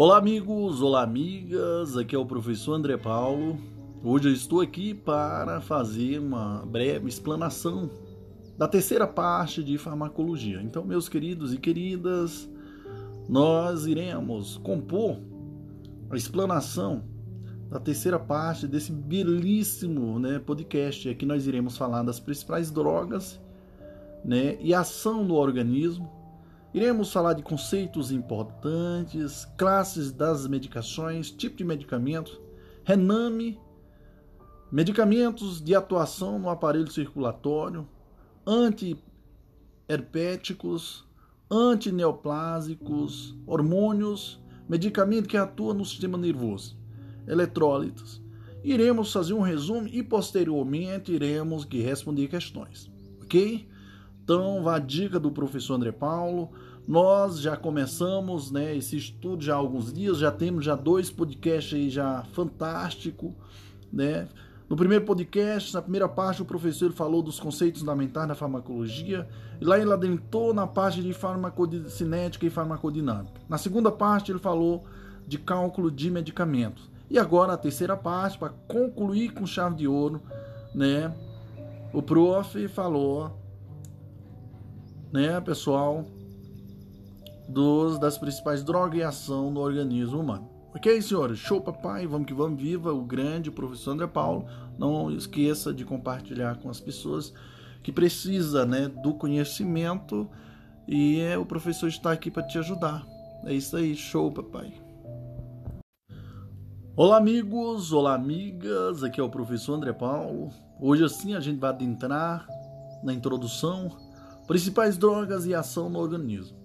Olá, amigos, olá, amigas. Aqui é o professor André Paulo. Hoje eu estou aqui para fazer uma breve explanação da terceira parte de farmacologia. Então, meus queridos e queridas, nós iremos compor a explanação da terceira parte desse belíssimo né, podcast. Aqui nós iremos falar das principais drogas né, e ação no organismo Iremos falar de conceitos importantes, classes das medicações, tipo de medicamento, rename, medicamentos de atuação no aparelho circulatório, antiherpéticos, antineoplásicos, hormônios, medicamento que atua no sistema nervoso, eletrólitos. Iremos fazer um resumo e posteriormente iremos responder questões, ok? Então, a dica do professor André Paulo. Nós já começamos, né, esse estudo já há alguns dias, já temos já dois podcasts aí já fantástico, né? No primeiro podcast, na primeira parte, o professor falou dos conceitos fundamentais da farmacologia, e lá ele adentrou na parte de farmacocinética e farmacodinâmica. Na segunda parte, ele falou de cálculo de medicamentos. E agora a terceira parte, para concluir com chave de ouro, né? O prof falou né, pessoal, dos, das principais drogas e ação no organismo humano. Ok, senhores? Show, papai. Vamos que vamos. Viva o grande professor André Paulo. Não esqueça de compartilhar com as pessoas que precisa né, do conhecimento e é, o professor está aqui para te ajudar. É isso aí. Show, papai. Olá, amigos. Olá, amigas. Aqui é o professor André Paulo. Hoje, assim, a gente vai adentrar na introdução Principais drogas e ação no organismo.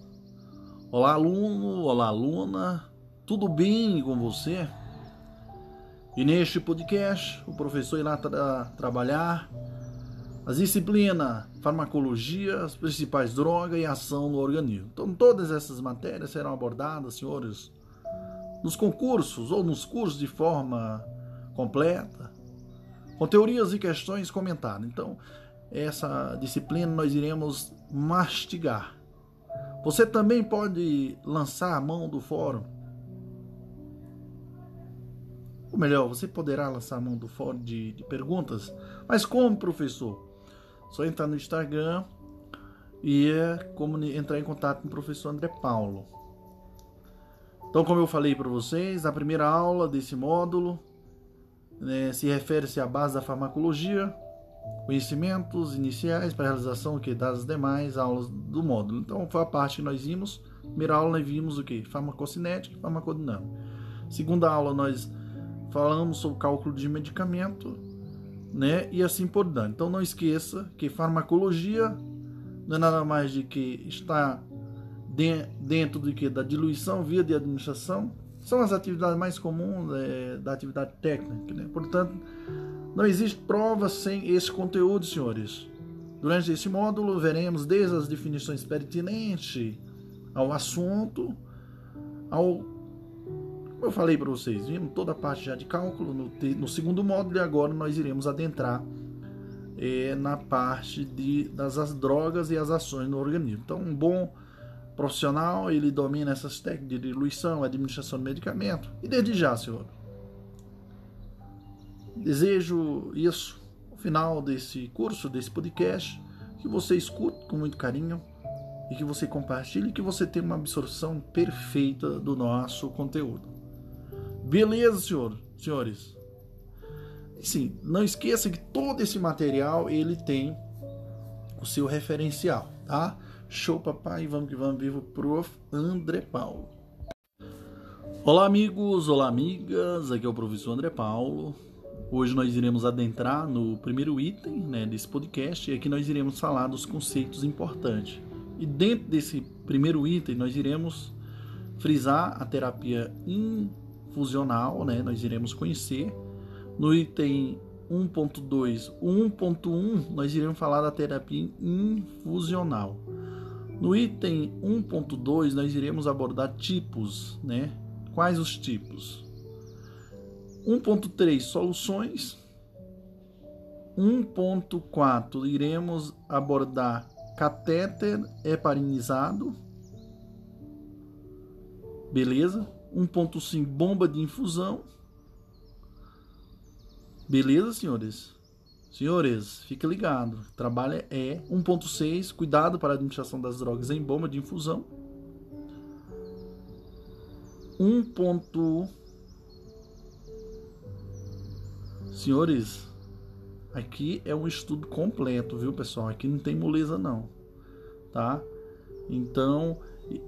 Olá, aluno, olá, aluna, tudo bem com você? E neste podcast, o professor irá tra trabalhar as disciplinas farmacologia, as principais drogas e ação no organismo. Então, todas essas matérias serão abordadas, senhores, nos concursos ou nos cursos de forma completa, com teorias e questões comentadas. Então, essa disciplina nós iremos mastigar. Você também pode lançar a mão do fórum. Ou melhor, você poderá lançar a mão do fórum de, de perguntas. Mas como, professor? Só entrar no Instagram e é entrar em contato com o professor André Paulo. Então, como eu falei para vocês, a primeira aula desse módulo né, se refere-se à base da farmacologia, conhecimentos iniciais para a realização que das demais aulas do módulo. Então foi a parte que nós vimos. Primeira aula nós vimos o que? Farmacocinética e farmacodinâmica. Segunda aula nós falamos sobre cálculo de medicamento, né? E assim por diante. Então não esqueça que farmacologia não é nada mais de que está dentro do que da diluição via de administração são as atividades mais comuns é, da atividade técnica, né? Portanto, não existe prova sem esse conteúdo, senhores. Durante esse módulo, veremos desde as definições pertinentes ao assunto, ao. Como eu falei para vocês, vimos toda a parte já de cálculo no, no segundo módulo e agora nós iremos adentrar é, na parte de, das as drogas e as ações no organismo. Então, um bom profissional, ele domina essas técnicas de diluição, administração de medicamento. E desde já, senhor, Desejo isso no final desse curso, desse podcast, que você escute com muito carinho e que você compartilhe que você tenha uma absorção perfeita do nosso conteúdo. Beleza, senhor, senhores? Sim, não esqueça que todo esse material ele tem o seu referencial, tá? Show papai, vamos que vamos, vivo prof. André Paulo. Olá amigos, olá amigas, aqui é o professor André Paulo. Hoje nós iremos adentrar no primeiro item né, desse podcast e aqui nós iremos falar dos conceitos importantes. E dentro desse primeiro item nós iremos frisar a terapia infusional, né, nós iremos conhecer. No item 1.2, 1.1 nós iremos falar da terapia infusional. No item 1.2 nós iremos abordar tipos, né? Quais os tipos? 1.3 soluções. 1.4 iremos abordar catéter heparinizado. Beleza? 1.5 bomba de infusão. Beleza, senhores? Senhores, fique ligado. Trabalho é 1.6, cuidado para a administração das drogas em bomba de infusão. 1. Senhores, aqui é um estudo completo, viu, pessoal? Aqui não tem moleza não, tá? Então,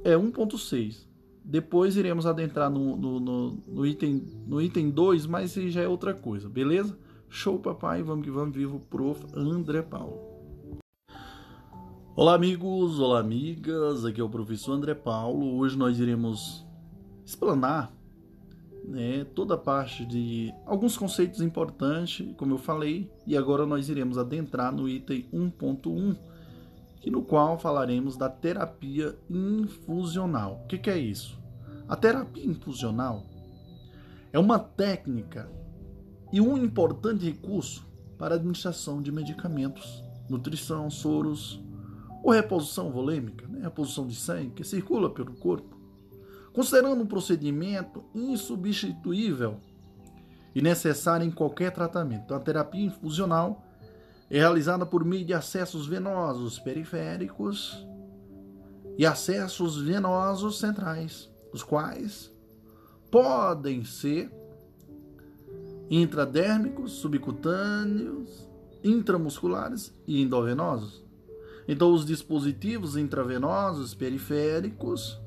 é 1.6. Depois iremos adentrar no, no, no, no, item no item 2, mas já é outra coisa, beleza? Show, papai, vamos que vamos, vivo, prof. André Paulo. Olá, amigos, olá, amigas, aqui é o professor André Paulo. Hoje nós iremos explanar né, toda a parte de alguns conceitos importantes, como eu falei, e agora nós iremos adentrar no item 1.1 e no qual falaremos da terapia infusional. O que, que é isso? A terapia infusional é uma técnica e um importante recurso para a administração de medicamentos, nutrição, soros ou reposição volêmica, né? reposição de sangue que circula pelo corpo, considerando um procedimento insubstituível e necessário em qualquer tratamento. Então, a terapia infusional é realizada por meio de acessos venosos periféricos e acessos venosos centrais, os quais podem ser intradérmicos, subcutâneos, intramusculares e endovenosos. Então, os dispositivos intravenosos periféricos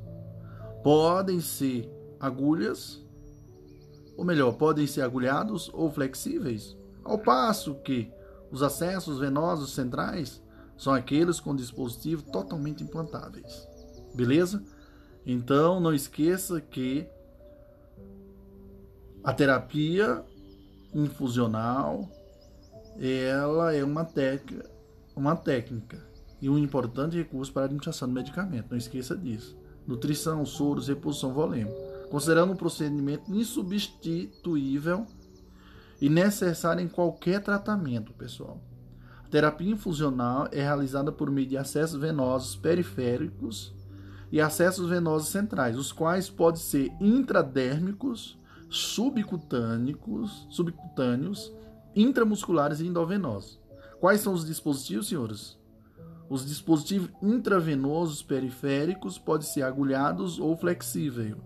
podem ser agulhas, ou melhor, podem ser agulhados ou flexíveis, ao passo que os acessos venosos centrais são aqueles com dispositivos totalmente implantáveis. Beleza? Então não esqueça que a terapia infusional ela é uma técnica, uma técnica e um importante recurso para a administração do medicamento. Não esqueça disso. Nutrição, soros, reposição volêmica. Considerando um procedimento insubstituível e necessária em qualquer tratamento, pessoal. A terapia infusional é realizada por meio de acessos venosos periféricos e acessos venosos centrais, os quais podem ser intradérmicos, subcutâneos, subcutâneos, intramusculares e endovenosos. Quais são os dispositivos, senhores? Os dispositivos intravenosos periféricos podem ser agulhados ou flexíveis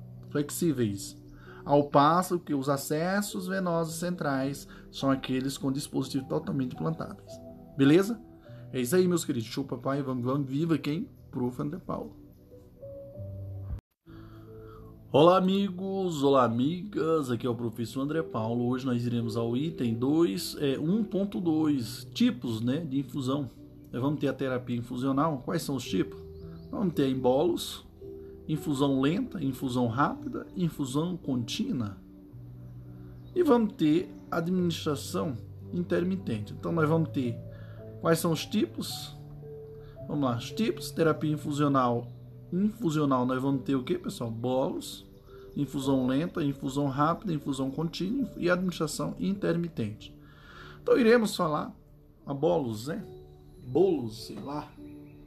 ao passo que os acessos venosos centrais são aqueles com dispositivos totalmente plantáveis. Beleza? É isso aí, meus queridos. Show, papai. Vamos, vamos. Viva quem? Prof. André Paulo. Olá, amigos. Olá, amigas. Aqui é o professor André Paulo. Hoje nós iremos ao item 2, é, 1.2, tipos né, de infusão. Vamos ter a terapia infusional. Quais são os tipos? Vamos ter embolos, infusão lenta, infusão rápida, infusão contínua. E vamos ter administração intermitente. Então nós vamos ter quais são os tipos? Vamos lá, os tipos, terapia infusional. Infusional nós vamos ter o que, pessoal? Bolos, infusão lenta, infusão rápida, infusão contínua e administração intermitente. Então iremos falar a bolos, né? Bolos, sei lá.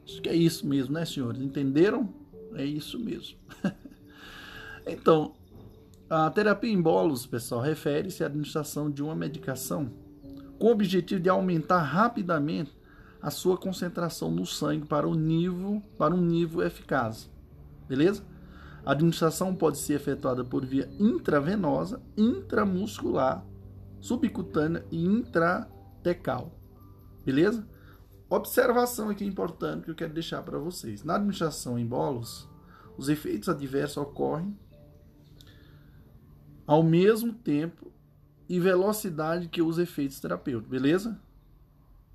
Acho que é isso mesmo, né, senhores? Entenderam? É isso mesmo. então, a terapia em bolos, pessoal, refere-se à administração de uma medicação com o objetivo de aumentar rapidamente a sua concentração no sangue para um nível, para um nível eficaz. Beleza? A administração pode ser efetuada por via intravenosa, intramuscular, subcutânea e intratecal. Beleza? Observação aqui importante que eu quero deixar para vocês. Na administração em bolos, os efeitos adversos ocorrem ao mesmo tempo e velocidade que os efeitos terapêuticos, beleza?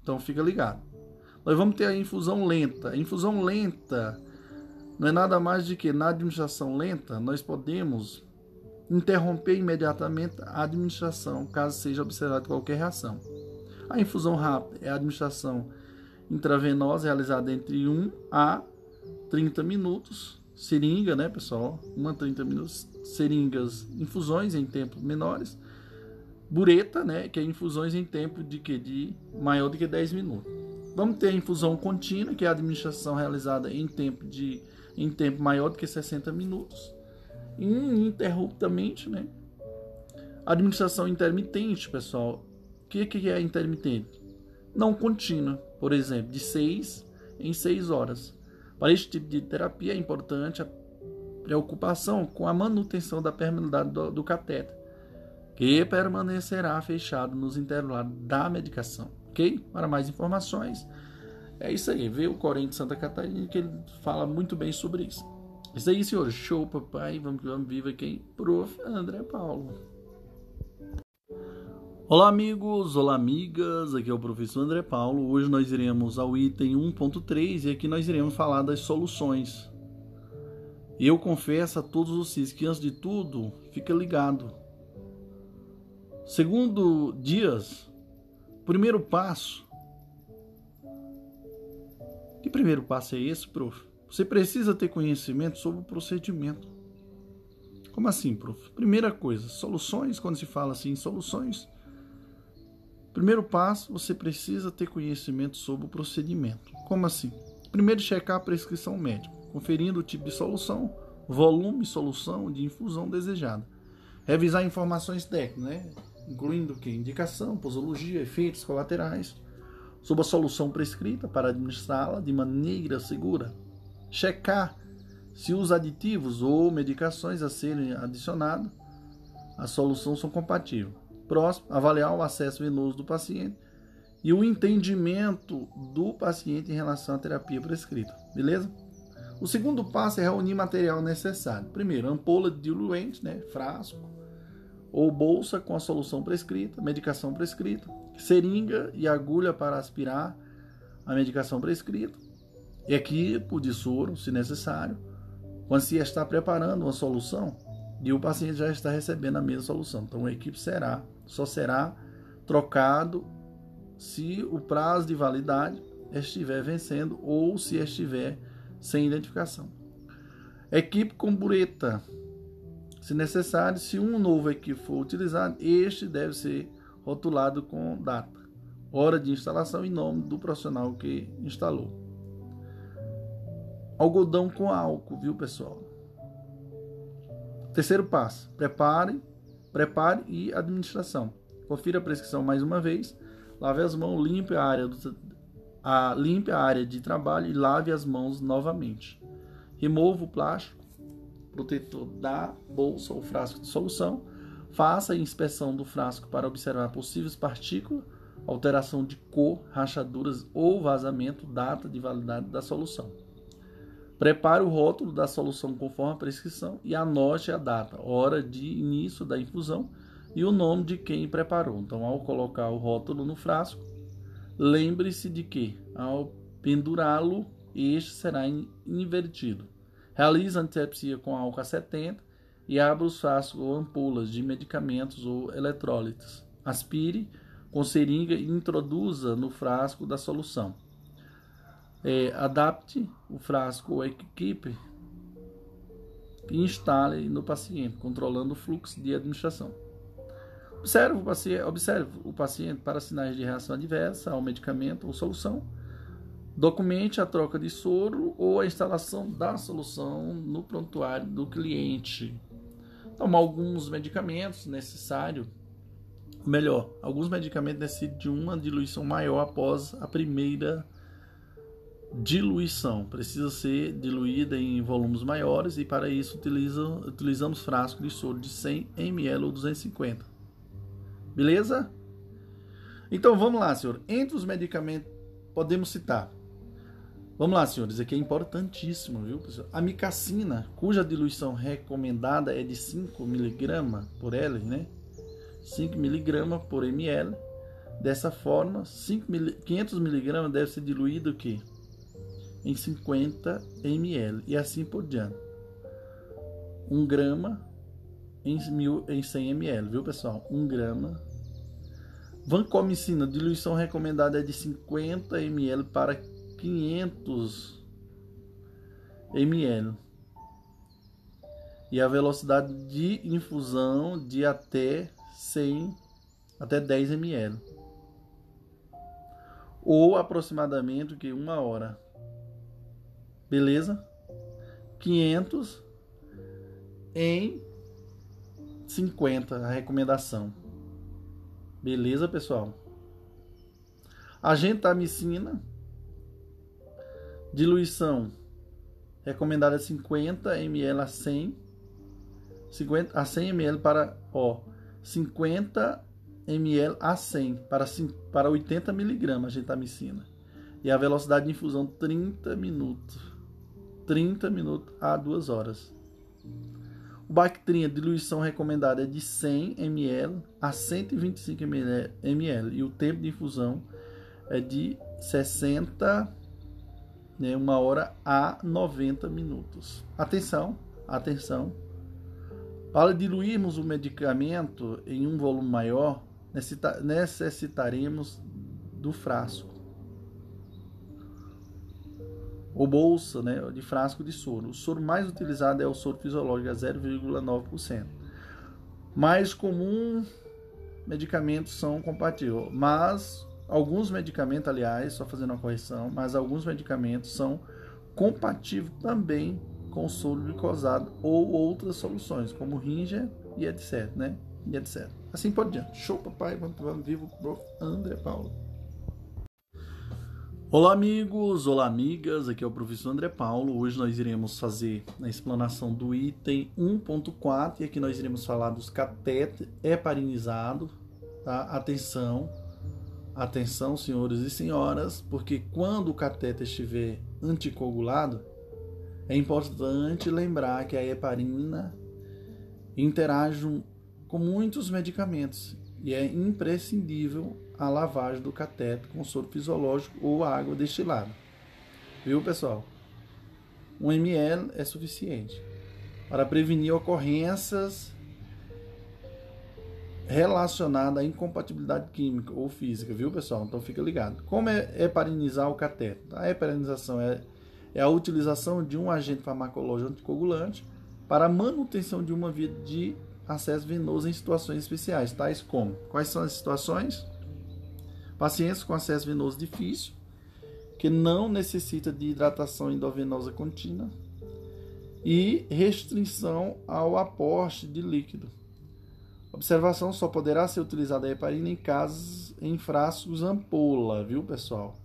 Então fica ligado. Nós vamos ter a infusão lenta. A infusão lenta não é nada mais de que na administração lenta nós podemos interromper imediatamente a administração caso seja observada qualquer reação. A infusão rápida é a administração intravenosa realizada entre 1 a 30 minutos. Seringa, né, pessoal? 1 a 30 minutos. Seringas, infusões em tempos menores. Bureta, né, que é infusões em tempo de que de maior do que 10 minutos. Vamos ter a infusão contínua, que é a administração realizada em tempo de em tempo maior do que 60 minutos. ininterruptamente, né? Administração intermitente, pessoal. O que, que é intermitente? Não contínua, por exemplo, de 6 em 6 horas. Para este tipo de terapia é importante a preocupação com a manutenção da permeabilidade do, do cateter, que permanecerá fechado nos intervalos da medicação. Ok? Para mais informações, é isso aí. Vê o Corém de Santa Catarina que ele fala muito bem sobre isso. Isso aí, senhores. Show, papai. Vamos, vamos viva quem? Prof. André Paulo. Olá, amigos. Olá, amigas. Aqui é o professor André Paulo. Hoje nós iremos ao item 1.3 e aqui nós iremos falar das soluções. Eu confesso a todos vocês que, antes de tudo, fica ligado. Segundo Dias, primeiro passo. Que primeiro passo é esse, prof? Você precisa ter conhecimento sobre o procedimento. Como assim, prof? Primeira coisa, soluções, quando se fala assim, soluções. Primeiro passo, você precisa ter conhecimento sobre o procedimento. Como assim? Primeiro, checar a prescrição médica, conferindo o tipo de solução, volume, solução de infusão desejada. Revisar informações técnicas, né? incluindo que indicação, posologia, efeitos colaterais, sobre a solução prescrita para administrá-la de maneira segura checar se os aditivos ou medicações a serem adicionados à solução são compatíveis. Próximo, avaliar o acesso venoso do paciente e o entendimento do paciente em relação à terapia prescrita. Beleza? O segundo passo é reunir material necessário. Primeiro, ampola diluente, né, frasco ou bolsa com a solução prescrita, medicação prescrita, seringa e agulha para aspirar a medicação prescrita, equipo de soro, se necessário, quando se está preparando uma solução e o paciente já está recebendo a mesma solução. Então, a equipe será, só será trocado se o prazo de validade estiver vencendo ou se estiver sem identificação. Equipe com bureta. Se necessário, se um novo equipe for utilizado, este deve ser rotulado com data, hora de instalação e nome do profissional que instalou algodão com álcool, viu, pessoal? Terceiro passo: prepare, prepare e administração. Confira a prescrição mais uma vez. Lave as mãos, limpe a área do, a, limpe a área de trabalho e lave as mãos novamente. Remova o plástico protetor da bolsa ou frasco de solução. Faça a inspeção do frasco para observar possíveis partículas, alteração de cor, rachaduras ou vazamento, data de validade da solução. Prepare o rótulo da solução conforme a prescrição e anote a data, hora de início da infusão e o nome de quem preparou. Então, ao colocar o rótulo no frasco, lembre-se de que, ao pendurá-lo, este será invertido. Realize a com álcool a 70 e abra os frascos ou ampulas de medicamentos ou eletrólitos. Aspire com seringa e introduza no frasco da solução. É, adapte o frasco ou equipe e instale no paciente, controlando o fluxo de administração. Observe o, paciente, observe o paciente para sinais de reação adversa ao medicamento ou solução. Documente a troca de soro ou a instalação da solução no prontuário do cliente. Tomar alguns medicamentos necessários, melhor, alguns medicamentos necessitam de uma diluição maior após a primeira diluição. Precisa ser diluída em volumes maiores e para isso utiliza, utilizamos frasco de soro de 100 ml ou 250. Beleza? Então vamos lá, senhor. Entre os medicamentos podemos citar. Vamos lá, senhores, aqui é importantíssimo, viu, pessoal? A micacina, cuja diluição recomendada é de 5 mg por L, né? 5 mg por ml. Dessa forma, 5 500 mg deve ser diluído o quê? Em 50 ml e assim por diante. 1 grama em, mil, em 100 ml, viu pessoal? 1 grama. Vancomicina, diluição recomendada é de 50 ml para 500 ml. E a velocidade de infusão de até 100 até 10 ml. Ou aproximadamente que uma hora. Beleza? 500 em 50 a recomendação. Beleza, pessoal? A gentamicina, diluição recomendada 50 ml a 100, 50 a 100 ml para, ó, 50 ml a 100 para, para 80 mg a gentamicina. E a velocidade de infusão 30 minutos. 30 minutos a 2 horas. O Bactrim, a diluição recomendada é de 100 ml a 125 ml e o tempo de infusão é de 60 né, uma hora a 90 minutos. Atenção, atenção. Para diluirmos o medicamento em um volume maior, necessitaremos do frasco ou bolsa né, de frasco de soro. O soro mais utilizado é o soro fisiológico, a 0,9%. Mais comum, medicamentos são compatíveis, mas alguns medicamentos, aliás, só fazendo uma correção, mas alguns medicamentos são compatíveis também com soro glicosado ou outras soluções, como Ringer e etc, né? E etc. Assim por diante. Show, papai, vamos vivo, prof. André Paulo. Olá amigos, olá amigas, aqui é o professor André Paulo. Hoje nós iremos fazer a explanação do item 1.4 e aqui nós iremos falar dos catéter heparinizado, tá? Atenção, atenção senhores e senhoras, porque quando o catéter estiver anticoagulado, é importante lembrar que a heparina interage com muitos medicamentos e é imprescindível a lavagem do cateto com soro fisiológico ou água destilada. Viu, pessoal? 1 ml é suficiente para prevenir ocorrências relacionadas à incompatibilidade química ou física, viu, pessoal? Então fica ligado. Como é heparinizar o cateto? A heparinização é, é a utilização de um agente farmacológico anticoagulante para manutenção de uma via de acesso venoso em situações especiais, tais como quais são as situações? Pacientes com acesso venoso difícil, que não necessita de hidratação endovenosa contínua e restrição ao aporte de líquido. Observação só poderá ser utilizada a heparina em casos em frascos ampola, viu, pessoal?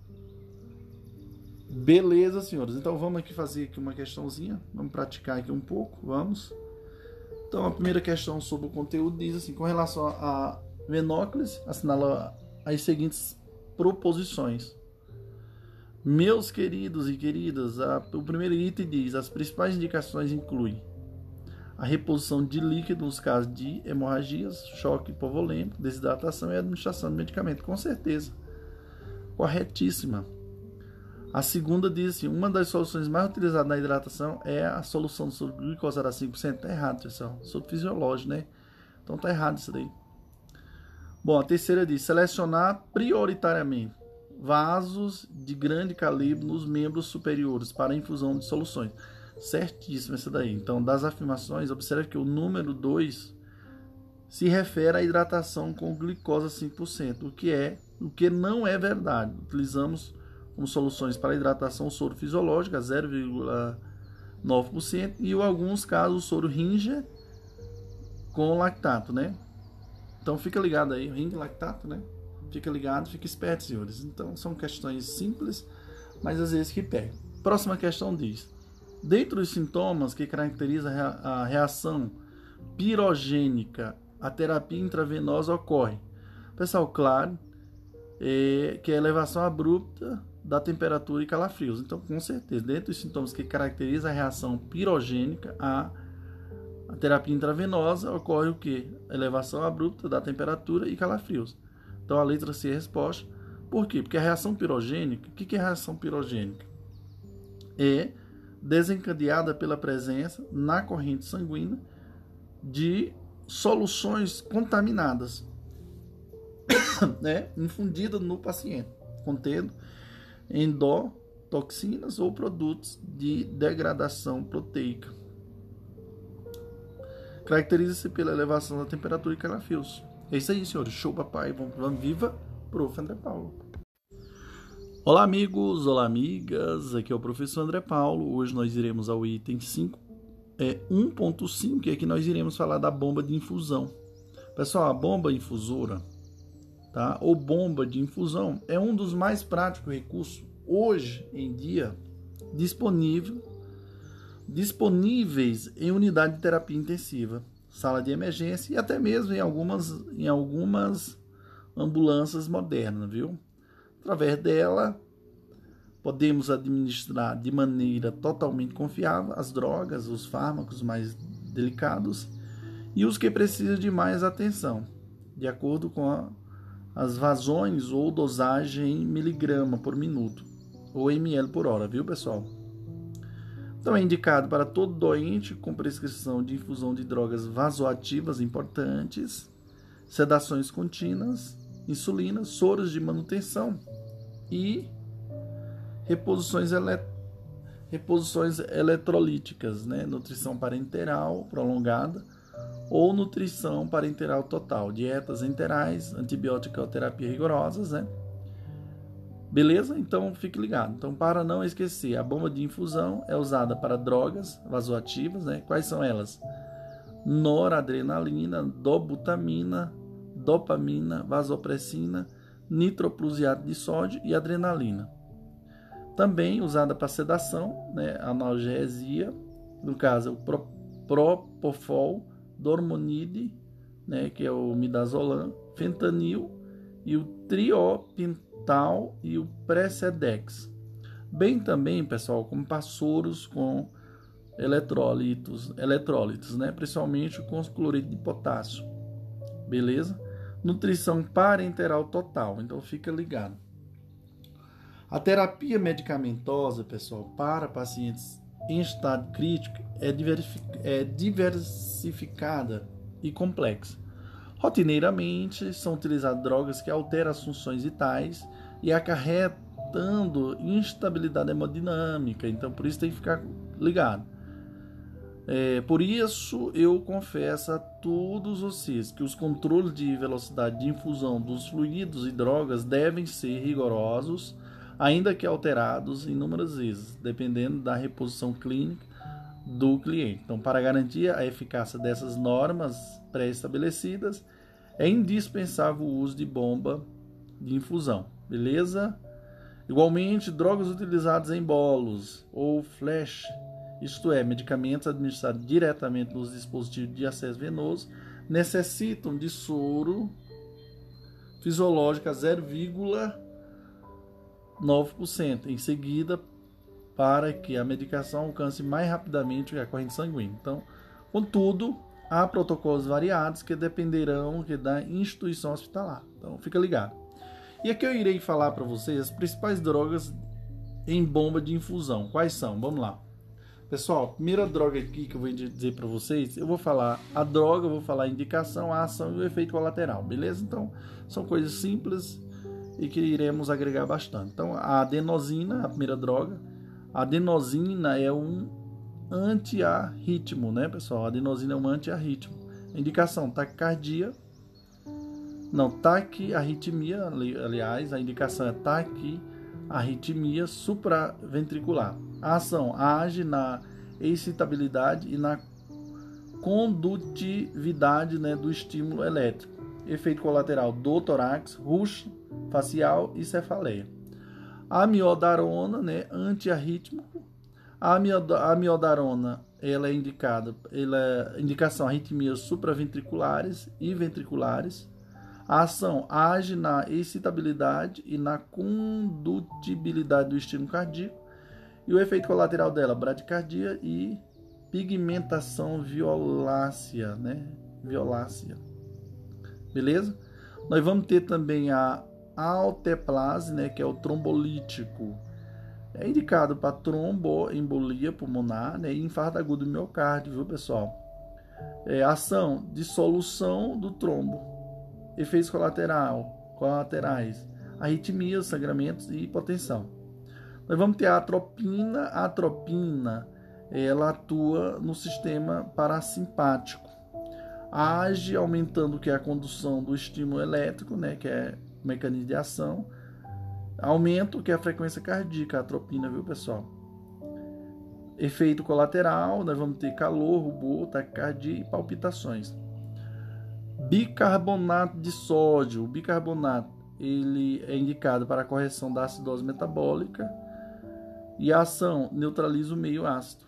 Beleza, senhores. Então vamos aqui fazer aqui uma questãozinha, vamos praticar aqui um pouco, vamos. Então, a primeira questão sobre o conteúdo diz assim: com relação a Venóclise, assinala as seguintes proposições. Meus queridos e queridas, a, o primeiro item diz: as principais indicações incluem a reposição de líquido nos casos de hemorragias, choque hipovolêmico, desidratação e administração de medicamento. Com certeza. Corretíssima. A segunda diz assim: uma das soluções mais utilizadas na hidratação é a solução do glicosado a 5%. Tá errado, pessoal. Sou fisiológico, né? Então tá errado isso daí. Bom, a terceira diz: selecionar prioritariamente vasos de grande calibre nos membros superiores para infusão de soluções. Certíssimo essa daí. Então, das afirmações, observe que o número 2 se refere à hidratação com glicose 5%, o que é, o que não é verdade. Utilizamos como soluções para hidratação soro fisiológica 0,9% e em alguns casos o soro Ringer com lactato, né? Então fica ligado aí, Ringer lactato, né? Fica ligado, fica esperto, senhores. Então são questões simples, mas às vezes que pegam. Próxima questão diz: Dentro dos sintomas que caracteriza a reação pirogênica, a terapia intravenosa ocorre. Pessoal, claro, é, que é elevação abrupta da temperatura e calafrios. Então, com certeza, dentro dos sintomas que caracterizam a reação pirogênica, a, a terapia intravenosa ocorre o que? Elevação abrupta da temperatura e calafrios. Então, a letra C é a resposta. Por quê? Porque a reação pirogênica, o que é a reação pirogênica? É desencadeada pela presença na corrente sanguínea de soluções contaminadas, né, infundidas no paciente, contendo endotoxinas ou produtos de degradação proteica. Caracteriza-se pela elevação da temperatura e calafios. É isso aí, senhores. Show, papai. Vamos viva, prof. André Paulo. Olá, amigos. Olá, amigas. Aqui é o professor André Paulo. Hoje nós iremos ao item 5 é 1.5 e aqui nós iremos falar da bomba de infusão. Pessoal, a bomba infusora, tá? Ou bomba de infusão é um dos mais práticos recursos hoje em dia disponível disponíveis em unidade de terapia intensiva, sala de emergência e até mesmo em algumas em algumas ambulâncias modernas, viu? Através dela podemos administrar de maneira totalmente confiável as drogas, os fármacos mais delicados e os que precisam de mais atenção, de acordo com a, as vazões ou dosagem em miligrama por minuto ou ml por hora, viu pessoal? Então é indicado para todo doente com prescrição de infusão de drogas vasoativas importantes, sedações contínuas, insulina, soros de manutenção e reposições, ele... reposições eletrolíticas, né? nutrição parenteral prolongada ou nutrição parenteral total, dietas enterais, antibiótico terapia rigorosas, né? Beleza? Então fique ligado. Então, para não esquecer, a bomba de infusão é usada para drogas vasoativas, né? Quais são elas? Noradrenalina, dobutamina, dopamina, vasopressina, nitroplusiato de sódio e adrenalina. Também usada para sedação, né, analgesia, no caso o pro, propofol, dormonide, né, que é o midazolam, fentanil e o e o precedex. Bem também, pessoal, como passoros com eletrólitos, eletrólitos, né, principalmente com cloreto de potássio. Beleza? Nutrição parenteral total, então fica ligado. A terapia medicamentosa, pessoal, para pacientes em estado crítico é, é diversificada e complexa. Rotineiramente são utilizadas drogas que alteram as funções vitais e acarretando instabilidade hemodinâmica. Então, por isso tem que ficar ligado. É, por isso, eu confesso a todos vocês que os controles de velocidade de infusão dos fluidos e drogas devem ser rigorosos ainda que alterados inúmeras vezes, dependendo da reposição clínica do cliente. Então, para garantir a eficácia dessas normas pré-estabelecidas, é indispensável o uso de bomba de infusão, beleza? Igualmente, drogas utilizadas em bolos ou flash, isto é, medicamentos administrados diretamente nos dispositivos de acesso venoso, necessitam de soro fisiológico a 0,5 9% em seguida para que a medicação alcance mais rapidamente a corrente sanguínea. Então, contudo, há protocolos variados que dependerão da instituição hospitalar. Então, fica ligado. E aqui eu irei falar para vocês as principais drogas em bomba de infusão. Quais são? Vamos lá. Pessoal, primeira droga aqui que eu vou dizer para vocês, eu vou falar a droga, eu vou falar a indicação, a ação e o efeito colateral, beleza? Então, são coisas simples e que iremos agregar bastante. Então, a adenosina, a primeira droga, a adenosina é um antiarritmo, né, pessoal? A adenosina é um antiarritmo. Indicação: taquicardia. Não, taquiarritmia, aliás, a indicação é taquiarritmia supraventricular. A ação age na excitabilidade e na condutividade né, do estímulo elétrico. Efeito colateral do tórax, rush facial e cefaleia. A miodarona, né, antiarrítmico. A miodarona, ela é indicada, ela é indicação arritmias supraventriculares e ventriculares. A ação age na excitabilidade e na condutibilidade do estímulo cardíaco. E o efeito colateral dela, bradicardia e pigmentação violácea, né? Violácea. Beleza? Nós vamos ter também a alteplase, né, que é o trombolítico. É indicado para tromboembolia pulmonar né, e infarto agudo do miocárdio, viu, pessoal? É, ação, dissolução do trombo. Efeitos colateral, colaterais, arritmias, sangramentos e hipotensão. Nós vamos ter a atropina. A atropina, ela atua no sistema parasimpático. Age aumentando que é a condução do estímulo elétrico, né, que é mecanismo de ação. Aumento que é a frequência cardíaca, a atropina, viu, pessoal? Efeito colateral, nós vamos ter calor, rubor, taquicardia e palpitações. Bicarbonato de sódio. O bicarbonato ele é indicado para a correção da acidose metabólica e a ação neutraliza o meio ácido.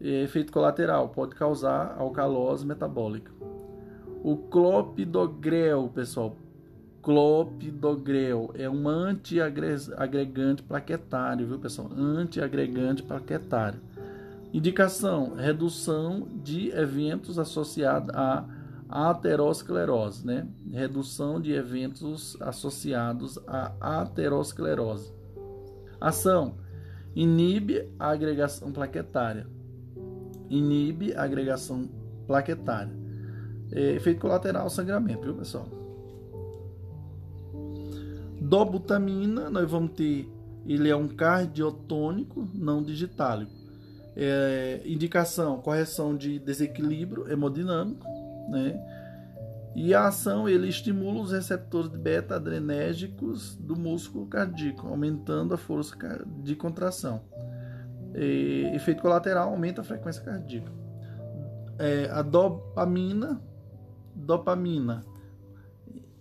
É, efeito colateral pode causar alcalose metabólica. O clopidogrel, pessoal, clopidogrel é um antiagregante plaquetário, viu, pessoal? Antiagregante plaquetário. Indicação: redução de eventos associados a aterosclerose, né? Redução de eventos associados à aterosclerose. Ação: inibe a agregação plaquetária. Inibe a agregação plaquetária. É, efeito colateral, sangramento, viu, pessoal? Dobutamina, nós vamos ter, ele é um cardiotônico não digitálico. É, indicação, correção de desequilíbrio hemodinâmico, né? E a ação ele estimula os receptores beta-adrenérgicos do músculo cardíaco, aumentando a força de contração. E, efeito colateral aumenta a frequência cardíaca. É, a dopamina, dopamina,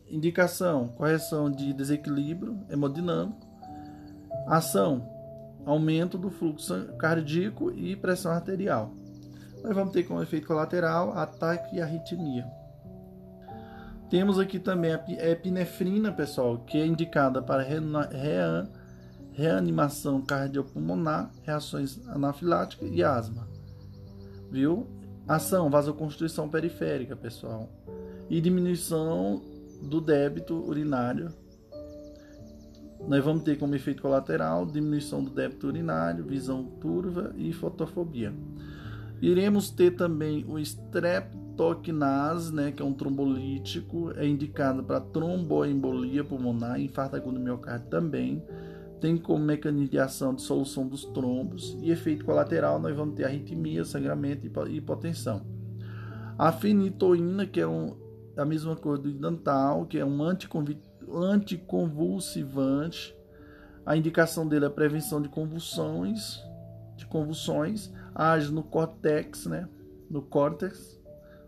indicação, correção de desequilíbrio hemodinâmico, ação, aumento do fluxo cardíaco e pressão arterial. Nós vamos ter como efeito colateral ataque e arritmia. Temos aqui também a epinefrina, pessoal, que é indicada para reanimação cardiopulmonar, reações anafiláticas e asma. Viu? Ação, vasoconstrição periférica, pessoal. E diminuição do débito urinário. Nós vamos ter como efeito colateral diminuição do débito urinário, visão turva e fotofobia. Iremos ter também o streptokinase, né, que é um trombolítico, é indicado para tromboembolia pulmonar, infarto agudo do miocárdio também. Tem como mecanismo de ação de solução dos trombos e efeito colateral nós vamos ter arritmia, sangramento e hipotensão. A fenitoína, que é um, a mesma coisa do dental, que é um anticonvulsivante. A indicação dele é a prevenção de convulsões, de convulsões age no córtex, né? no córtex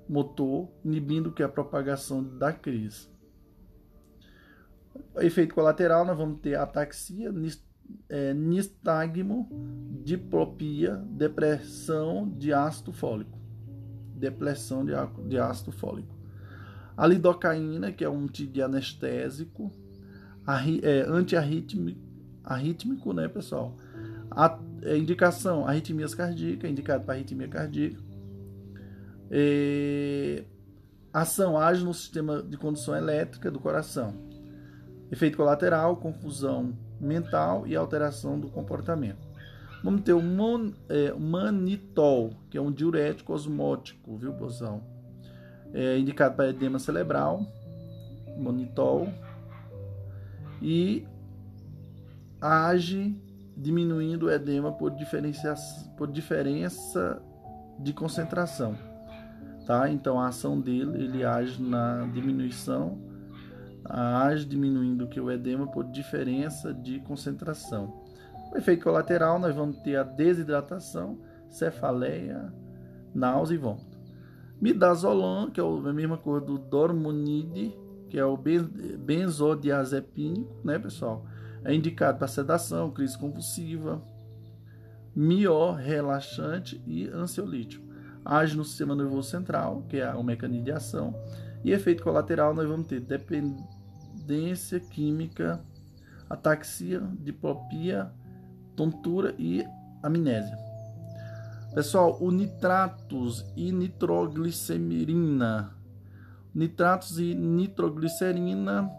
motor, inibindo que a propagação da crise. Efeito colateral, nós vamos ter ataxia, é, nistagmo, diplopia, depressão de ácido fólico. Depressão de, de ácido fólico. A lidocaína, que é um antianestésico, é, antiarrítmico, né, pessoal? A, é, indicação, arritmias cardíacas, indicado para arritmia cardíaca. É, ação age no sistema de condução elétrica do coração. Efeito colateral, confusão mental e alteração do comportamento. Vamos ter o mon, é, manitol, que é um diurético osmótico, viu, pessoal? É indicado para edema cerebral, manitol. E age diminuindo o edema por, por diferença de concentração. Tá? Então a ação dele ele age na diminuição, age diminuindo que o edema por diferença de concentração. O efeito colateral nós vamos ter a desidratação, cefaleia, náusea e vômito. Midazolam, que é a mesma coisa do dormonide, que é o benzodiazepínico, né, pessoal? É indicado para sedação, crise convulsiva, mió, relaxante e ansiolítico. Age no sistema nervoso central, que é o mecanismo de ação. E efeito colateral, nós vamos ter dependência química, ataxia, diplopia, tontura e amnésia. Pessoal, o nitratos e nitroglicerina. Nitratos e nitroglicerina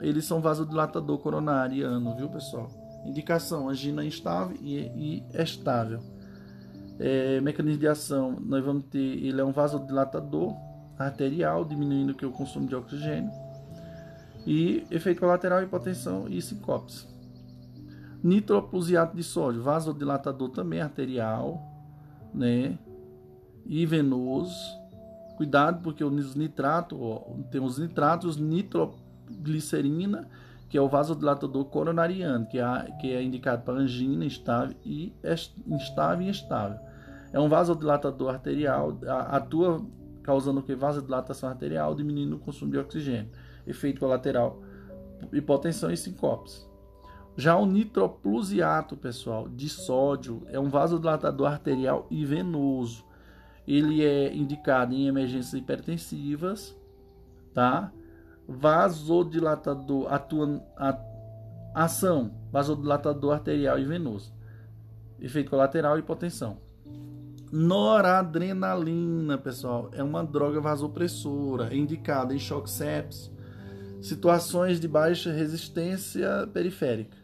eles são vasodilatador coronariano, viu, pessoal? Indicação: angina instável e, e estável. É, mecanismo de ação: nós vamos ter, ele é um vasodilatador arterial, diminuindo que o consumo de oxigênio. E efeito colateral, hipotensão e sincopes. Nitroplusiato de sódio, vasodilatador também arterial, né? E venoso. Cuidado, porque os nitratos, tem os nitratos, nitro glicerina que é o vasodilatador coronariano, que é, que é indicado para angina instável e instável e estável. É um vasodilatador arterial, atua causando que? Vasodilatação arterial, diminuindo o consumo de oxigênio. Efeito colateral, hipotensão e sincopes. Já o nitroplusiato, pessoal, de sódio, é um vasodilatador arterial e venoso. Ele é indicado em emergências hipertensivas, tá? Vasodilatador, atua, a, ação, vasodilatador arterial e venoso. Efeito colateral, hipotensão. Noradrenalina, pessoal, é uma droga vasopressora, indicada em choque sepsis, situações de baixa resistência periférica.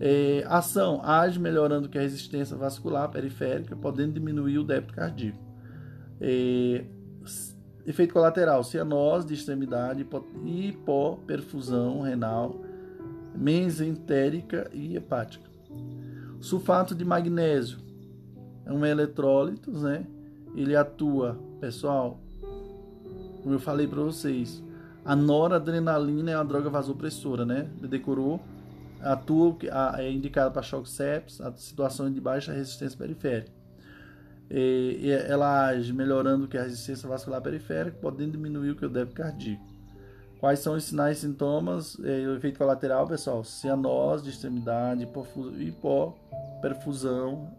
É, ação age melhorando que a resistência vascular periférica, podendo diminuir o débito cardíaco. É, efeito colateral: cianose de extremidade, hipoperfusão renal, mesentérica e hepática. Sulfato de magnésio é um eletrólito, né? Ele atua, pessoal, como eu falei para vocês, a noradrenalina é uma droga vasopressora, né? Decorou? Atua, é indicada para choque sepsis, situações de baixa resistência periférica. E ela age melhorando que a resistência vascular periférica, podendo diminuir o que é o débito cardíaco. Quais são os sinais e sintomas? É, o efeito colateral, pessoal, cianose de extremidade, hipoperfusão,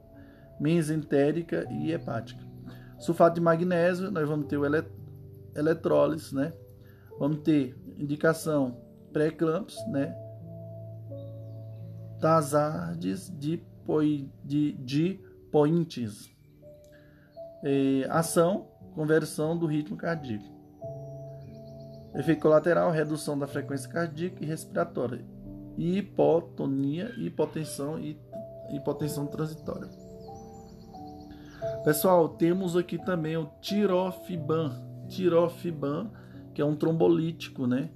mesentérica e hepática. Sulfato de magnésio, nós vamos ter o eletrólise, né? Vamos ter indicação pré-eclampsia, né? Tazardes de, de, de pointes. É, ação, conversão do ritmo cardíaco. Efeito colateral, redução da frequência cardíaca e respiratória. Hipotonia, hipotensão e hipotensão transitória. Pessoal, temos aqui também o tirofiban. Tirofiban, que é um trombolítico, né?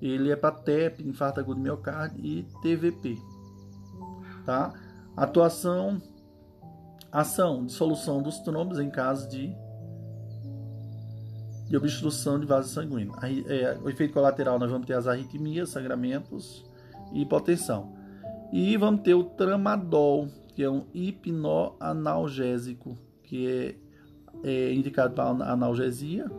Ele é para TEP, infarto agudo do miocárdio e TVP. Tá? Atuação, ação, dissolução dos trombos em caso de, de obstrução de vaso sanguíneo. É, o efeito colateral, nós vamos ter as arritmias, sangramentos e hipotensão. E vamos ter o tramadol, que é um hipnoanalgésico que é, é indicado para analgesia.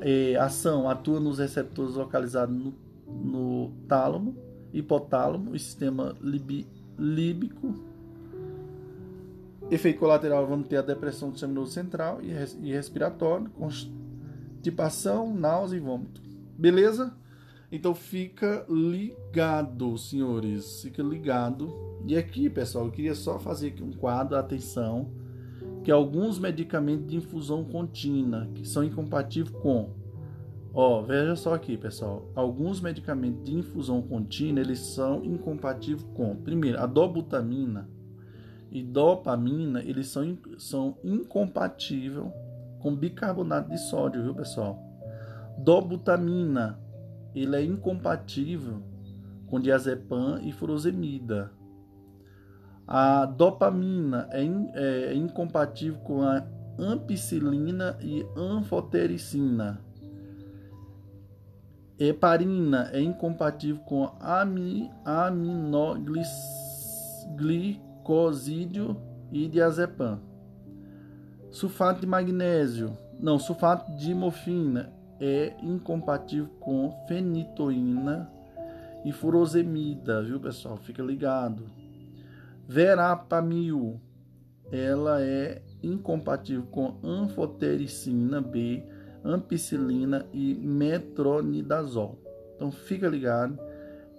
É, ação atua nos receptores localizados no, no tálamo, hipotálamo e sistema libi, líbico. Efeito colateral, vamos ter a depressão do sistema central e, e respiratório, constipação, náusea e vômito. Beleza? Então fica ligado, senhores. Fica ligado. E aqui, pessoal, eu queria só fazer aqui um quadro, atenção que alguns medicamentos de infusão contínua que são incompatíveis com Ó, veja só aqui, pessoal. Alguns medicamentos de infusão contínua, eles são incompatíveis com, primeiro, a dobutamina e dopamina, eles são, são incompatíveis com bicarbonato de sódio, viu, pessoal? Dobutamina, ele é incompatível com diazepam e furosemida. A dopamina é, in, é, incompatível com a ampicilina e anfotericina. Heparina é incompatível com ami, aminoglicosídeo e diazepam. Sulfato de magnésio, não, sulfato de morfina é incompatível com fenitoína e furosemida, viu pessoal? Fica ligado. Verapamil, ela é incompatível com anfotericina B, ampicilina e metronidazol. Então fica ligado,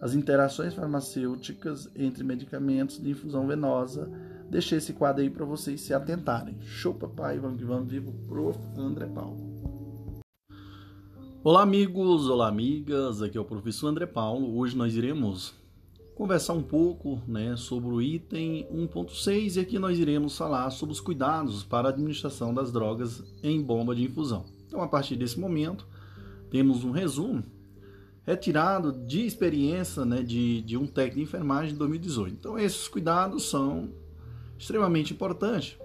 as interações farmacêuticas entre medicamentos de infusão venosa. Deixei esse quadro aí para vocês se atentarem. Show papai, vamos que vamos, vivo prof. André Paulo. Olá amigos, olá amigas, aqui é o professor André Paulo. Hoje nós iremos conversar um pouco né, sobre o item 1.6 e aqui nós iremos falar sobre os cuidados para a administração das drogas em bomba de infusão. Então, a partir desse momento, temos um resumo retirado de experiência né, de, de um técnico de enfermagem de 2018. Então, esses cuidados são extremamente importantes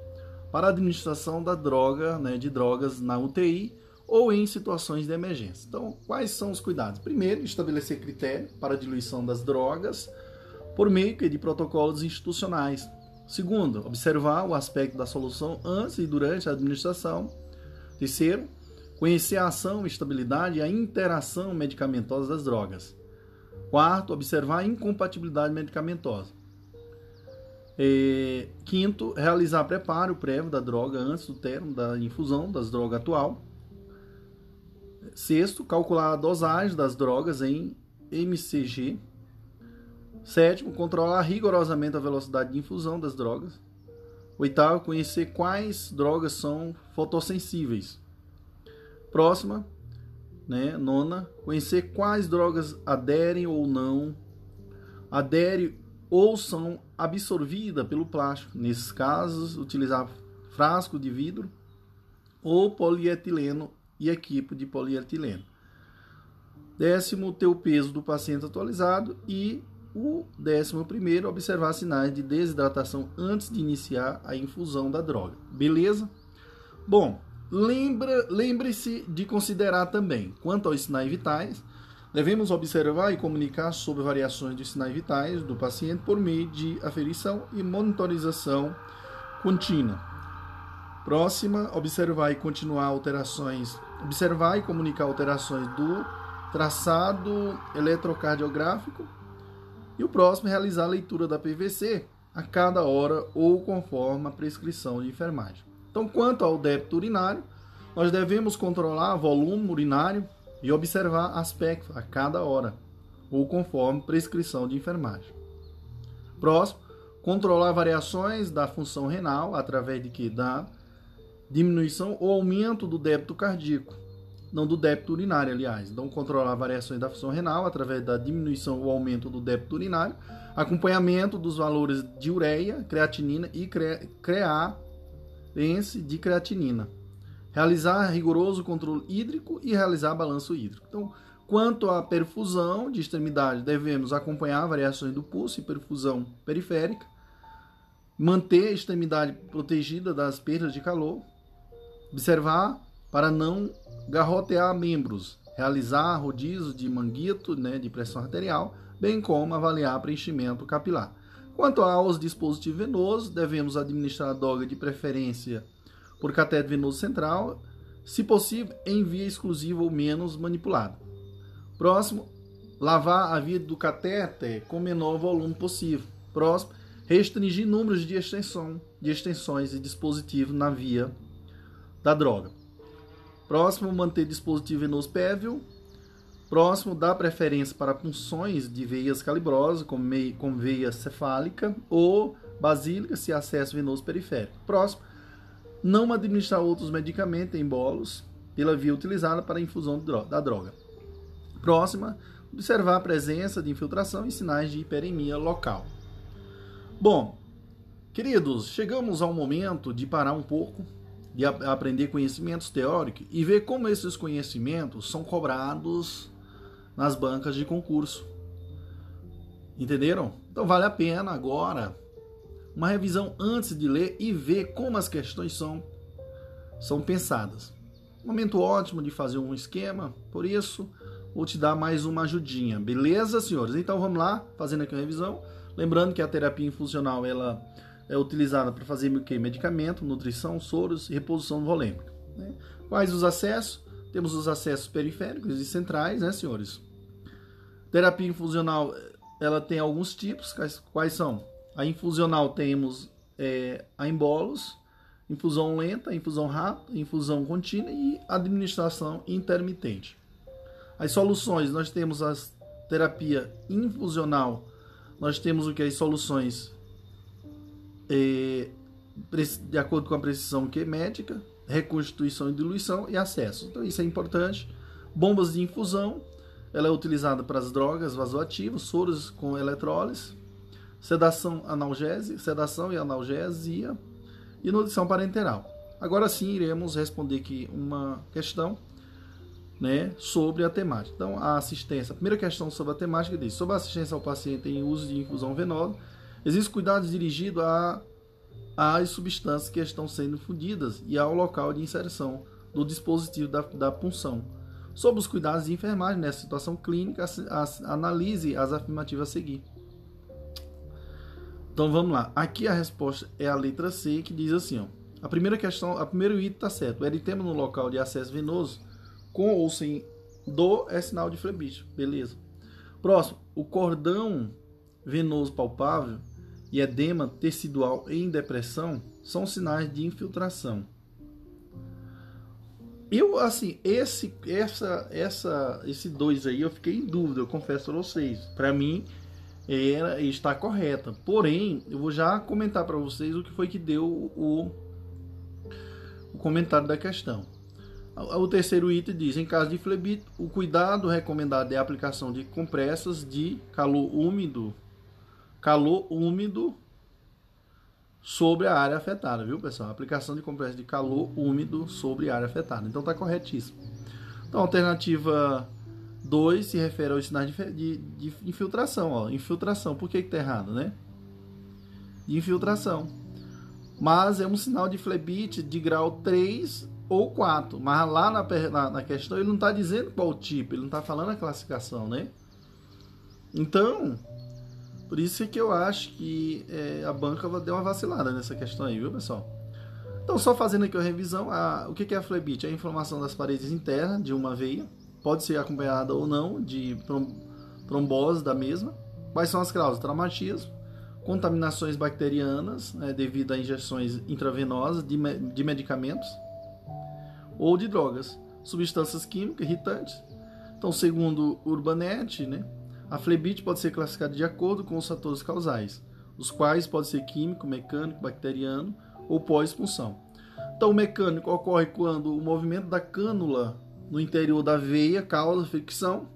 para a administração da droga, né, de drogas na UTI ou em situações de emergência. Então, quais são os cuidados? Primeiro, estabelecer critério para a diluição das drogas por meio de protocolos institucionais. Segundo, observar o aspecto da solução antes e durante a administração. Terceiro, conhecer a ação, estabilidade e a interação medicamentosa das drogas. Quarto, observar a incompatibilidade medicamentosa. E, quinto, realizar preparo prévio da droga antes do termo da infusão das drogas atual. Sexto, calcular a dosagem das drogas em MCG. Sétimo, controlar rigorosamente a velocidade de infusão das drogas. Oitavo, conhecer quais drogas são fotossensíveis. Próxima, né, nona, conhecer quais drogas aderem ou não, aderem ou são absorvidas pelo plástico. Nesses casos, utilizar frasco de vidro ou polietileno e equipe de polietileno. Décimo, ter o peso do paciente atualizado e o décimo primeiro, observar sinais de desidratação antes de iniciar a infusão da droga. Beleza? Bom, lembre-se de considerar também, quanto aos sinais vitais, devemos observar e comunicar sobre variações de sinais vitais do paciente por meio de aferição e monitorização contínua. Próxima, observar e continuar alterações, observar e comunicar alterações do traçado eletrocardiográfico e o próximo, realizar a leitura da PVC a cada hora ou conforme a prescrição de enfermagem. Então, quanto ao débito urinário, nós devemos controlar volume urinário e observar aspecto a cada hora ou conforme prescrição de enfermagem. Próximo, controlar variações da função renal através de que da diminuição ou aumento do débito cardíaco não do débito urinário, aliás. Então, controlar variações da função renal através da diminuição ou aumento do débito urinário, acompanhamento dos valores de ureia, creatinina e cre creatense de creatinina. Realizar rigoroso controle hídrico e realizar balanço hídrico. Então, quanto à perfusão de extremidade, devemos acompanhar variações do pulso e perfusão periférica, manter a extremidade protegida das perdas de calor, observar para não garrotear membros, realizar rodízio de manguito, né, de pressão arterial, bem como avaliar preenchimento capilar. Quanto aos dispositivos venosos, devemos administrar a droga de preferência por catéter venoso central, se possível em via exclusiva ou menos manipulada. Próximo, lavar a via do catéter com menor volume possível. Próximo, restringir números de extensão, de extensões e dispositivos na via da droga. Próximo, manter dispositivo venoso pévio. Próximo, dar preferência para punções de veias calibrosas, como, como veia cefálica ou basílica, se acesso venoso periférico. Próximo, não administrar outros medicamentos em bolos pela via utilizada para infusão da droga. Próxima, observar a presença de infiltração e sinais de hiperemia local. Bom, queridos, chegamos ao momento de parar um pouco de aprender conhecimentos teóricos e ver como esses conhecimentos são cobrados nas bancas de concurso. Entenderam? Então vale a pena agora uma revisão antes de ler e ver como as questões são são pensadas. Momento ótimo de fazer um esquema, por isso vou te dar mais uma ajudinha. Beleza, senhores? Então vamos lá, fazendo aqui uma revisão. Lembrando que a terapia infusional ela é utilizada para fazer o que? Medicamento, nutrição, soros e reposição volêmica. Né? Quais os acessos? Temos os acessos periféricos e centrais, né, senhores? Terapia infusional, ela tem alguns tipos. Quais, quais são? A infusional temos é, a embolos, infusão lenta, infusão rápida, infusão contínua e administração intermitente. As soluções, nós temos a terapia infusional, nós temos o que? As soluções é, de acordo com a precisão que é médica, reconstituição e diluição e acesso. Então isso é importante. Bombas de infusão, ela é utilizada para as drogas vasoativas, soros com eletrólise, sedação analgésica, sedação e analgesia e nutrição parenteral. Agora sim iremos responder aqui uma questão né, sobre a temática. Então, a assistência, a primeira questão sobre a temática diz: sobre a assistência ao paciente em uso de infusão venosa, Existem cuidados dirigidos a, às substâncias que estão sendo fundidas e ao local de inserção do dispositivo da, da punção. Sobre os cuidados de enfermagem nessa situação clínica, analise as afirmativas a seguir. Então vamos lá. Aqui a resposta é a letra C, que diz assim: ó, a primeira questão, a primeiro item está certo. O eritema no local de acesso venoso, com ou sem dor, é sinal de flebite. Beleza. Próximo, o cordão venoso palpável e edema tecidual em depressão são sinais de infiltração. Eu, assim, esse, essa, essa, esse dois aí eu fiquei em dúvida, eu confesso para vocês. Para mim, era, está correta. Porém, eu vou já comentar para vocês o que foi que deu o, o comentário da questão. O terceiro item diz: em caso de flebite, o cuidado recomendado é a aplicação de compressas de calor úmido calor úmido sobre a área afetada, viu, pessoal? Aplicação de compressão de calor úmido sobre a área afetada. Então tá corretíssimo. Então, alternativa 2 se refere aos sinais de, de, de, infiltração, ó. Infiltração, por que que tá errado, né? De infiltração. Mas é um sinal de flebite de grau 3 ou 4. Mas lá na, na, na questão ele não está dizendo qual tipo, ele não está falando a classificação, né? Então, por isso é que eu acho que é, a banca deu uma vacilada nessa questão aí, viu, pessoal? Então, só fazendo aqui a revisão, a, o que é a flebite? É a inflamação das paredes internas de uma veia, pode ser acompanhada ou não de trombose da mesma. Quais são as causas? Traumatismo, contaminações bacterianas né, devido a injeções intravenosas de, de medicamentos ou de drogas, substâncias químicas irritantes. Então, segundo Urbanet, né, a flebite pode ser classificada de acordo com os fatores causais, os quais pode ser químico, mecânico, bacteriano ou pós-expulsão. Então, o mecânico ocorre quando o movimento da cânula no interior da veia causa fricção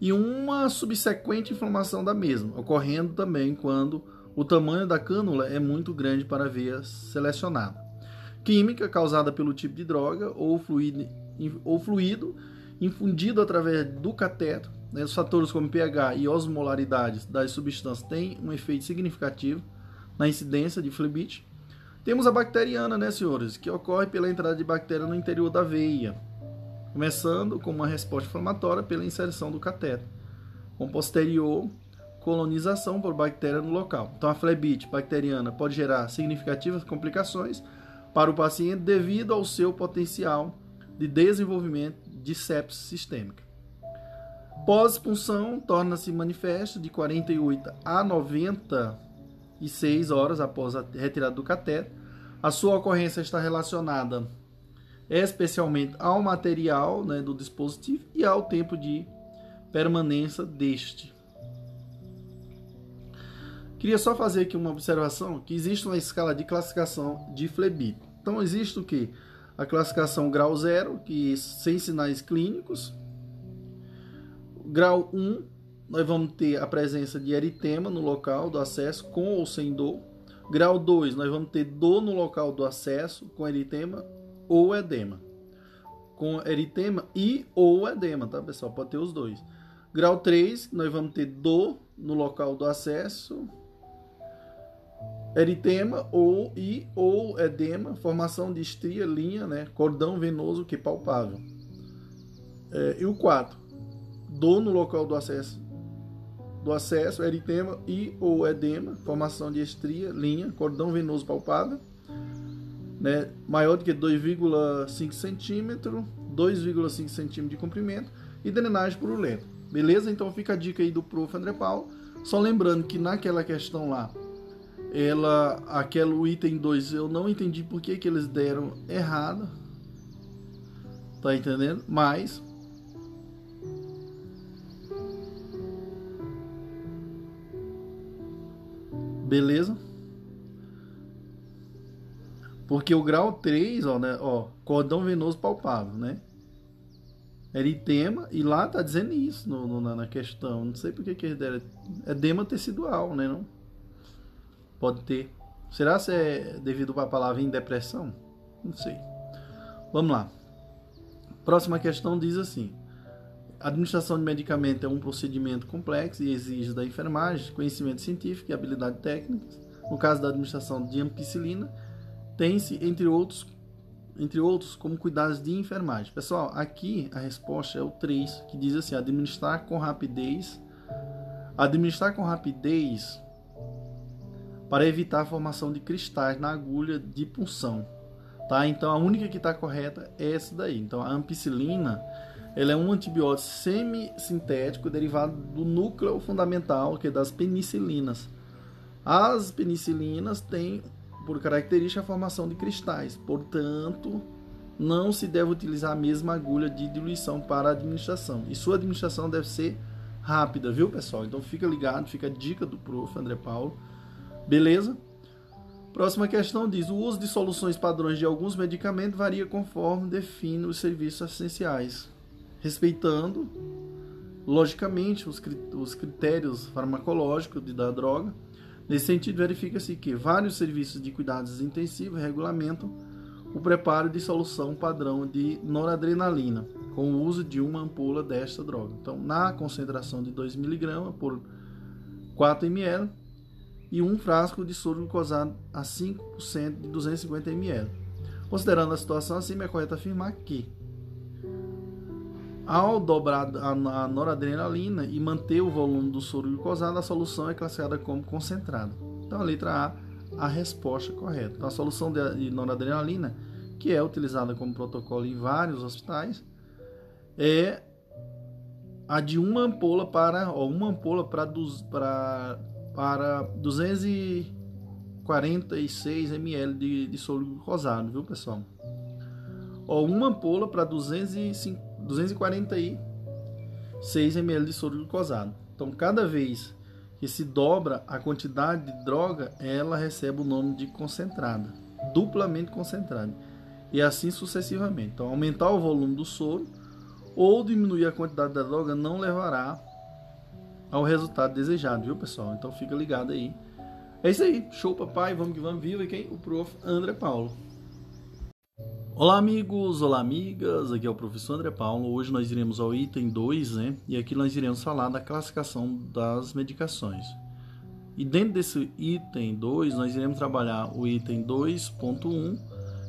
e uma subsequente inflamação da mesma, ocorrendo também quando o tamanho da cânula é muito grande para a veia selecionada. Química causada pelo tipo de droga ou fluido, ou fluido infundido através do cateto né, os fatores como pH e osmolaridade das substâncias têm um efeito significativo na incidência de flebite. Temos a bacteriana, né, senhores, que ocorre pela entrada de bactéria no interior da veia, começando com uma resposta inflamatória pela inserção do cateto, com posterior colonização por bactéria no local. Então, a flebite bacteriana pode gerar significativas complicações para o paciente devido ao seu potencial de desenvolvimento de sepsis sistêmica. Pós-expulsão torna-se manifesto de 48 a 96 horas após a retirada do cateto. A sua ocorrência está relacionada especialmente ao material né, do dispositivo e ao tempo de permanência deste. Queria só fazer aqui uma observação que existe uma escala de classificação de flebite. Então existe o que? A classificação grau 0, que sem sinais clínicos, Grau 1, nós vamos ter a presença de eritema no local do acesso, com ou sem dor. Grau 2, nós vamos ter dor no local do acesso, com eritema ou edema. Com eritema e ou edema, tá, pessoal? Pode ter os dois. Grau 3, nós vamos ter dor no local do acesso, eritema ou e ou edema, formação de estria, linha, né, cordão venoso que é palpável. É, e o 4, dor no local do acesso, do acesso, eritema e ou edema, formação de estria, linha, cordão venoso palpável, né, maior do que 2,5 centímetro, 2,5 centímetro de comprimento e drenagem purulenta. Beleza? Então fica a dica aí do prof. André Paulo. Só lembrando que naquela questão lá, ela, aquele item 2, eu não entendi por que, que eles deram errado. Tá entendendo? Mas Beleza? Porque o grau 3, ó, né, ó, cordão venoso palpável, né? Eritema, e lá tá dizendo isso no, no na questão. Não sei porque que deram. É edema tecidual, né? Não? Pode ter. Será se é devido à palavra em depressão? Não sei. Vamos lá. Próxima questão diz assim: administração de medicamento é um procedimento complexo e exige da enfermagem conhecimento científico e habilidade técnica. No caso da administração de ampicilina, tem-se, entre outros entre outros, como cuidados de enfermagem. Pessoal, aqui a resposta é o 3, que diz assim: administrar com rapidez. Administrar com rapidez para evitar a formação de cristais na agulha de punção. Tá? Então a única que está correta é essa daí. Então a ampicilina ela é um antibiótico semissintético derivado do núcleo fundamental que é das penicilinas. As penicilinas têm por característica a formação de cristais, portanto, não se deve utilizar a mesma agulha de diluição para a administração. E sua administração deve ser rápida, viu, pessoal? Então fica ligado, fica a dica do prof. André Paulo. Beleza? Próxima questão diz: o uso de soluções padrões de alguns medicamentos varia conforme define os serviços essenciais, respeitando, logicamente, os critérios farmacológicos da droga Nesse sentido, verifica-se que vários serviços de cuidados intensivos regulamentam o preparo de solução padrão de noradrenalina com o uso de uma ampola desta droga. Então, na concentração de 2 mg por 4 ml e um frasco de soro glucosado a 5% de 250 ml. Considerando a situação assim, é correto afirmar que ao dobrar a noradrenalina e manter o volume do soro glucosado, a solução é classificada como concentrada. Então, a letra A, a resposta correta. Então, a solução de noradrenalina, que é utilizada como protocolo em vários hospitais, é a de uma ampola para ó, uma ampola para, para, para 246 ml de, de soro glucosado, viu pessoal? Ó, uma ampola para 250 246 ml de soro glucosado. Então, cada vez que se dobra a quantidade de droga, ela recebe o nome de concentrada, duplamente concentrada. E assim sucessivamente. Então, aumentar o volume do soro ou diminuir a quantidade da droga não levará ao resultado desejado, viu, pessoal? Então, fica ligado aí. É isso aí. Show, papai. Vamos que vamos. Viva quem? O prof. André Paulo. Olá amigos, olá amigas, aqui é o professor André Paulo. Hoje nós iremos ao item 2, né? E aqui nós iremos falar da classificação das medicações. E dentro desse item 2, nós iremos trabalhar o item 2.1,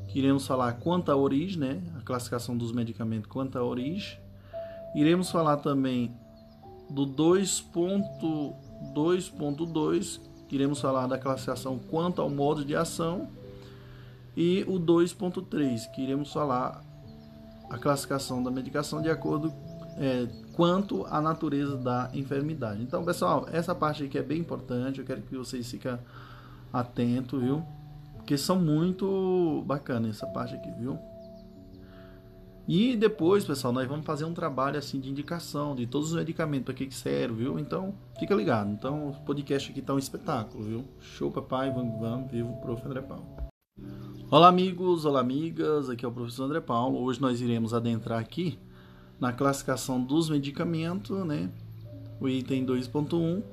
que iremos falar quanto à origem, né? A classificação dos medicamentos quanto à origem. Iremos falar também do 2.2.2, que iremos falar da classificação quanto ao modo de ação e o 2.3, que iremos falar a classificação da medicação de acordo é, quanto à natureza da enfermidade. Então, pessoal, essa parte aqui é bem importante, eu quero que vocês fiquem atentos, viu? Porque são muito bacanas essa parte aqui, viu? E depois, pessoal, nós vamos fazer um trabalho assim de indicação de todos os medicamentos para que serve, viu? Então, fica ligado. Então, o podcast aqui tá um espetáculo, viu? Show, papai, vamos, vamos, vivo, prof. André Paulo. Olá amigos, olá amigas, aqui é o professor André Paulo. Hoje nós iremos adentrar aqui na classificação dos medicamentos, né? O item 2.1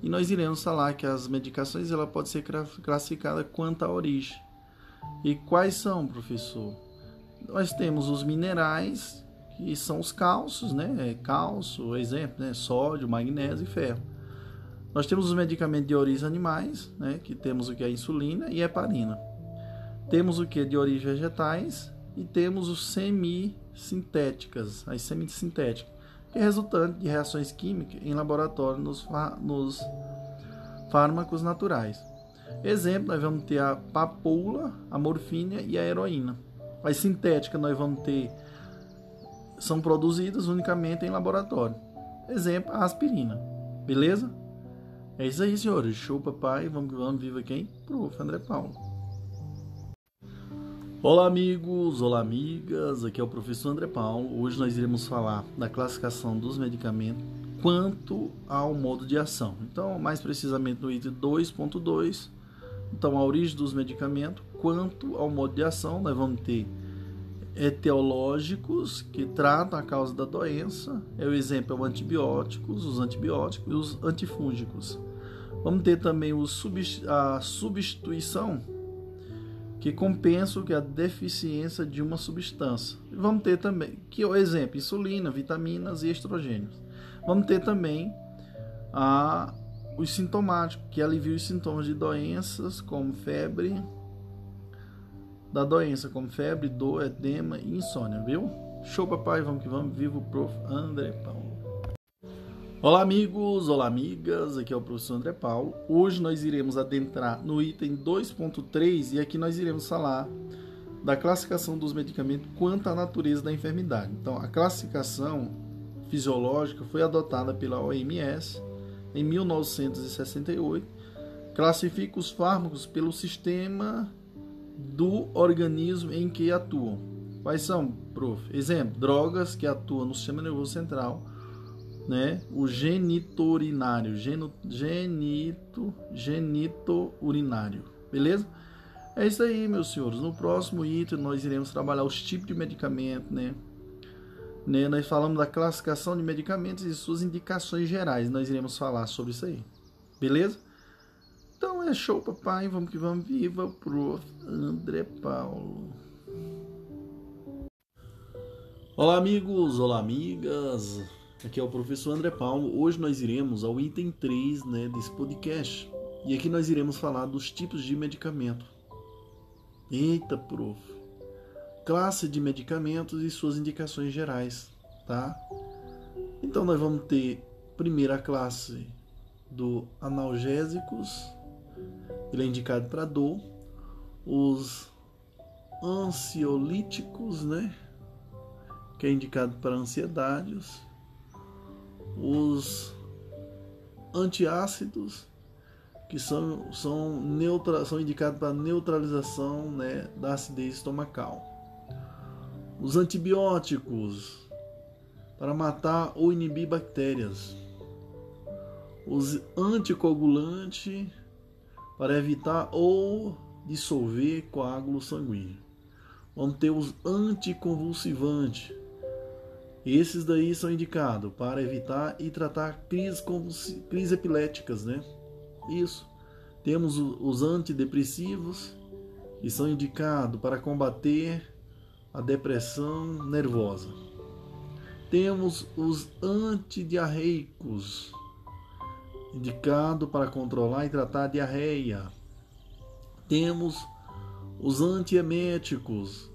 e nós iremos falar que as medicações ela pode ser classificada quanto à origem. E quais são, professor? Nós temos os minerais, que são os cálcios, né? É cálcio, exemplo, né? Sódio, magnésio e ferro. Nós temos os medicamentos de origem animais, né? Que temos o que é a insulina e a heparina. Temos o que de origem vegetais e temos os semissintéticas, as semissintéticas, que é resultante de reações químicas em laboratório nos, nos fármacos naturais. Exemplo, nós vamos ter a papoula, a morfina e a heroína. As sintéticas nós vamos ter são produzidas unicamente em laboratório. Exemplo, a aspirina. Beleza? É isso aí, senhores. Show, papai. Vamos, vamos, viva quem? Prof. André Paulo. Olá amigos, olá amigas, aqui é o professor André Paulo. Hoje nós iremos falar da classificação dos medicamentos quanto ao modo de ação. Então, mais precisamente no item 2.2, então a origem dos medicamentos, quanto ao modo de ação, nós vamos ter etiológicos que tratam a causa da doença, é o exemplo é os antibióticos, os antibióticos e os antifúngicos. Vamos ter também os a substituição que compensam que a deficiência de uma substância. Vamos ter também, que o exemplo, insulina, vitaminas e estrogênios. Vamos ter também a, os sintomáticos, que alivia os sintomas de doenças como febre, da doença, como febre, dor, edema e insônia, viu? Show, papai, vamos que vamos. Viva o prof. André Paulo. Olá, amigos, olá, amigas. Aqui é o professor André Paulo. Hoje nós iremos adentrar no item 2.3 e aqui nós iremos falar da classificação dos medicamentos quanto à natureza da enfermidade. Então, a classificação fisiológica foi adotada pela OMS em 1968. Classifica os fármacos pelo sistema do organismo em que atuam. Quais são, prof? Exemplo, drogas que atuam no sistema nervoso central, né? O genitourinário, geno, genito, genito urinário, beleza? É isso aí, meus senhores. No próximo item nós iremos trabalhar os tipos de medicamento, né? né? Nós falamos da classificação de medicamentos e suas indicações gerais. Nós iremos falar sobre isso aí, beleza? Então é show, papai. Vamos que vamos. Viva o. André Paulo. Olá, amigos. Olá, amigas. Aqui é o professor André Paulo. Hoje nós iremos ao item 3 né, desse podcast. E aqui nós iremos falar dos tipos de medicamento. Eita, prof. Classe de medicamentos e suas indicações gerais, tá? Então nós vamos ter primeira classe do analgésicos ele é indicado para dor. Os ansiolíticos, né? Que é indicado para ansiedades. Os antiácidos, que são, são, neutra, são indicados para neutralização né, da acidez estomacal. Os antibióticos, para matar ou inibir bactérias. Os anticoagulantes para evitar ou dissolver coágulo sanguíneo. Vamos ter os anticonvulsivantes. Esses daí são indicados para evitar e tratar crises, crises epiléticas, né? Isso. Temos os antidepressivos, que são indicados para combater a depressão nervosa. Temos os antidiarreicos, indicado para controlar e tratar a diarreia. Temos os antieméticos,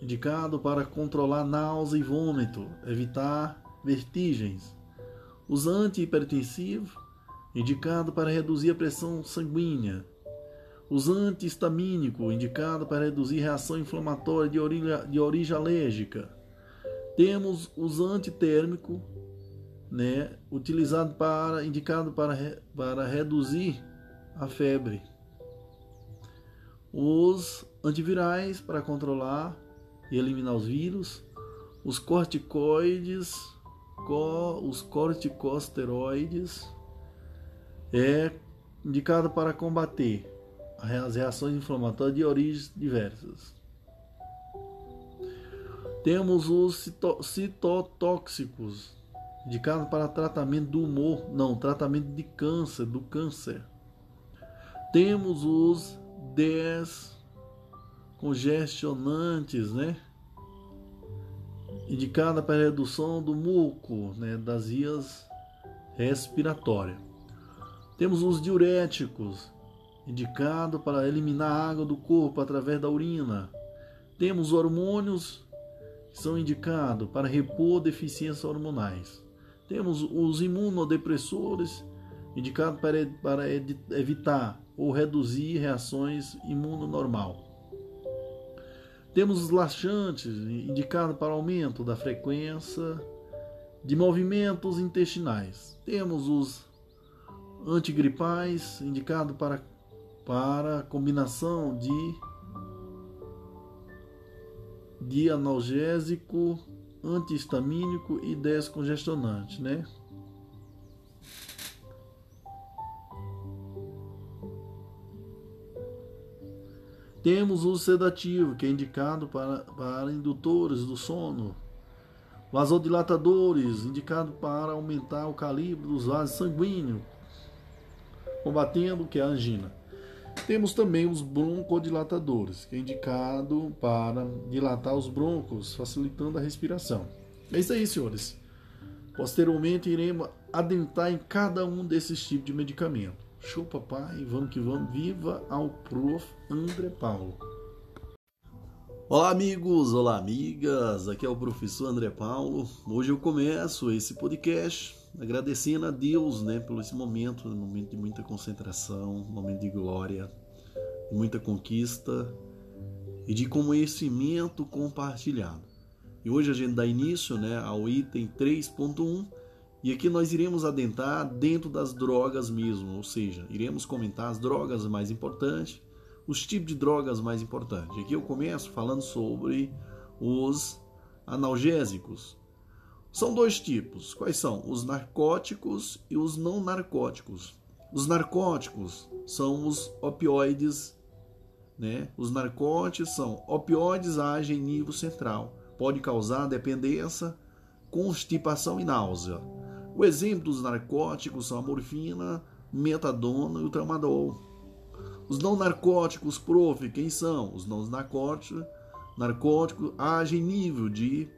indicado para controlar náusea e vômito, evitar vertigens. Os antihipertensivos, indicado para reduzir a pressão sanguínea. Os antihistamínicos, indicado para reduzir reação inflamatória de origem, de origem alérgica. Temos os antitérmicos, né, utilizado para indicado para, para reduzir a febre. Os antivirais para controlar e eliminar os vírus, os corticoides, co, os corticosteroides é indicado para combater as reações inflamatórias de origens diversas. Temos os citotóxicos, indicado para tratamento do humor, não, tratamento de câncer, do câncer. Temos os descongestionantes, né? Indicada para redução do muco, né, das vias respiratórias. Temos os diuréticos, indicado para eliminar a água do corpo através da urina. Temos hormônios que são indicados para repor deficiências hormonais. Temos os imunodepressores, indicados para, para evitar ou reduzir reações imunonormal. Temos os laxantes, indicados para aumento da frequência de movimentos intestinais. Temos os antigripais, indicados para, para combinação de, de analgésico antihistamínico e descongestionante, né? Temos o sedativo, que é indicado para, para indutores do sono. Vasodilatadores, indicado para aumentar o calibre dos vasos sanguíneos, combatendo que é a angina. Temos também os broncodilatadores, que é indicado para dilatar os broncos, facilitando a respiração. É isso aí, senhores. Posteriormente iremos adentrar em cada um desses tipos de medicamento. Show, papai, vamos que vamos. Viva ao Prof. André Paulo. Olá, amigos, olá, amigas. Aqui é o professor André Paulo. Hoje eu começo esse podcast agradecendo a Deus, né, pelo esse momento, um momento de muita concentração, um momento de glória, de muita conquista e de conhecimento compartilhado. E hoje a gente dá início, né, ao item 3.1 e aqui nós iremos adentrar dentro das drogas mesmo, ou seja, iremos comentar as drogas mais importantes os tipos de drogas mais importantes. Aqui eu começo falando sobre os analgésicos. São dois tipos. Quais são? Os narcóticos e os não narcóticos. Os narcóticos são os opioides, né? Os narcóticos são opioides agem em nível central, pode causar dependência, constipação e náusea. O exemplo dos narcóticos são a morfina, metadona e o tramadol. Os não narcóticos, prof, quem são? Os não narcóticos, narcóticos agem em nível de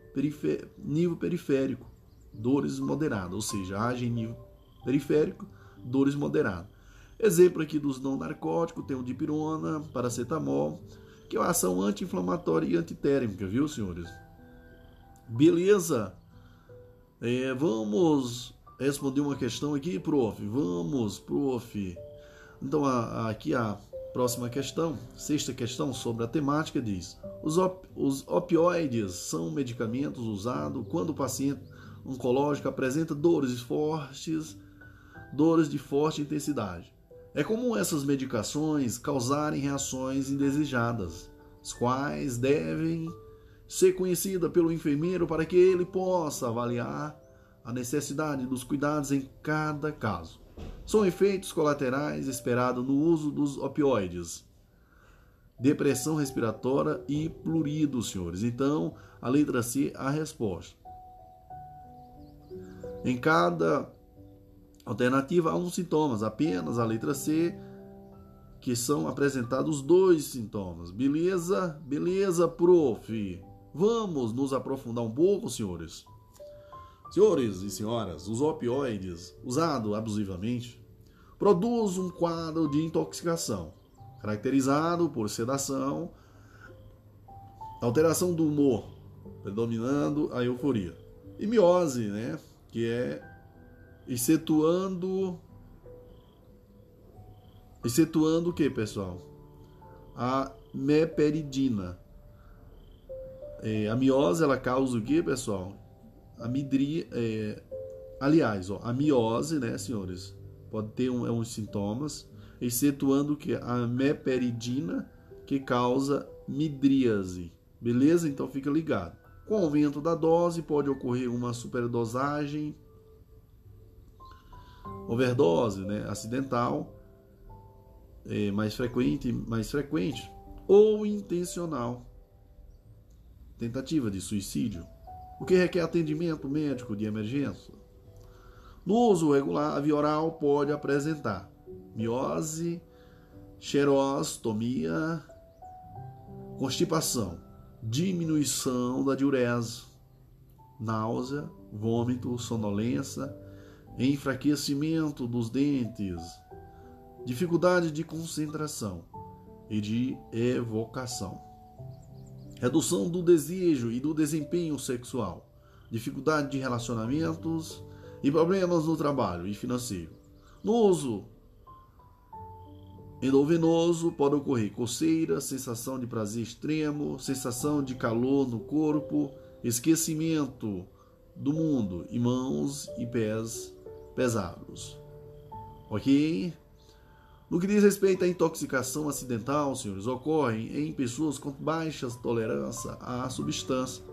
nível periférico, dores moderadas, ou seja, agem em nível periférico, dores moderadas. Exemplo aqui dos não narcóticos, tem o dipirona, paracetamol, que é uma ação anti-inflamatória e antitérmica, viu, senhores? Beleza? É, vamos responder uma questão aqui, prof. Vamos, prof. Então, a, a, aqui a próxima questão, sexta questão sobre a temática diz: os, op, os opioides são medicamentos usados quando o paciente oncológico apresenta dores fortes, dores de forte intensidade. É comum essas medicações causarem reações indesejadas, as quais devem ser conhecidas pelo enfermeiro para que ele possa avaliar a necessidade dos cuidados em cada caso. São efeitos colaterais esperados no uso dos opioides. Depressão respiratória e plurido, senhores. Então, a letra C, a resposta. Em cada alternativa há uns sintomas, apenas a letra C, que são apresentados dois sintomas. Beleza? Beleza, prof. Vamos nos aprofundar um pouco, senhores? Senhores e senhoras, os opioides, usados abusivamente, produz um quadro de intoxicação, caracterizado por sedação, alteração do humor, predominando a euforia. E miose, né, que é excetuando excetuando o que, pessoal? A meperidina. É, a miose ela causa o que, pessoal? a midria, é, aliás, ó, a miose, né, senhores, pode ter um, é uns sintomas, excetuando que a meperidina, que causa midríase, beleza? Então fica ligado. Com o aumento da dose pode ocorrer uma superdosagem, overdose, né, acidental, é, mais frequente, mais frequente ou intencional, tentativa de suicídio o que requer atendimento médico de emergência. No uso regular, a via oral pode apresentar miose, xerostomia, constipação, diminuição da diurese, náusea, vômito, sonolência, enfraquecimento dos dentes, dificuldade de concentração e de evocação redução do desejo e do desempenho sexual, dificuldade de relacionamentos e problemas no trabalho e financeiro. No uso endovenoso pode ocorrer coceira, sensação de prazer extremo, sensação de calor no corpo, esquecimento do mundo e mãos e pés pesados. Ok? No que diz respeito à intoxicação acidental, senhores, ocorre em pessoas com baixa tolerância à substância,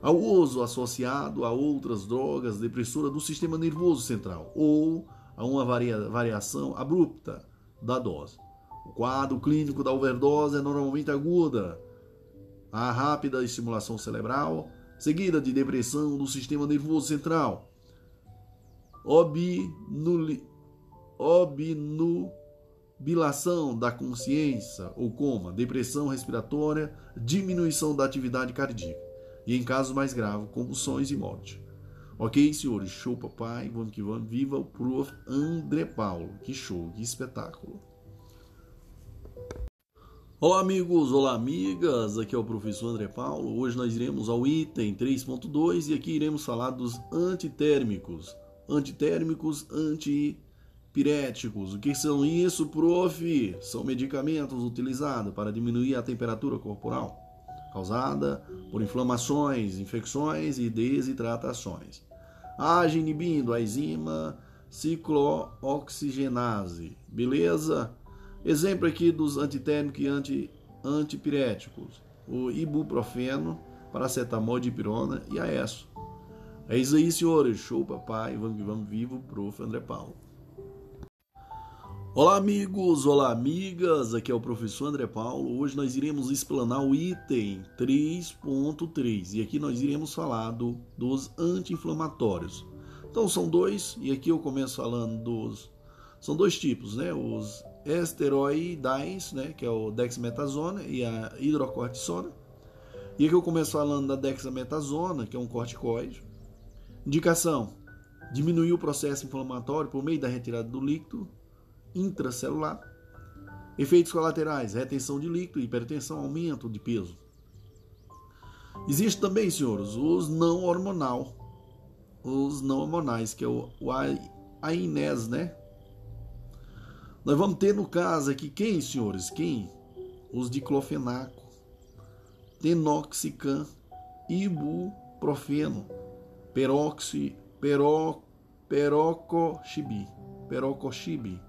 ao uso associado a outras drogas depressoras do sistema nervoso central ou a uma varia, variação abrupta da dose. O quadro clínico da overdose é normalmente aguda, a rápida estimulação cerebral, seguida de depressão do sistema nervoso central, obnuli, obnu, bilação da consciência ou coma, depressão respiratória, diminuição da atividade cardíaca e, em casos mais graves, convulsões e morte. Ok, senhores? Show, papai. Vamos que vamos. Viva o Prof. André Paulo. Que show, que espetáculo. Olá amigos, olá amigas, aqui é o professor André Paulo. Hoje nós iremos ao item 3.2 e aqui iremos falar dos antitérmicos. Antitérmicos, antipiréticos. O que são isso, prof? São medicamentos utilizados para diminuir a temperatura corporal causada por inflamações, infecções e desidratações. Age inibindo a enzima ciclooxigenase. Beleza? Exemplo aqui dos antitérmicos e anti, antipiréticos: o ibuprofeno, paracetamol, dipirona e a ESO. É isso aí, senhores. Show, papai. Vamos que vamos, vivo, prof. André Paulo. Olá, amigos. Olá, amigas. Aqui é o professor André Paulo. Hoje nós iremos explanar o item 3.3 e aqui nós iremos falar do, dos anti-inflamatórios. Então, são dois, e aqui eu começo falando dos. São dois tipos, né? Os esteroidais, né, que é o dexametasona e a hidrocortisona. E aqui eu começo falando da dexametasona, que é um corticoide. Indicação: diminuir o processo inflamatório por meio da retirada do líquido intracelular. Efeitos colaterais: retenção de líquido, hipertensão, aumento de peso. Existe também, senhores, os não hormonal, os não hormonais, que é o, o AINES, né? Nós vamos ter no caso aqui quem, senhores? Quem? Os diclofenaco, tenoxicam, ibuprofeno, peroxi, pero, perocoxibi, perocoxibi.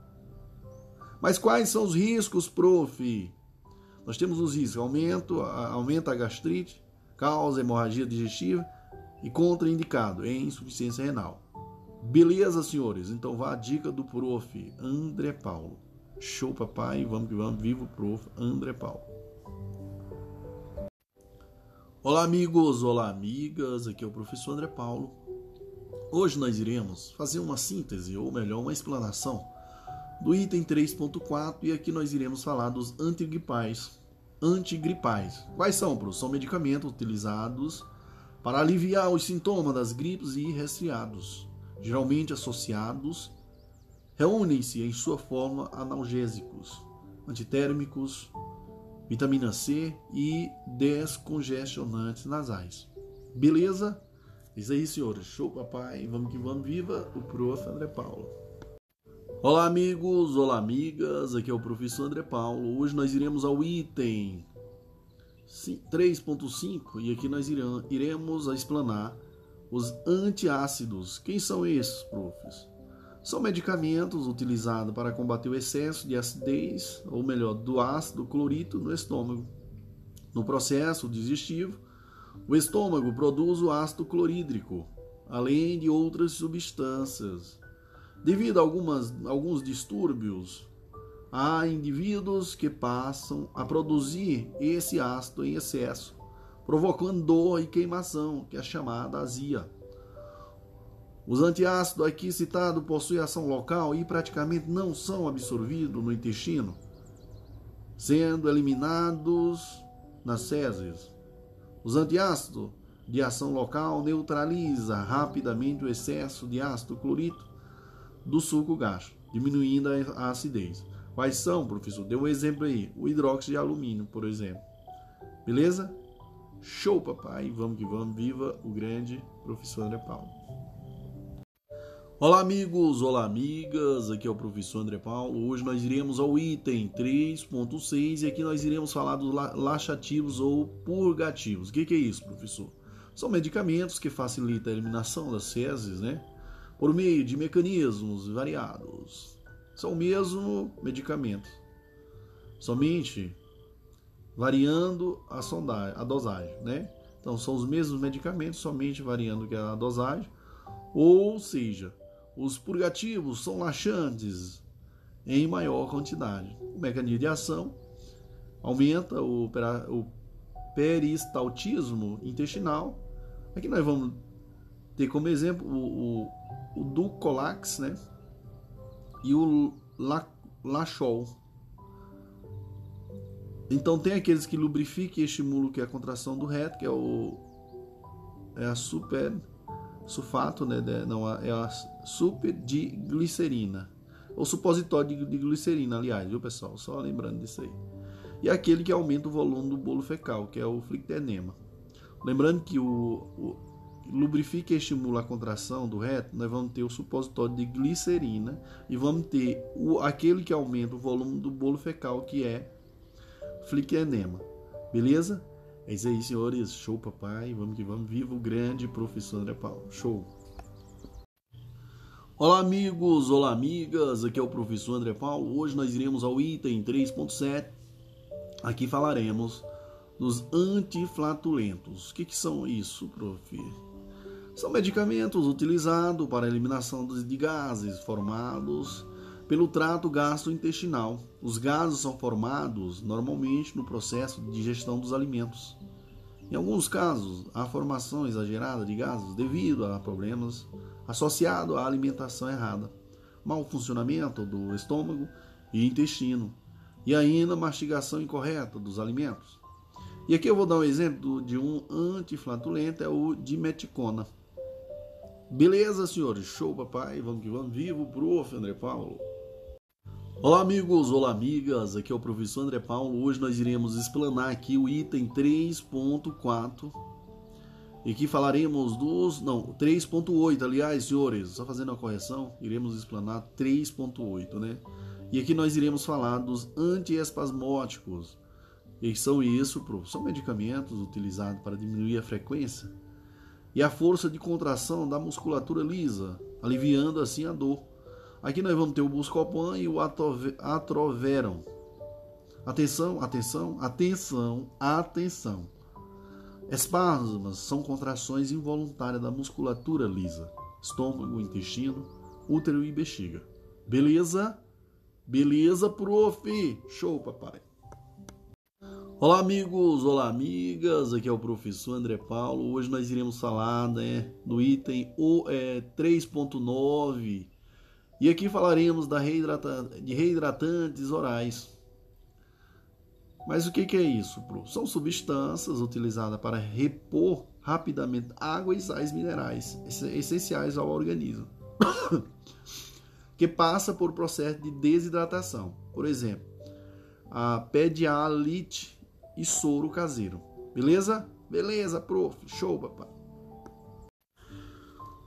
Mas quais são os riscos, prof? Nós temos os riscos: aumento, aumenta a gastrite, causa hemorragia digestiva e contraindicado em insuficiência renal. Beleza, senhores? Então vá a dica do prof. André Paulo. Show, papai. Vamos que vamos. Vivo, prof. André Paulo. Olá, amigos. Olá, amigas. Aqui é o professor André Paulo. Hoje nós iremos fazer uma síntese, ou melhor, uma explanação do item 3.4 e aqui nós iremos falar dos antigripais. Antigripais. Quais são, professor? São medicamentos utilizados para aliviar os sintomas das gripes e resfriados geralmente associados, reúnem-se em sua forma analgésicos, antitérmicos, vitamina C e descongestionantes nasais. Beleza? Isso aí, senhores. Show, papai. Vamos que vamos. Viva o prof. André Paulo. Olá, amigos. Olá, amigas. Aqui é o professor André Paulo. Hoje nós iremos ao item 3.5 e aqui nós iremos explanar os antiácidos. Quem são esses, profs? São medicamentos utilizados para combater o excesso de acidez, ou melhor, do ácido clorito no estômago. No processo digestivo, o estômago produz o ácido clorídrico, além de outras substâncias. Devido a algumas, alguns distúrbios, há indivíduos que passam a produzir esse ácido em excesso provocando dor e queimação, que é chamada azia. Os antiácidos aqui citados possuem ação local e praticamente não são absorvidos no intestino, sendo eliminados nas fezes. Os antiácidos de ação local neutraliza rapidamente o excesso de ácido clorito do suco gástrico, diminuindo a acidez. Quais são, professor? Deu um exemplo aí, o hidróxido de alumínio, por exemplo. Beleza? Show, papai! Vamos que vamos! Viva o grande professor André Paulo! Olá, amigos! Olá, amigas! Aqui é o professor André Paulo. Hoje nós iremos ao item 3.6 e aqui nós iremos falar dos laxativos ou purgativos. O que, que é isso, professor? São medicamentos que facilitam a eliminação das fezes, né? Por meio de mecanismos variados. São o mesmo medicamento. Somente variando a sondagem, a dosagem, né? Então são os mesmos medicamentos, somente variando a dosagem. Ou seja, os purgativos são laxantes em maior quantidade. O mecanismo de ação aumenta o, o peristaltismo intestinal. Aqui nós vamos ter como exemplo o, o, Ducolax, né? E o Lachol, então tem aqueles que lubrificam e estimulam que é a contração do reto, que é o é a super sulfato, né? Não, é a super de glicerina. Ou supositório de, de glicerina, aliás, viu pessoal? Só lembrando disso aí. e aquele que aumenta o volume do bolo fecal, que é o flictenema. Lembrando que o, o lubrifica e estimula a contração do reto, nós vamos ter o supositório de glicerina e vamos ter o, aquele que aumenta o volume do bolo fecal, que é fliquenema. Beleza? É isso aí, senhores. Show, papai. Vamos que vamos. Viva o grande professor André Paulo. Show. Olá, amigos. Olá, amigas. Aqui é o professor André Paulo. Hoje nós iremos ao item 3.7. Aqui falaremos dos antiflatulentos. O que, que são isso, prof? São medicamentos utilizados para a eliminação de gases formados pelo trato gastrointestinal. Os gases são formados normalmente no processo de digestão dos alimentos. Em alguns casos, há formação exagerada de gases devido a problemas associados à alimentação errada, mau funcionamento do estômago e intestino, e ainda mastigação incorreta dos alimentos. E aqui eu vou dar um exemplo de um antiflatulento, é o dimeticona. Beleza, senhores? Show, papai. Vamos que vamos. Vivo, prof. André Paulo. Olá, amigos. Olá, amigas. Aqui é o professor André Paulo. Hoje nós iremos explanar aqui o item 3.4 e que falaremos dos. Não, 3.8, aliás, senhores, só fazendo a correção, iremos explanar 3.8, né? E aqui nós iremos falar dos antiespasmóticos. E são isso, prof. São medicamentos utilizados para diminuir a frequência e a força de contração da musculatura lisa, aliviando assim a dor. Aqui nós vamos ter o Buscopan e o Atroveron. Atenção, atenção, atenção, atenção. Espasmas são contrações involuntárias da musculatura lisa, estômago, intestino, útero e bexiga. Beleza? Beleza, prof? Show, papai. Olá amigos, olá amigas, aqui é o professor André Paulo. Hoje nós iremos falar né, do item é, 3.9 e aqui falaremos da reidrata, de reidratantes orais. Mas o que, que é isso, Pro? São substâncias utilizadas para repor rapidamente água e sais minerais essenciais ao organismo, que passa por processo de desidratação. Por exemplo, a pedialite e soro caseiro. Beleza? Beleza, prof. Show, papai.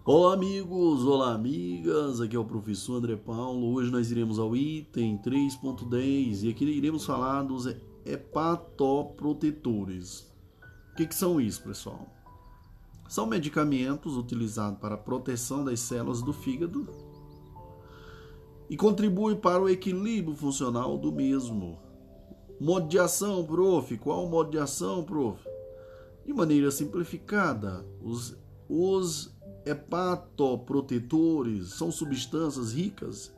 Olá, amigos. Olá, amigas. Aqui é o professor André Paulo. Hoje nós iremos ao item 3.10 e aqui iremos falar dos hepatoprotetores. O que, que são isso, pessoal? São medicamentos utilizados para a proteção das células do fígado e contribuem para o equilíbrio funcional do mesmo. Modo de ação, prof. Qual o modo de ação, prof? De maneira simplificada, os, os hepatoprotetores são substâncias ricas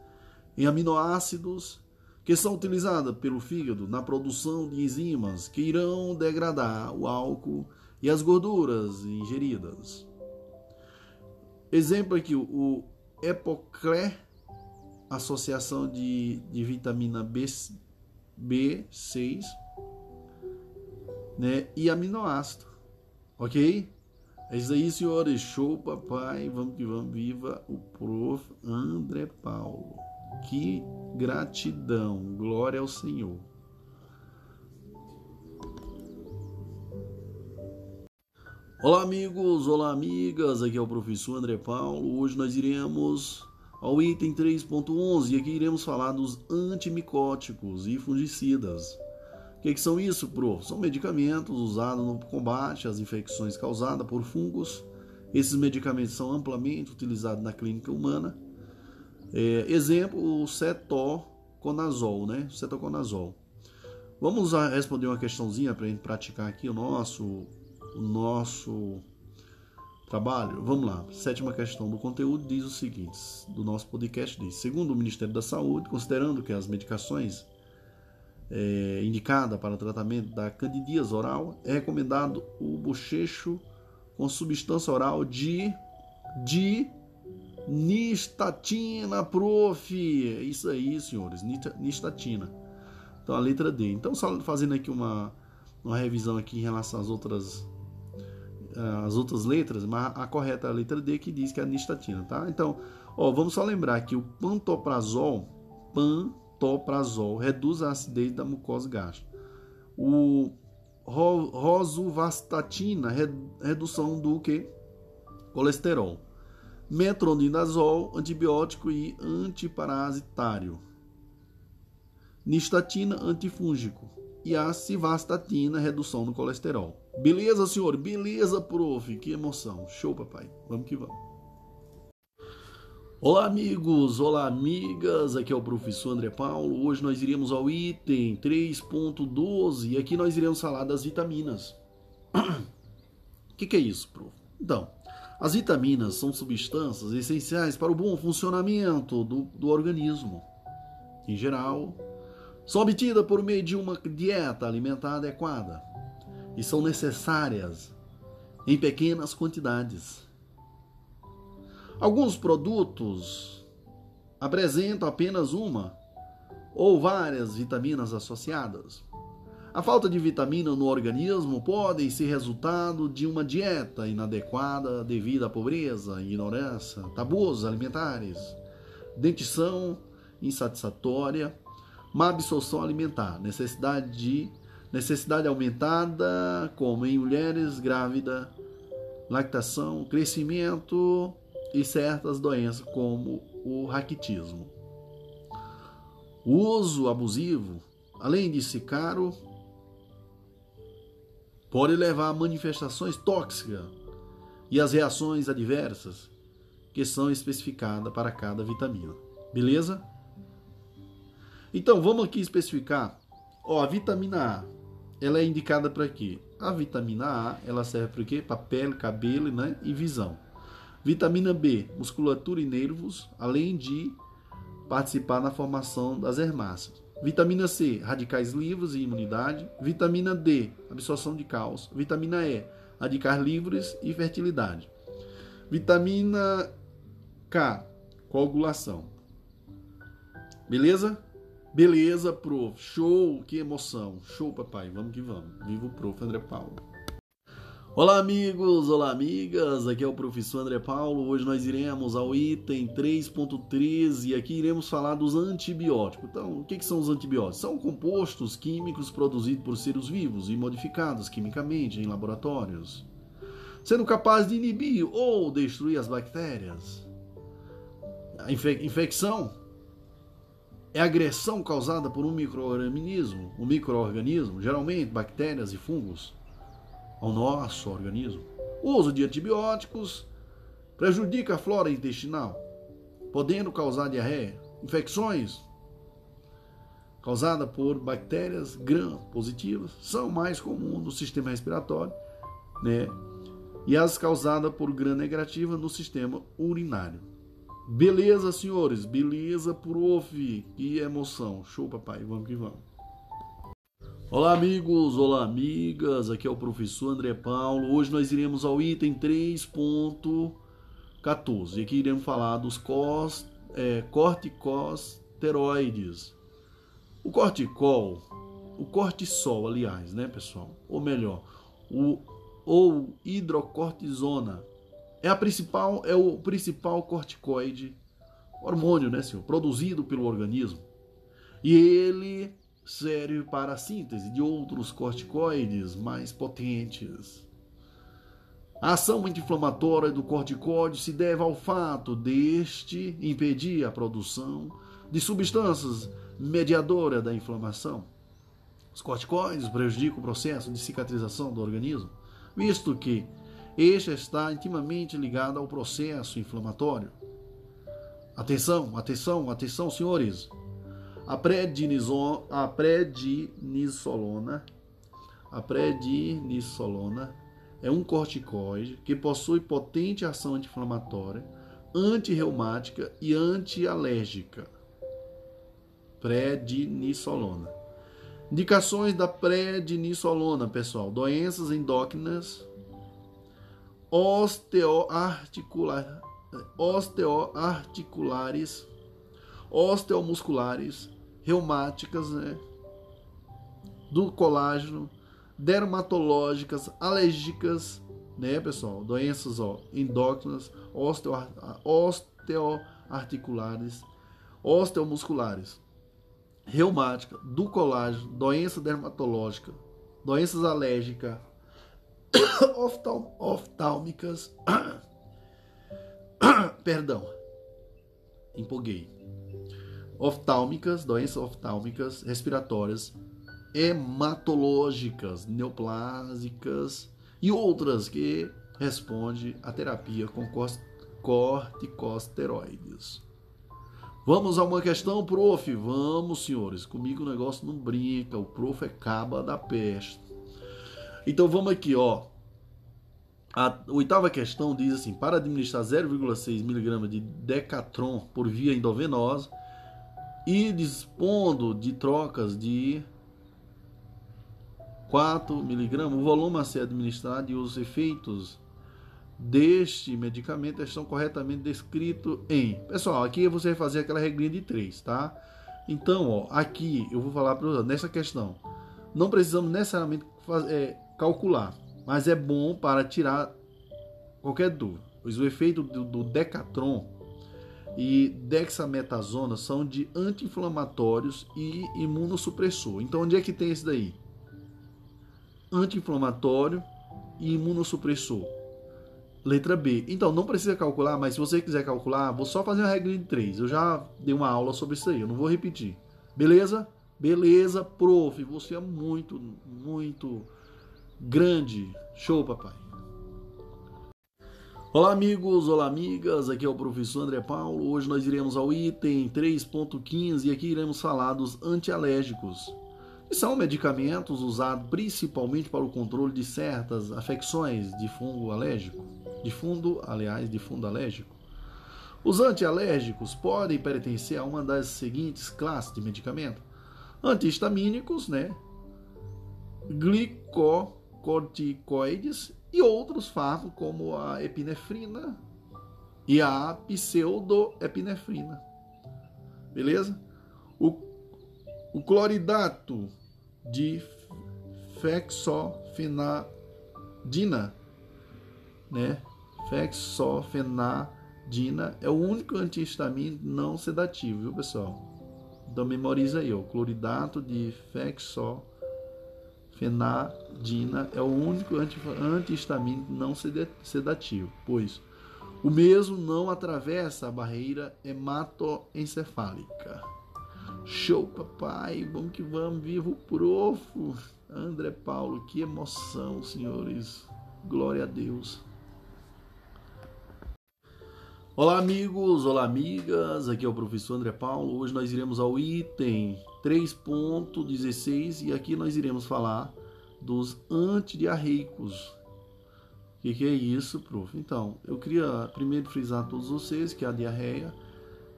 em aminoácidos que são utilizadas pelo fígado na produção de enzimas que irão degradar o álcool e as gorduras ingeridas. Exemplo aqui, o Epoclé, associação de, de vitamina B, B6, né? E aminoácido, ok? É isso aí, senhores. Show, papai. Vamos que vamos. Viva o prof. André Paulo. Que gratidão. Glória ao Senhor. Olá, amigos. Olá, amigas. Aqui é o professor André Paulo. Hoje nós iremos ao item 3.11 e aqui iremos falar dos antimicóticos e fungicidas. O que, que, são isso, Pro? São medicamentos usados no combate às infecções causadas por fungos. Esses medicamentos são amplamente utilizados na clínica humana. É, exemplo, o cetoconazol, né? Cetoconazol. Vamos responder uma questãozinha para a gente praticar aqui o nosso, o nosso Trabalho, vamos lá. Sétima questão do conteúdo diz o seguinte: do nosso podcast diz: segundo o Ministério da Saúde, considerando que as medicações é, indicadas para o tratamento da candidíase oral é recomendado o bochecho com substância oral de de nistatina, prof. Isso aí, senhores, nistatina. Então a letra D. Então só fazendo aqui uma uma revisão aqui em relação às outras as outras letras, mas a correta é a letra D que diz que é a nistatina, tá? Então, ó, vamos só lembrar que o pantoprazol, pantoprazol reduz a acidez da mucosa gástrica. o rosuvastatina, redução do que? Colesterol. Metronidazol, antibiótico e antiparasitário. Nistatina, antifúngico. E a civastatina, redução do colesterol. Beleza, senhor? Beleza, prof. Que emoção. Show, papai. Vamos que vamos. Olá, amigos! Olá, amigas! Aqui é o professor André Paulo. Hoje nós iremos ao item 3.12 e aqui nós iremos falar das vitaminas. O que, que, é isso, prof? Então, as vitaminas são substâncias essenciais para o bom funcionamento do, do organismo. Em geral, são obtidas por meio de uma dieta alimentar adequada e são necessárias em pequenas quantidades. Alguns produtos apresentam apenas uma ou várias vitaminas associadas. A falta de vitamina no organismo pode ser resultado de uma dieta inadequada devido à pobreza, ignorância, tabus alimentares, dentição insatisfatória, má absorção alimentar, necessidade de necessidade aumentada, como em mulheres grávidas, lactação, crescimento e certas doenças como o raquitismo. O uso abusivo, além de ser caro, pode levar a manifestações tóxicas e as reações adversas que são especificadas para cada vitamina. Beleza? Então vamos aqui especificar. Ó, a vitamina A, ela é indicada para quê? A vitamina A, ela serve para quê? Para pele, cabelo, né? E visão. Vitamina B, musculatura e nervos, além de participar na formação das herbáceas. Vitamina C, radicais livres e imunidade. Vitamina D, absorção de cálcio. Vitamina E, radicais livres e fertilidade. Vitamina K, coagulação. Beleza? Beleza, prof. Show, que emoção. Show, papai. Vamos que vamos. Viva o prof. André Paulo. Olá, amigos, olá, amigas. Aqui é o professor André Paulo. Hoje nós iremos ao item 3.13 e aqui iremos falar dos antibióticos. Então, o que, que são os antibióticos? São compostos químicos produzidos por seres vivos e modificados quimicamente em laboratórios, sendo capazes de inibir ou destruir as bactérias. A infecção é agressão causada por um microorganismo, um microorganismo, geralmente bactérias e fungos, ao nosso organismo. O uso de antibióticos prejudica a flora intestinal, podendo causar diarreia, infecções causadas por bactérias gram positivas são mais comuns no sistema respiratório, né? E as causadas por gram negativa no sistema urinário. Beleza, senhores. Beleza, prof. Que emoção. Show, papai. Vamos que vamos. Olá, amigos. Olá, amigas. Aqui é o professor André Paulo. Hoje nós iremos ao item 3.14. E aqui iremos falar dos cos, é, corticosteroides. O corticol, o cortisol, aliás, né, pessoal? Ou melhor, o ou hidrocortisona é a principal é o principal corticoide, hormônio, né, senhor, produzido pelo organismo. E ele serve para a síntese de outros corticoides mais potentes. A ação anti-inflamatória do corticoide se deve ao fato deste impedir a produção de substâncias mediadoras da inflamação. Os corticoides prejudicam o processo de cicatrização do organismo, visto que este está intimamente ligado ao processo inflamatório. Atenção, atenção, atenção, senhores. A, prednisolona, a prednisolona, a prednisolona é um corticoide que possui potente ação anti-inflamatória, antirreumática e antialérgica. Prednisolona. Indicações da prednisolona, pessoal: doenças endócrinas osteoarticular, osteoarticulares, osteomusculares, reumáticas, né? do colágeno, dermatológicas, alérgicas, né, pessoal? Doenças ó, endócrinas, osteoarticulares, osteomusculares, reumática, do colágeno, doença dermatológica, doenças alérgicas, oftálmicas, perdão, empolguei. Oftálmicas, doenças oftálmicas, respiratórias, hematológicas, neoplásicas e outras que responde à terapia com corticosteroides. Vamos a uma questão, prof. Vamos, senhores. Comigo o negócio não brinca. O prof é caba da peste. Então vamos aqui, ó. A oitava questão diz assim: para administrar 0,6 mg de Decatron por via endovenosa e dispondo de trocas de 4 mg, o volume a ser administrado e os efeitos deste medicamento estão corretamente descritos em. Pessoal, aqui você vai fazer aquela regrinha de 3, tá? Então, ó, aqui eu vou falar para nessa questão. Não precisamos necessariamente fazer, é, calcular, mas é bom para tirar qualquer dúvida. Pois o efeito do, do Decatron e dexametasona são de anti-inflamatórios e imunossupressor. Então, onde é que tem esse daí? Anti-inflamatório e imunossupressor. Letra B. Então, não precisa calcular, mas se você quiser calcular, vou só fazer uma regra de 3. Eu já dei uma aula sobre isso aí, eu não vou repetir. Beleza? Beleza, prof. Você é muito, muito grande. Show, papai. Olá, amigos, olá, amigas. Aqui é o professor André Paulo. Hoje nós iremos ao item 3.15 e aqui iremos falar dos antialérgicos que são medicamentos usados principalmente para o controle de certas afecções de fungo alérgico, de fundo, aliás, de fundo alérgico. Os antialérgicos podem pertencer a uma das seguintes classes de medicamentos: antihistamínicos, né? Glicocorticoides e outros fármacos como a epinefrina e a pseudoepinefrina. Beleza? O, o cloridato de fexofenadina, né? Fexofenadina é o único antihistamínico não sedativo, viu, pessoal? Então memoriza aí, ó, cloridato de fexofenadina é o único antihistamínico não sedativo, pois o mesmo não atravessa a barreira hematoencefálica. Show, papai. Vamos que vamos. Vivo profo. André Paulo, que emoção, senhores. Glória a Deus. Olá, amigos, olá, amigas. Aqui é o professor André Paulo. Hoje nós iremos ao item 3.16 e aqui nós iremos falar dos antidiarreicos. O que, que é isso, prof? Então, eu queria primeiro frisar a todos vocês que a diarreia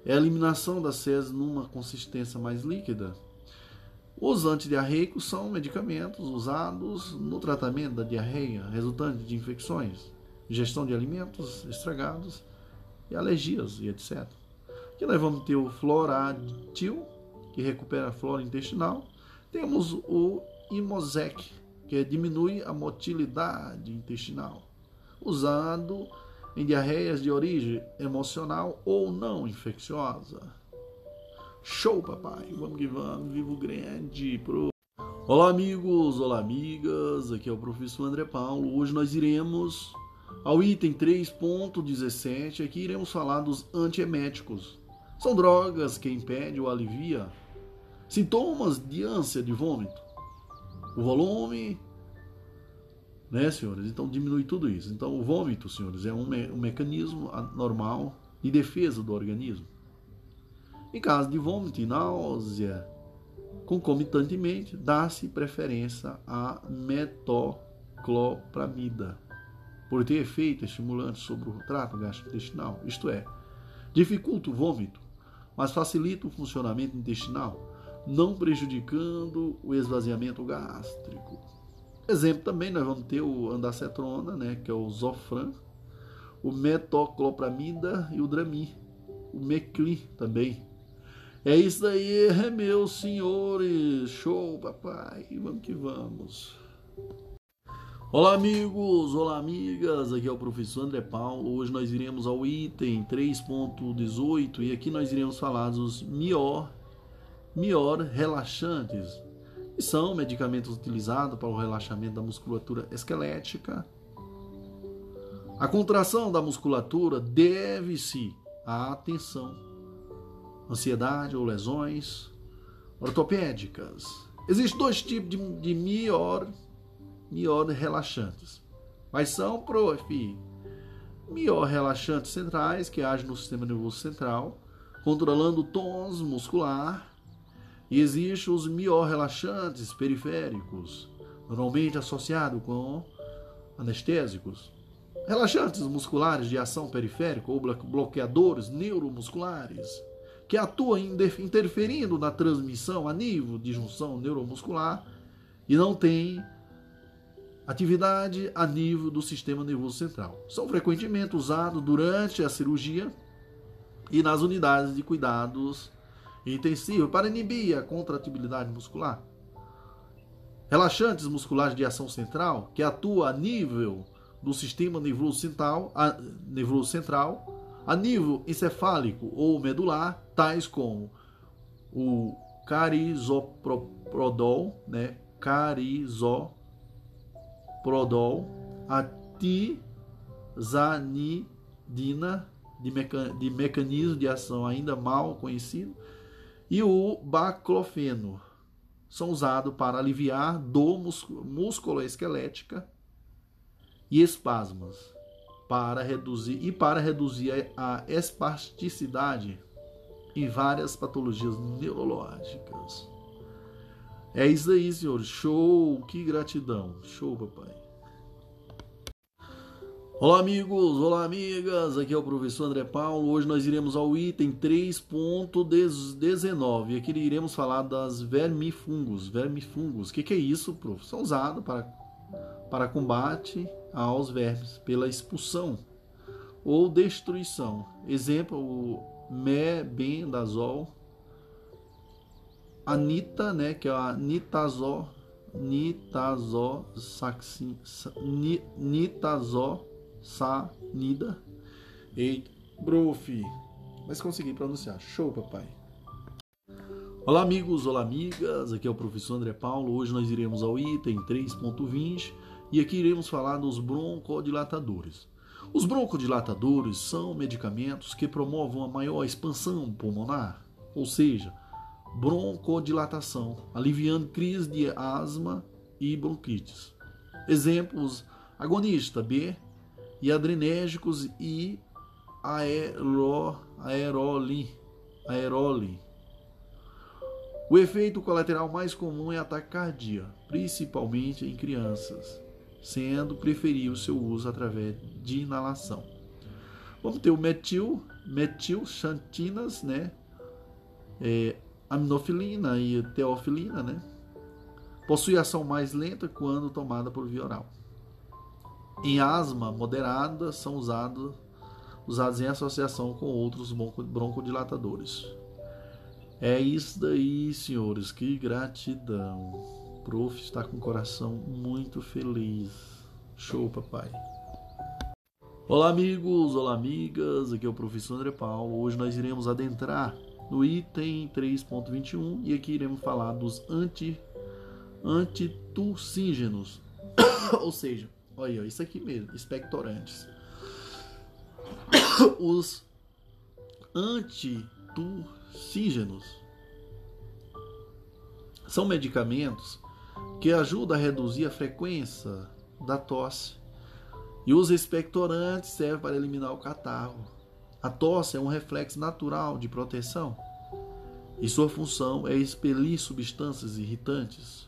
é a eliminação das fezes numa consistência mais líquida. Os antidiarreicos são medicamentos usados no tratamento da diarreia resultante de infecções, ingestão de alimentos estragados e alergias e etc. Aqui nós vamos ter o floradil, que recupera a flora intestinal. Temos o Imosec, que diminui a motilidade intestinal, usado em diarreias de origem emocional ou não infecciosa. Show, papai! Vamos que vamos, vivo grande! Pro... Olá, amigos! Olá, amigas! Aqui é o professor André Paulo. Hoje nós iremos ao item 3.17. Aqui iremos falar dos antieméticos. São drogas que impedem ou alivia sintomas de ânsia de vômito. O volume né, senhores? Então diminui tudo isso. Então o vômito, senhores, é um, me um mecanismo normal de defesa do organismo. Em caso de vômito e náusea, concomitantemente, dá-se preferência à metoclopramida, por ter efeito estimulante sobre o trato gastrointestinal, isto é, dificulta o vômito, mas facilita o funcionamento intestinal, não prejudicando o esvaziamento gástrico. Exemplo também, nós vamos ter o andacetrona, né, que é o Zofran, o metoclopramida e o Dramin, o Mecli também. É isso aí, meus senhores. Show, papai. Vamos que vamos. Olá, amigos. Olá, amigas. Aqui é o professor André Paulo. Hoje nós iremos ao item 3.18 e aqui nós iremos falar dos mior, mior relaxantes são medicamentos utilizados para o relaxamento da musculatura esquelética. A contração da musculatura deve-se à atenção, ansiedade ou lesões ortopédicas. Existem dois tipos de, de mior, relaxantes. Mas são, prof, mior relaxantes centrais que agem no sistema nervoso central, controlando tons muscular. E existem os mior relaxantes periféricos, normalmente associados com anestésicos. Relaxantes musculares de ação periférica ou bloqueadores neuromusculares que atuam interferindo na transmissão a nível de junção neuromuscular e não têm atividade a nível do sistema nervoso central. São frequentemente usados durante a cirurgia e nas unidades de cuidados intensivos para inibir a contratibilidade muscular. Relaxantes musculares de ação central, que atuam a nível do sistema nervoso central, a, nervoso central a nível encefálico ou medular, tais como o carisoprodol, né? Carisoprodol, a tizanidina, de, meca de mecanismo de ação ainda mal conhecido, e o baclofeno. São usados para aliviar dor musculoesquelética e espasmos para reduzir e para reduzir a espasticidade em várias patologias neurológicas. É isso aí, senhores. Show! Que gratidão! Show, papai! Olá, amigos! Olá, amigas! Aqui é o professor André Paulo. Hoje nós iremos ao item 3.19 e aqui iremos falar das vermifungos. Vermifungos. O que, que é isso, prof? São usados para, para combate aos vermes pela expulsão ou destruição. Exemplo, o mebendazol, anita, né, que é a nitazol, nitazosaxin, nitazosanida. E brofi, mas consegui pronunciar. Show, papai. Olá, amigos, olá, amigas. Aqui é o professor André Paulo. Hoje nós iremos ao item 3.20 e aqui iremos falar dos broncodilatadores. Os broncodilatadores são medicamentos que promovem a maior expansão pulmonar, ou seja, broncodilatação, aliviando crises de asma e bronquites. Exemplos: agonista B e adrenérgicos e aero, aeroli, aeroli. O efeito colateral mais comum é ataque cardíaco, principalmente em crianças sendo preferível seu uso através de inalação. Vamos ter o metil, metilxantinas, né? É, aminofilina e teofilina, né? Possui ação mais lenta quando tomada por via oral. Em asma moderada são usados, usados em associação com outros broncodilatadores. É isso daí, senhores. Que gratidão. Prof está com o coração muito feliz. Show, papai. Olá, amigos, olá, amigas. Aqui é o professor André Paulo. Hoje nós iremos adentrar no item 3.21 e aqui iremos falar dos anti antitussígenos. Ou seja, olha, isso aqui mesmo, expectorantes. Os antitussígenos são medicamentos que ajuda a reduzir a frequência da tosse. E os expectorantes servem para eliminar o catarro. A tosse é um reflexo natural de proteção e sua função é expelir substâncias irritantes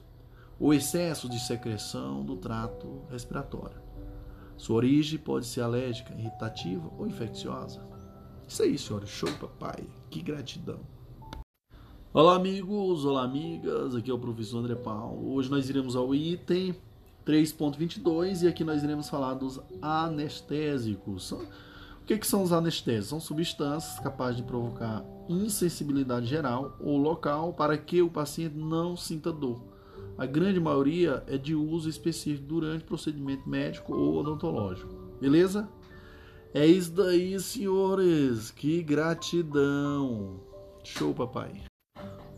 ou excesso de secreção do trato respiratório. Sua origem pode ser alérgica, irritativa ou infecciosa. Isso aí, senhores. Show, papai. Que gratidão. Olá, amigos, olá, amigas. Aqui é o professor André Paulo. Hoje nós iremos ao item 3.22 e aqui nós iremos falar dos anestésicos. O que, que são os anestésicos? São substâncias capazes de provocar insensibilidade geral ou local para que o paciente não sinta dor. A grande maioria é de uso específico durante procedimento médico ou odontológico. Beleza? É isso daí, senhores. Que gratidão. Show, papai.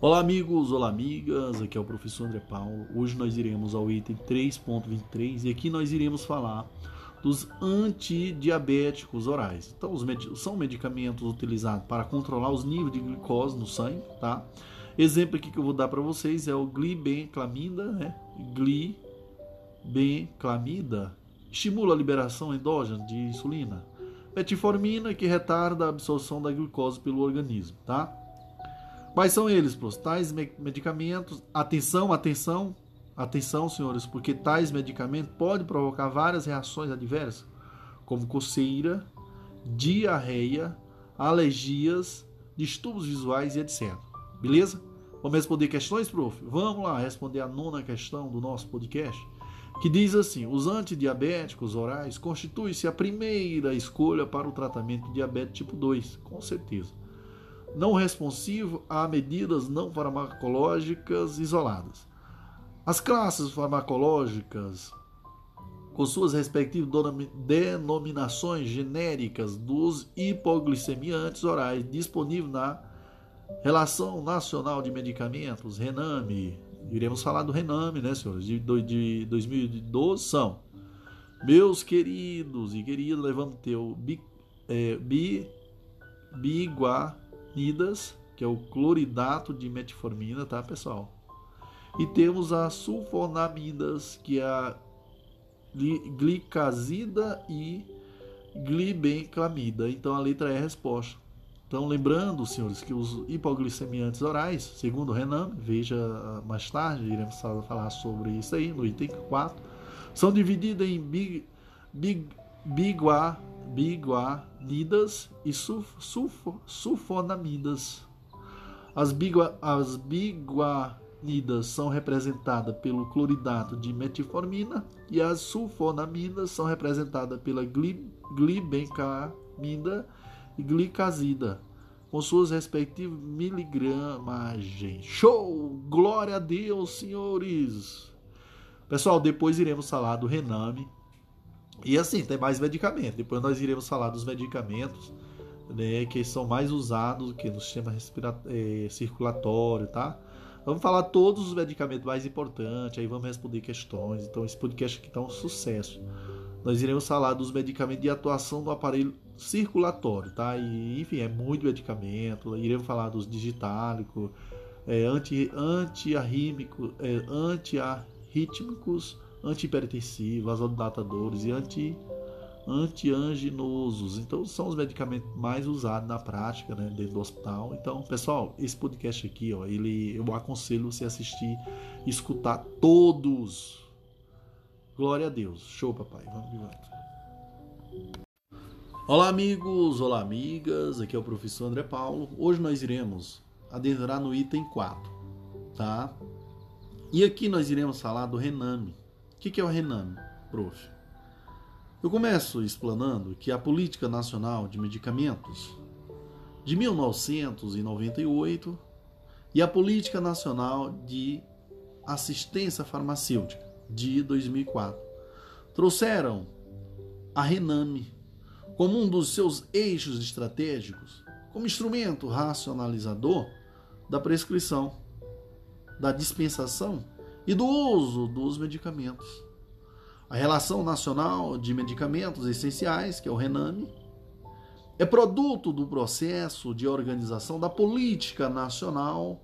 Olá amigos, olá amigas, aqui é o professor André Paulo. Hoje nós iremos ao item 3.23 e aqui nós iremos falar dos antidiabéticos orais. Então, med são medicamentos utilizados para controlar os níveis de glicose no sangue, tá? Exemplo aqui que eu vou dar para vocês é o glibenclamida, né? Glibenclamida estimula a liberação endógena de insulina. Metformina que retarda a absorção da glicose pelo organismo, tá? Quais são eles, pros? Tais medicamentos, atenção, atenção, atenção, senhores, porque tais medicamentos podem provocar várias reações adversas, como coceira, diarreia, alergias, distúrbios visuais e etc. Beleza? Vamos responder questões, prof? Vamos lá responder a nona questão do nosso podcast, que diz assim: os antidiabéticos orais constituem-se a primeira escolha para o tratamento de diabetes tipo 2, com certeza não responsivo a medidas não farmacológicas isoladas. As classes farmacológicas, com suas respectivas denominações genéricas dos hipoglicemiantes orais disponíveis na Relação Nacional de Medicamentos, RENAME, iremos falar do RENAME, né, senhores, de, de 2012, são meus queridos e queridas, levamos teu bi, é, bi, bigua, Nidas, que é o cloridato de metformina, tá, pessoal? E temos a sulfonamidas, que é a glicazida e glibenclamida. Então a letra é a resposta. Então, lembrando, senhores, que os hipoglicemiantes orais, segundo Renan, veja mais tarde, iremos falar sobre isso aí no item 4, são divididos em big, big, bigua, biguanidas e sulf, sulf, sulfonamidas. As, bigua, as biguanidas são representadas pelo cloridato de metformina e as sulfonamidas são representadas pela gli, glibencamida e glicazida, com suas respectivas miligramagens. Show! Glória a Deus, senhores! Pessoal, depois iremos falar do Rename, e assim, tem mais medicamentos. Depois nós iremos falar dos medicamentos né, que são mais usados que no sistema é, circulatório, tá? Vamos falar todos os medicamentos mais importantes, aí vamos responder questões. Então esse podcast aqui está um sucesso. Nós iremos falar dos medicamentos de atuação do aparelho circulatório, tá? E, enfim, é muito medicamento. Iremos falar dos digitálicos, é, anti, anti-arrítmicos, é, anti-arrítmicos, antihipertensivos, vasodilatadores e anti antianginosos. Então são os medicamentos mais usados na prática, né, dentro do hospital. Então, pessoal, esse podcast aqui, ó, ele eu aconselho você assistir, escutar todos. Glória a Deus. Show, papai. Vamos volta. Olá, amigos, olá, amigas. Aqui é o professor André Paulo. Hoje nós iremos adentrar no item 4, tá? E aqui nós iremos falar do Rename. O que, é o Rename, prof? Eu começo explanando que a Política Nacional de Medicamentos de 1998 e a Política Nacional de Assistência Farmacêutica de 2004 trouxeram a Rename como um dos seus eixos estratégicos, como instrumento racionalizador da prescrição, da dispensação e do uso dos medicamentos. A Relação Nacional de Medicamentos Essenciais, que é o RENAME, é produto do processo de organização da Política Nacional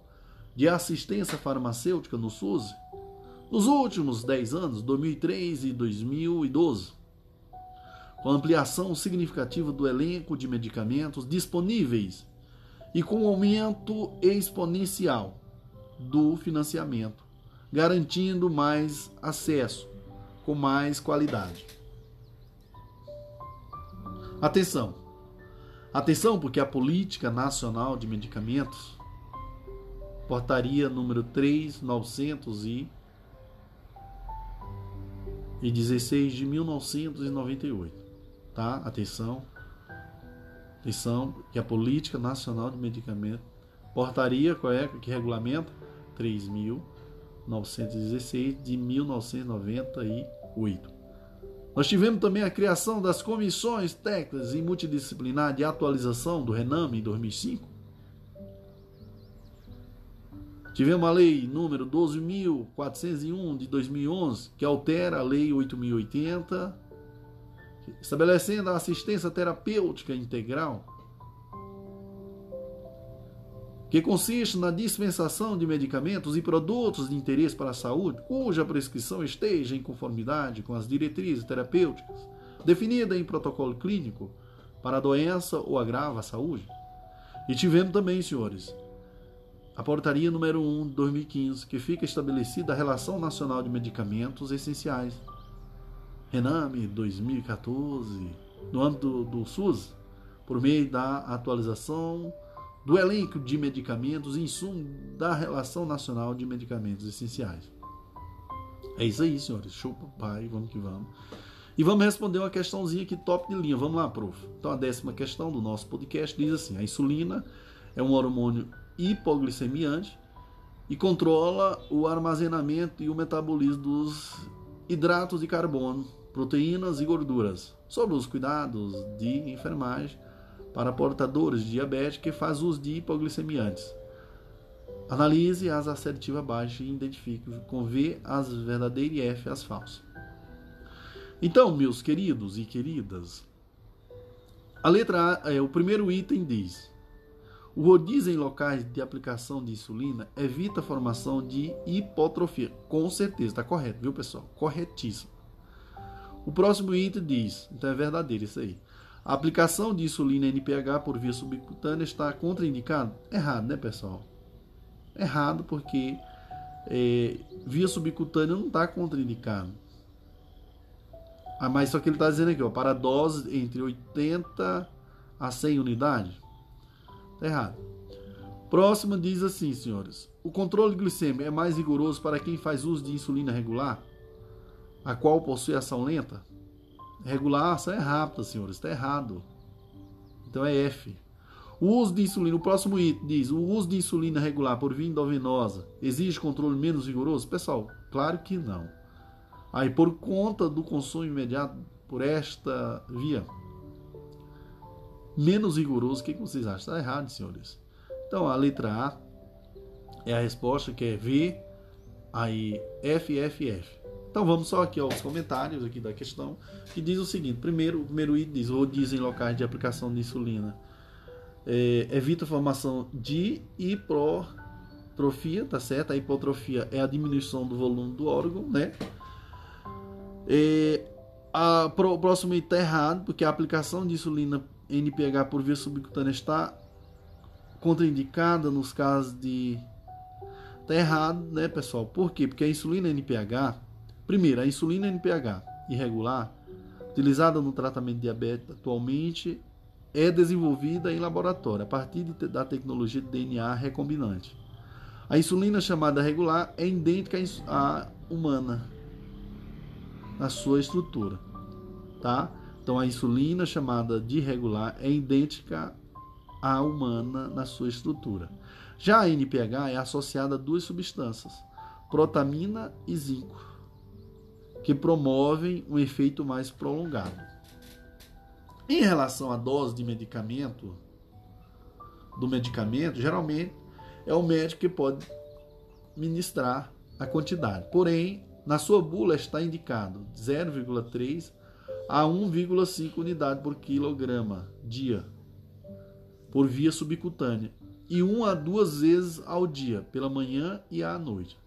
de Assistência Farmacêutica no SUS nos últimos 10 anos, 2003 e 2012, com ampliação significativa do elenco de medicamentos disponíveis e com aumento exponencial do financiamento garantindo mais acesso com mais qualidade. Atenção! Atenção, porque a Política Nacional de Medicamentos, portaria número 3916 de 1998, tá? Atenção. Atenção, que a Política Nacional de Medicamentos, portaria qual é que regulamenta 3000 916 de 1998. Nós tivemos também a criação das comissões técnicas e multidisciplinar de atualização do Rename em 2005. Tivemos a lei número 12.401 de 2011, que altera a lei 8.080, estabelecendo a assistência terapêutica integral, que consiste na dispensação de medicamentos e produtos de interesse para a saúde, cuja prescrição esteja em conformidade com as diretrizes terapêuticas definidas em protocolo clínico para a doença ou agrava a saúde. E tivemos também, senhores, a portaria número 1 de 2015, que fica estabelecida a Relação Nacional de Medicamentos Essenciais. Rename 2014, no âmbito do, do SUS, por meio da atualização do elenco de medicamentos e insumos da Relação Nacional de Medicamentos Essenciais. É isso aí, senhores. Show pai, vamos que vamos. E vamos responder uma questãozinha aqui top de linha. Vamos lá, prof. Então a décima questão do nosso podcast diz assim: a insulina é um hormônio hipoglicemiante e controla o armazenamento e o metabolismo dos hidratos de carbono, proteínas e gorduras. Sobre os cuidados de enfermagem para portadores de diabetes que faz uso de hipoglicemiantes. Analise as assertivas baixas e identifique com V as verdadeiras e F as falsas. Então, meus queridos e queridas, a letra A, é, o primeiro item diz: o rodízio em locais de aplicação de insulina evita a formação de hipotrofia. Com certeza, está correto, viu pessoal? Corretíssimo. O próximo item diz, então é verdadeiro isso aí. A aplicação de insulina NPH por via subcutânea está contraindicada? Errado, né, pessoal? Errado porque é, via subcutânea não está contraindicado. Ah, mas só que ele está dizendo aqui, ó, para doses entre 80 a 100 unidades. Está errado. Próximo diz assim, senhores. O controle glicêmico é mais rigoroso para quem faz uso de insulina regular, a qual possui ação lenta? Regular, a ação é rápida, senhores. Está errado. Então é F. O uso de insulina, o próximo item diz: o uso de insulina regular por via endovenosa exige controle menos rigoroso? Pessoal, claro que não. Aí, por conta do consumo imediato por esta via menos rigoroso, o que, vocês acham? Está errado, senhores. Então, a letra A é a resposta que é V, aí F, F, F. Então vamos só aqui aos comentários aqui da questão, que diz o seguinte: primeiro, o primeiro item diz rodízio em locais de aplicação de insulina é, evita a formação de hipotrofia, tá certo? A hipotrofia é a diminuição do volume do órgão, né? É, a, pro, o próximo item está errado, porque a aplicação de insulina NPH por via subcutânea está contraindicada nos casos de. Está errado, né, pessoal? Por quê? Porque a insulina NPH, primeiro, a insulina NPH irregular, utilizada no tratamento de diabetes atualmente, é desenvolvida em laboratório a partir de, da tecnologia de DNA recombinante. A insulina chamada regular é idêntica à humana, na sua estrutura, tá? Então a insulina chamada de regular é idêntica à humana na sua estrutura. Já a NPH é associada a duas substâncias, protamina e zinco, que promovem um efeito mais prolongado. Em relação à dose de medicamento, do medicamento, geralmente é o médico que pode ministrar a quantidade. Porém, na sua bula está indicado 0,3 a 1,5 unidade por quilograma dia por via subcutânea e 1 a 2 vezes ao dia, pela manhã e à noite.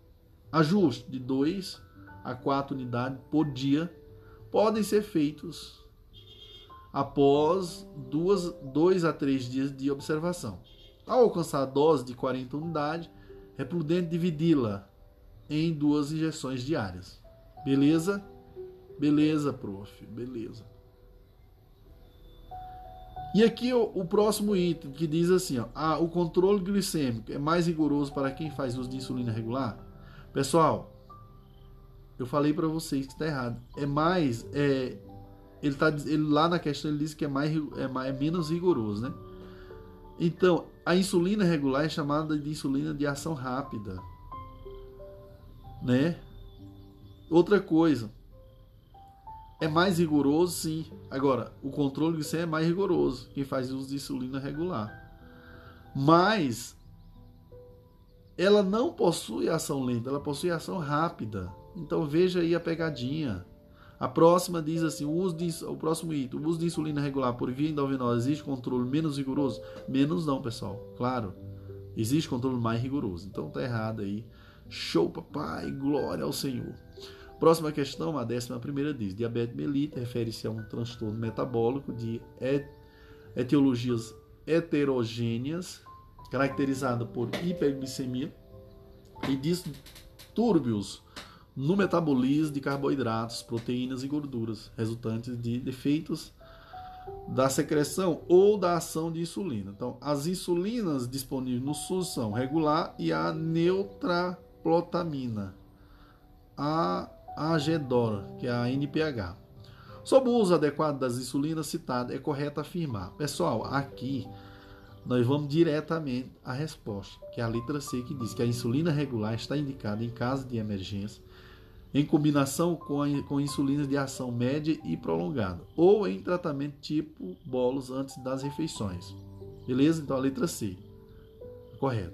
Ajuste de 2 a 4 unidades por dia podem ser feitos após 2 a 3 dias de observação. Ao alcançar a dose de 40 unidades, é prudente dividi-la em duas injeções diárias. Beleza? Beleza, prof. Beleza. E aqui o, o próximo item que diz assim: ó, ah, o controle glicêmico é mais rigoroso para quem faz uso de insulina regular? Pessoal, eu falei para vocês que está errado. É mais. É, ele tá, ele, lá na questão ele diz que é, mais, é, mais, é menos rigoroso, né? Então, a insulina regular é chamada de insulina de ação rápida né? Outra coisa, é mais rigoroso, sim. Agora, o controle glicêmico é mais rigoroso. Quem faz uso de insulina regular. Mas ela não possui ação lenta, ela possui ação rápida. Então veja aí a pegadinha. A próxima diz assim: o, uso de, o próximo item, o uso de insulina regular por via endovenosa existe controle menos rigoroso? Menos não, pessoal. Claro, existe controle mais rigoroso. Então tá errado aí. Show, papai, glória ao Senhor. Próxima questão, a décima primeira diz: diabetes mellitus refere-se a um transtorno metabólico de etiologias heterogêneas, caracterizada por hiperglicemia e distúrbios no metabolismo de carboidratos, proteínas e gorduras, resultantes de defeitos da secreção ou da ação de insulina. Então, as insulinas disponíveis no SUS são regular e a neutraplotamina, a agedora, que é a NPH. Sob o uso adequado das insulinas citadas, é correto afirmar. Pessoal, aqui nós vamos diretamente à resposta, que é a letra C, que diz que a insulina regular está indicada em caso de emergência em combinação com, a, com insulina de ação média e prolongada, ou em tratamento tipo bolos antes das refeições. Beleza? Então a letra C. Correto.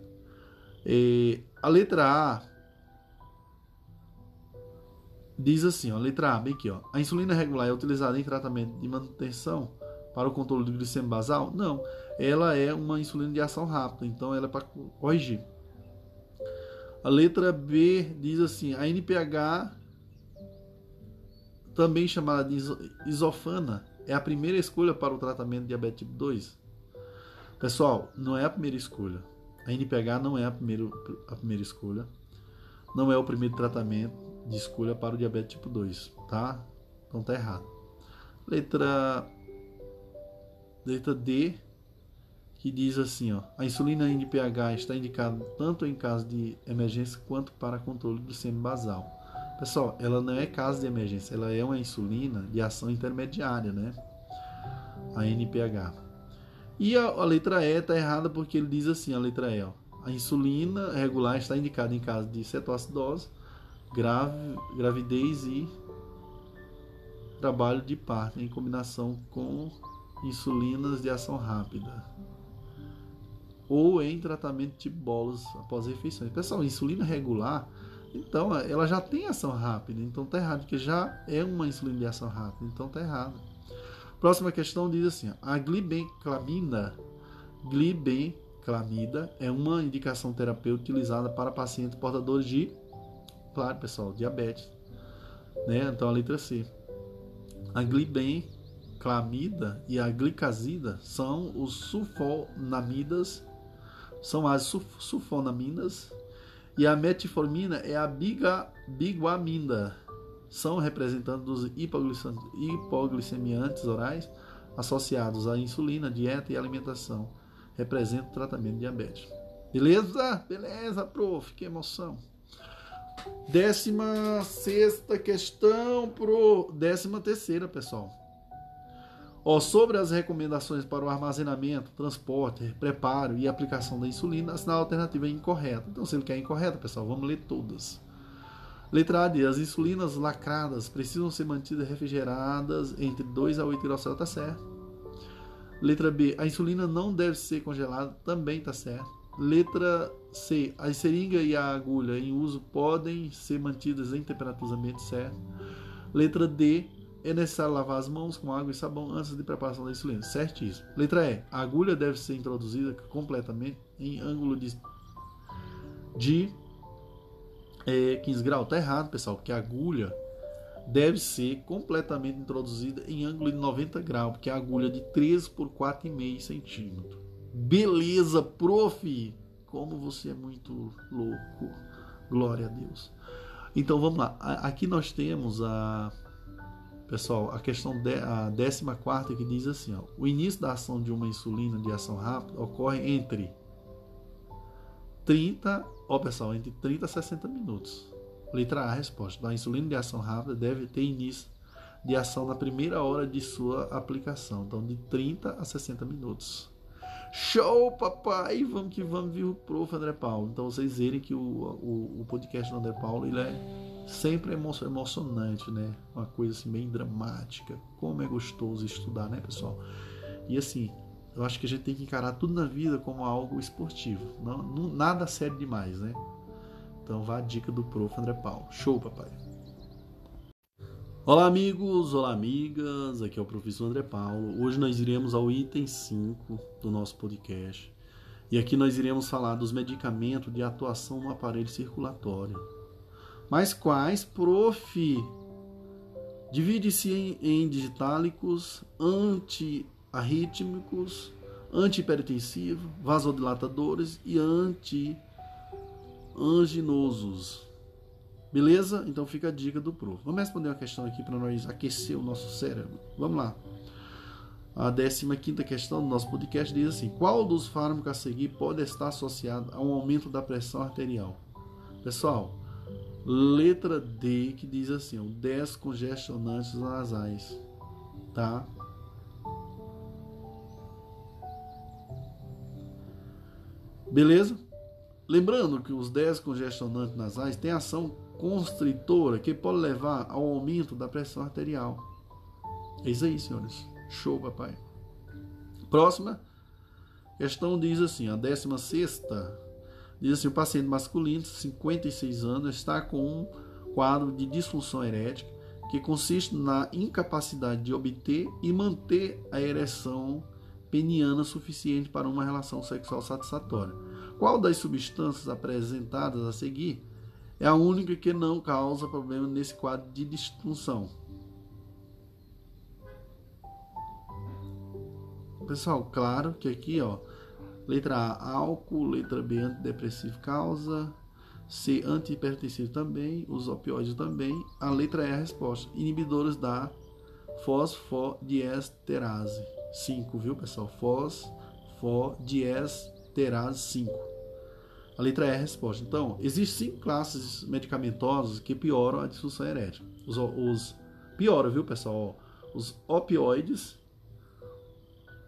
E a letra A diz assim, ó, letra A, bem aqui, ó. A insulina regular é utilizada em tratamento de manutenção para o controle do glicemia basal? Não, ela é uma insulina de ação rápida, então ela é para corrigir. A letra B diz assim: a NPH, também chamada de isofana, é a primeira escolha para o tratamento de diabetes tipo 2. Pessoal, não é a primeira escolha. A NPH não é a primeira, a primeira escolha. Não é o primeiro tratamento de escolha para o diabetes tipo 2, tá? Então tá errado. Letra letra D que diz assim, ó, a insulina NPH está indicada tanto em caso de emergência quanto para controle do glicemia basal. Pessoal, ela não é caso de emergência, ela é uma insulina de ação intermediária, né? A NPH. E a, a letra E está errada porque ele diz assim, a letra E, ó, a insulina regular está indicada em caso de cetoacidose, grave, gravidez e trabalho de parto em combinação com insulinas de ação rápida ou em tratamento tipo bolos após refeições. Pessoal, insulina regular, então ela já tem ação rápida, então tá errado, porque já é uma insulina de ação rápida, então tá errado. Próxima questão diz assim: a glibenclamida, glibenclamida é uma indicação terapêutica utilizada para pacientes portadores de, claro, pessoal, diabetes, né? Então a letra C. A glibenclamida e a glicazida são os sulfonamidas são as sulfonaminas e a metformina é a biga, biguamina. São representantes dos hipoglicemiantes orais associados à insulina, dieta e alimentação. Representa o tratamento de diabetes. Beleza? Beleza, prof. Que emoção. Décima sexta questão pro décima terceira, pessoal. Ó, sobre as recomendações para o armazenamento, transporte, preparo e aplicação da insulina, a alternativa é incorreta. Então, se ele quer incorreta, pessoal, vamos ler todas. Letra A. As insulinas lacradas precisam ser mantidas refrigeradas entre 2 a 8 graus Celsius, tá certo. Letra B. A insulina não deve ser congelada, também tá certo. Letra C. A seringa e a agulha em uso podem ser mantidas em temperaturas ambiente certo. Letra D é necessário lavar as mãos com água e sabão antes de preparação da insulina. Certíssimo. Letra E. A agulha deve ser introduzida completamente em ângulo de, de é, 15 graus. Tá errado, pessoal, porque a agulha deve ser completamente introduzida em ângulo de 90 graus, porque a agulha é de 13 por 4,5 centímetros. Beleza, prof! Como você é muito louco. Glória a Deus. Então vamos lá. Aqui nós temos a Pessoal, a questão de, a 14 que diz assim: ó, o início da ação de uma insulina de ação rápida ocorre entre 30, ó pessoal, entre 30 a 60 minutos. Letra A, resposta. A insulina de ação rápida deve ter início de ação na primeira hora de sua aplicação, então de 30 a 60 minutos. Show, papai! Vamos que vamos, viu, prof. André Paulo. Então vocês verem que o, o, o podcast do André Paulo ele é sempre emocionante, né? Uma coisa assim bem dramática. Como é gostoso estudar, né, pessoal? E assim, eu acho que a gente tem que encarar tudo na vida como algo esportivo. Não, não nada sério demais, né? Então vá a dica do prof. André Paulo. Show, papai! Olá, amigos! Olá, amigas! Aqui é o professor André Paulo. Hoje nós iremos ao item 5 do nosso podcast. E aqui nós iremos falar dos medicamentos de atuação no aparelho circulatório. Mas quais, prof? Divide-se em, em digitálicos, antiarrítmicos, antihipertensivos, vasodilatadores e antianginosos. Beleza? Então fica a dica do prof. Vamos responder uma questão aqui para nós aquecer o nosso cérebro. Vamos lá. A 15 questão do nosso podcast diz assim: Qual dos fármacos a seguir pode estar associado a um aumento da pressão arterial? Pessoal, letra D que diz assim: ó, 10 congestionantes nasais. Tá? Beleza? Lembrando que os 10 congestionantes nasais têm ação constritora que pode levar ao aumento da pressão arterial. É isso aí, senhores. Show, papai. Próxima questão diz assim, a 16 diz assim, o paciente masculino, 56 anos, está com um quadro de disfunção erética que consiste na incapacidade de obter e manter a ereção peniana suficiente para uma relação sexual satisfatória. Qual das substâncias apresentadas a seguir é a única que não causa problema nesse quadro de disfunção. Pessoal, claro que aqui, ó, letra A, álcool, letra B, antidepressivo causa, C, antihipertensivo também, os opioides também, a letra E, a resposta, inibidores da fosfodiesterase 5, viu, pessoal? Fosfodiesterase 5. A letra E é a resposta. Então, existem cinco classes medicamentosas que pioram a disfunção erétil. Os, os pioram, viu, pessoal? Os opioides,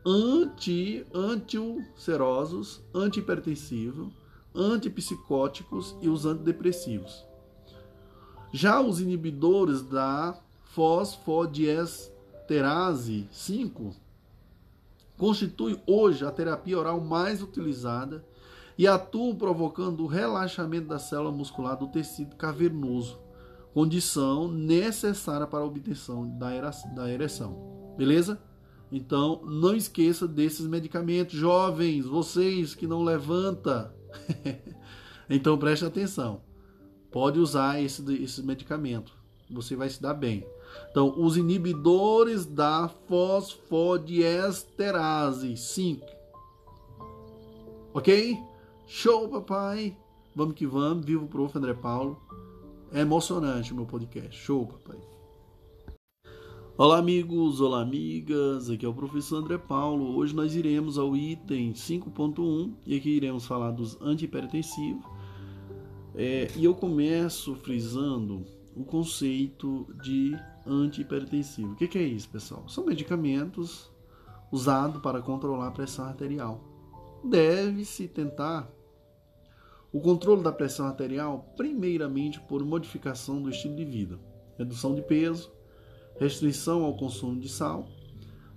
anti, antiulcerosos, antihipertensivos, antipsicóticos e os antidepressivos. Já os inibidores da fosfodiesterase 5 constituem hoje a terapia oral mais utilizada e atuam provocando o relaxamento da célula muscular do tecido cavernoso, condição necessária para a obtenção da ereção. Beleza? Então, não esqueça desses medicamentos, jovens, vocês que não levanta. então, preste atenção. Pode usar esse, esse medicamento. Você vai se dar bem. Então, os inibidores da fosfodiesterase 5. Ok? Show, papai! Vamos que vamos, viva o prof. André Paulo. É emocionante o meu podcast. Show, papai. Olá, amigos, olá, amigas. Aqui é o professor André Paulo. Hoje nós iremos ao item 5.1 e aqui iremos falar dos antihipertensivos. É, e eu começo frisando o conceito de antihipertensivo. O que, que é isso, pessoal? São medicamentos usados para controlar a pressão arterial deve-se tentar o controle da pressão arterial, primeiramente por modificação do estilo de vida, redução de peso, restrição ao consumo de sal,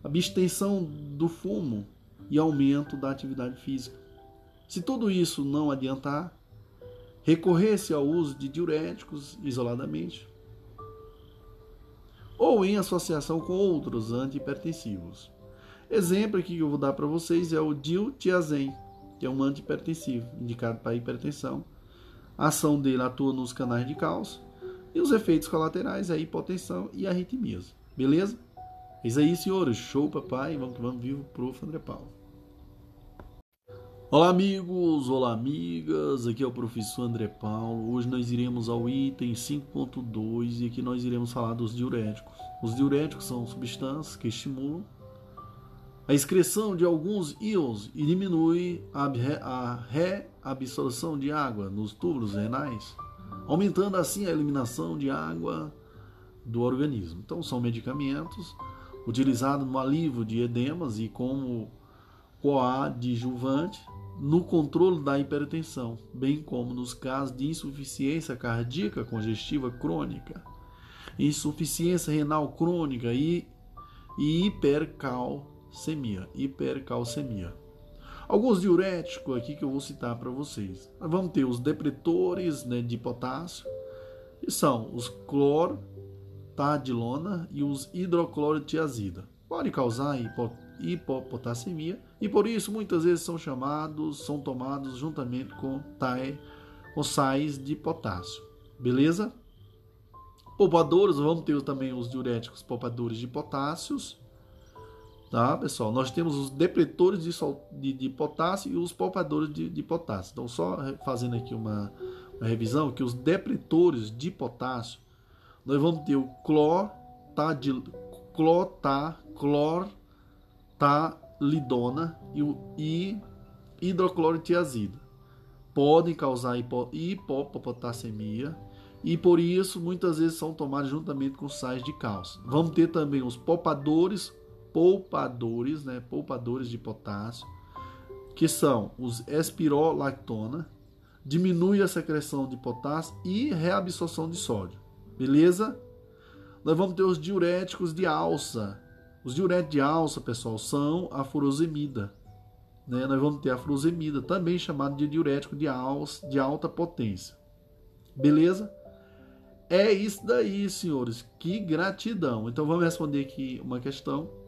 abstenção do fumo e aumento da atividade física. Se tudo isso não adiantar, recorrer-se ao uso de diuréticos isoladamente ou em associação com outros antihipertensivos. Exemplo aqui que eu vou dar para vocês é o diltiazem, que é um antihipertensivo, indicado para hipertensão. A ação dele atua nos canais de cálcio e os efeitos colaterais é a hipotensão e arritmias. Beleza? É isso aí, senhores. Show, papai. Vamos que vamos vivo, prof. André Paulo. Olá, amigos. Olá, amigas. Aqui é o professor André Paulo. Hoje nós iremos ao item 5.2 e aqui nós iremos falar dos diuréticos. Os diuréticos são substâncias que estimulam a excreção de alguns íons diminui a reabsorção de água nos túbulos renais, aumentando assim a eliminação de água do organismo. Então, são medicamentos utilizados no alívio de edemas e como coadjuvante no controle da hipertensão, bem como nos casos de insuficiência cardíaca congestiva crônica, insuficiência renal crônica e, e hipercalcemia, hipercalcemia. Alguns diuréticos aqui que eu vou citar para vocês. Nós vamos ter os depletores né, de potássio, que são os clortadilona e os hidroclorotiazida. Pode causar hipo, hipopotassemia e por isso muitas vezes são chamados, são tomados juntamente com, com sais de potássio. Beleza? Poupadores, vamos ter também os diuréticos poupadores de potássios. Tá, pessoal? Nós temos os depletores de, sol, de, de potássio e os poupadores de, de, potássio. Então, só fazendo aqui uma, uma, revisão, que os depletores de potássio, nós vamos ter o clortadil, clota, clortalidona e o e hidroclorotiazida. Podem causar hipo, hipopotassemia e por isso muitas vezes são tomados juntamente com sais de cálcio. Vamos ter também os poupadores, poupadores, né, poupadores de potássio, que são os espirolactona, diminui a secreção de potássio e reabsorção de sódio. Beleza? Nós vamos ter os diuréticos de alça. Os diuréticos de alça, pessoal, são a furosemida. Né? Nós vamos ter a furosemida, também chamado de diurético de, alça, de alta potência. Beleza? É isso daí, senhores. Que gratidão. Então vamos responder aqui uma questão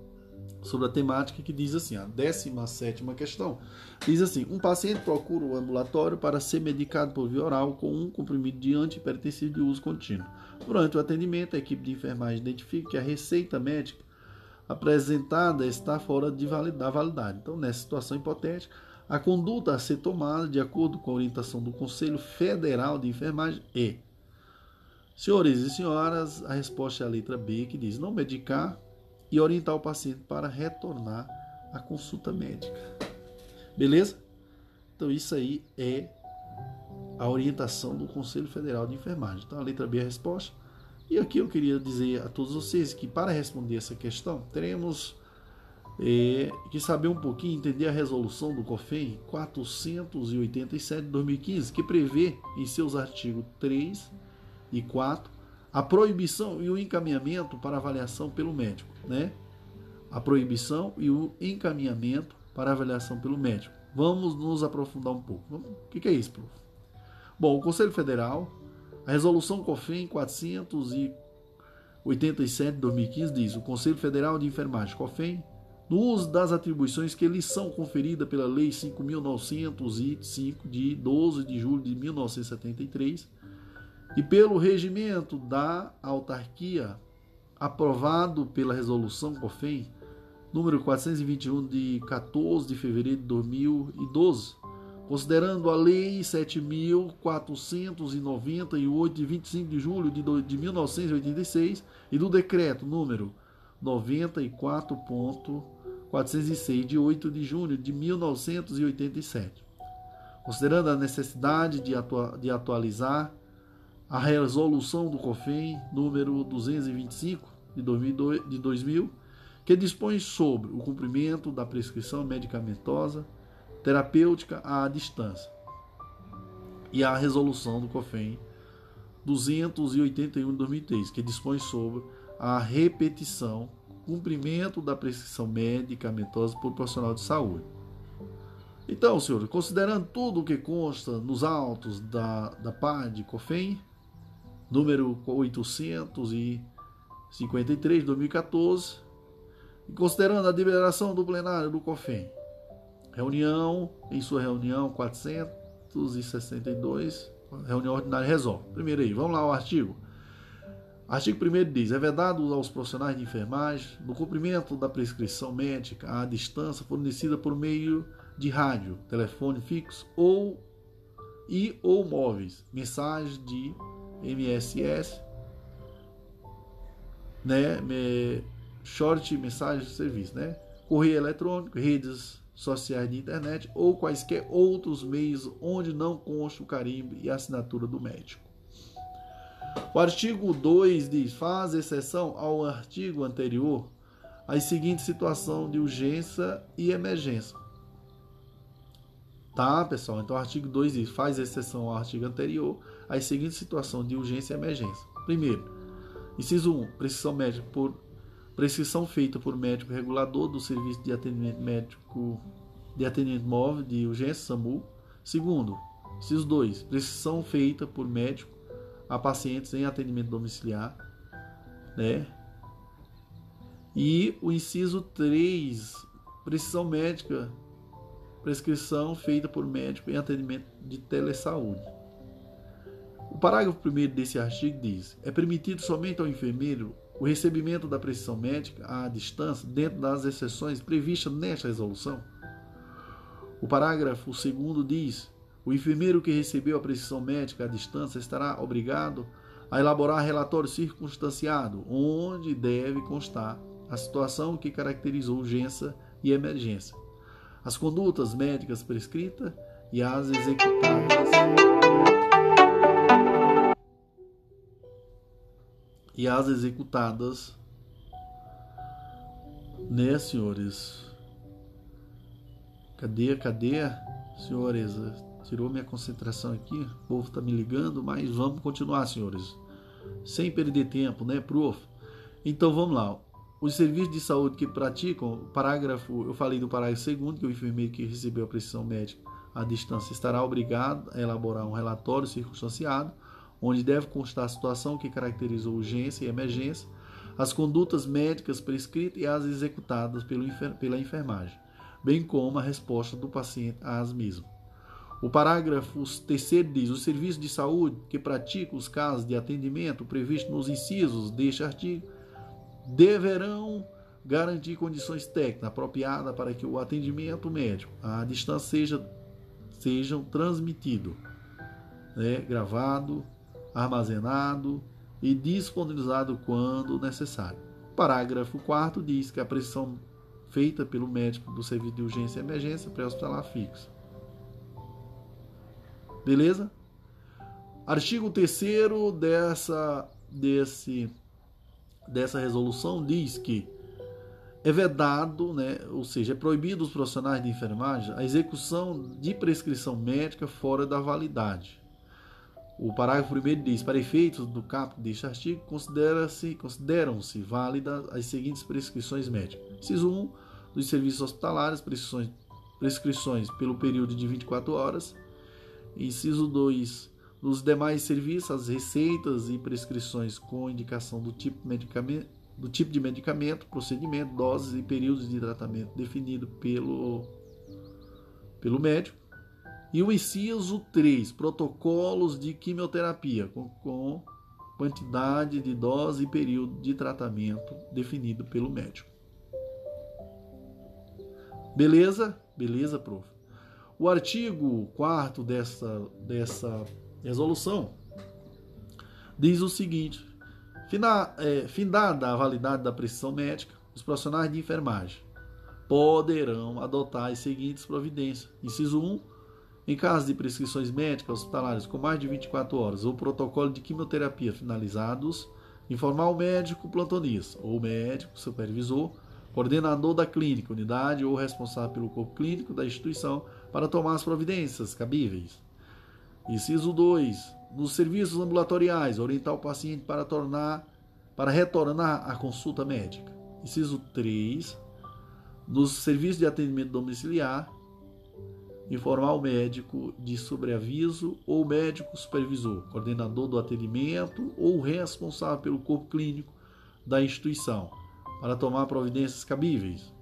sobre a temática que diz assim, a 17 questão. Diz assim: um paciente procura o ambulatório para ser medicado por via oral com um comprimido de antihipertensivo de uso contínuo. Durante o atendimento, a equipe de enfermagem identifica que a receita médica apresentada está fora de da validade. Então, nessa situação hipotética, a conduta a ser tomada de acordo com a orientação do Conselho Federal de Enfermagem é Senhores e senhoras, a resposta é a letra B, que diz não medicar e orientar o paciente para retornar à consulta médica. Beleza? Então, isso aí é a orientação do Conselho Federal de Enfermagem. Então, a letra B é a resposta. E aqui eu queria dizer a todos vocês que, para responder essa questão, teremos é, que saber um pouquinho, entender a resolução do COFEM 487 de 2015, que prevê em seus artigos 3 e 4, a proibição e o encaminhamento para avaliação pelo médico, né? A proibição e o encaminhamento para avaliação pelo médico. Vamos nos aprofundar um pouco. O que é isso, prof? Bom, o Conselho Federal, a resolução COFEM 487 de 2015 diz: o Conselho Federal de Enfermagem, COFEM, no uso das atribuições que lhes são conferidas pela Lei 5.905 de 12 de julho de 1973 e pelo regimento da autarquia aprovado pela resolução COFEM número 421 de 14 de fevereiro de 2012, considerando a lei 7498 de 25 de julho de 1986 e do decreto número 94.406 de 8 de junho de 1987. Considerando a necessidade de, atua de atualizar a resolução do COFEM número 225 de 2000, que dispõe sobre o cumprimento da prescrição medicamentosa terapêutica à distância, e a resolução do COFEM 281 de 2003, que dispõe sobre a repetição, cumprimento da prescrição medicamentosa por profissional de saúde. Então, senhor, considerando tudo o que consta nos autos da, da PAD COFEM, número 853 de 2014, e considerando a deliberação do plenário do COFEM, reunião, em sua reunião 462, reunião ordinária resolve. Primeiro aí, vamos lá o artigo. Artigo 1 diz: é vedado aos profissionais de enfermagem, no cumprimento da prescrição médica à distância fornecida por meio de rádio, telefone fixo ou e ou móveis, mensagens de MSS, né, short mensagem de serviço, né, correio eletrônico, redes sociais de internet ou quaisquer outros meios onde não consta o carimbo e a assinatura do médico. O artigo 2 diz: faz exceção ao artigo anterior as seguintes situações de urgência e emergência. Tá, pessoal? Então, o artigo 2 diz: faz exceção ao artigo anterior as seguintes situações de urgência e emergência. Primeiro, inciso 1, prescrição médica por prescrição feita por médico regulador do serviço de atendimento médico de atendimento móvel de urgência SAMU. Segundo, inciso 2, prescrição feita por médico a pacientes em atendimento domiciliar, né? E o inciso 3, prescrição médica, prescrição feita por médico em atendimento de telesaúde. O parágrafo 1 desse artigo diz: é permitido somente ao enfermeiro o recebimento da prescrição médica à distância dentro das exceções previstas nesta resolução. O parágrafo 2 diz: o enfermeiro que recebeu a prescrição médica à distância estará obrigado a elaborar relatório circunstanciado, onde deve constar a situação que caracterizou urgência e emergência, as condutas médicas prescritas e as executadas. E as executadas, né, senhores? Cadê, cadê, senhores? Tirou minha concentração aqui, o povo tá me ligando, mas vamos continuar, senhores. Sem perder tempo, né, prof? Então vamos lá. Os serviços de saúde que praticam, parágrafo, eu falei do parágrafo segundo, que o enfermeiro que recebeu a prescrição médica à distância estará obrigado a elaborar um relatório circunstanciado, onde deve constar a situação que caracterizou urgência e emergência, as condutas médicas prescritas e as executadas pela enfermagem, bem como a resposta do paciente às mesmas. O parágrafo terceiro diz: os serviços de saúde que praticam os casos de atendimento previstos nos incisos deste artigo deverão garantir condições técnicas apropriadas para que o atendimento médico à distância seja sejam transmitido, né, gravado, armazenado e disponibilizado quando necessário. Parágrafo 4 diz que a pressão feita pelo médico do serviço de urgência e emergência pré-hospitalar fixo. Beleza? Artigo 3 dessa desse dessa resolução diz que é vedado, né, ou seja, é proibido os profissionais de enfermagem a execução de prescrição médica fora da validade. O parágrafo 1 diz: para efeitos do caput deste artigo, considera-se, consideram-se válidas as seguintes prescrições médicas. Inciso 1, dos serviços hospitalares, prescrições, prescrições pelo período de 24 horas. Inciso 2, nos demais serviços, as receitas e prescrições com indicação do tipo, medicamento, do tipo de medicamento, procedimento, doses e períodos de tratamento definido pelo, pelo médico. E o inciso 3, protocolos de quimioterapia, com, com quantidade de dose e período de tratamento definido pelo médico. Beleza? Beleza, prof. O artigo 4 dessa, dessa resolução diz o seguinte: é, findada a validade da prescrição médica, os profissionais de enfermagem poderão adotar as seguintes providências. Inciso 1. Em caso de prescrições médicas hospitalares com mais de 24 horas ou protocolo de quimioterapia finalizados, informar o médico plantonista ou médico supervisor, coordenador da clínica, unidade ou responsável pelo corpo clínico da instituição para tomar as providências cabíveis. Inciso 2. Nos serviços ambulatoriais, orientar o paciente para tornar para retornar à consulta médica. Inciso 3. Nos serviços de atendimento domiciliar, informar o médico de sobreaviso ou médico supervisor, coordenador do atendimento ou responsável pelo corpo clínico da instituição, para tomar providências cabíveis.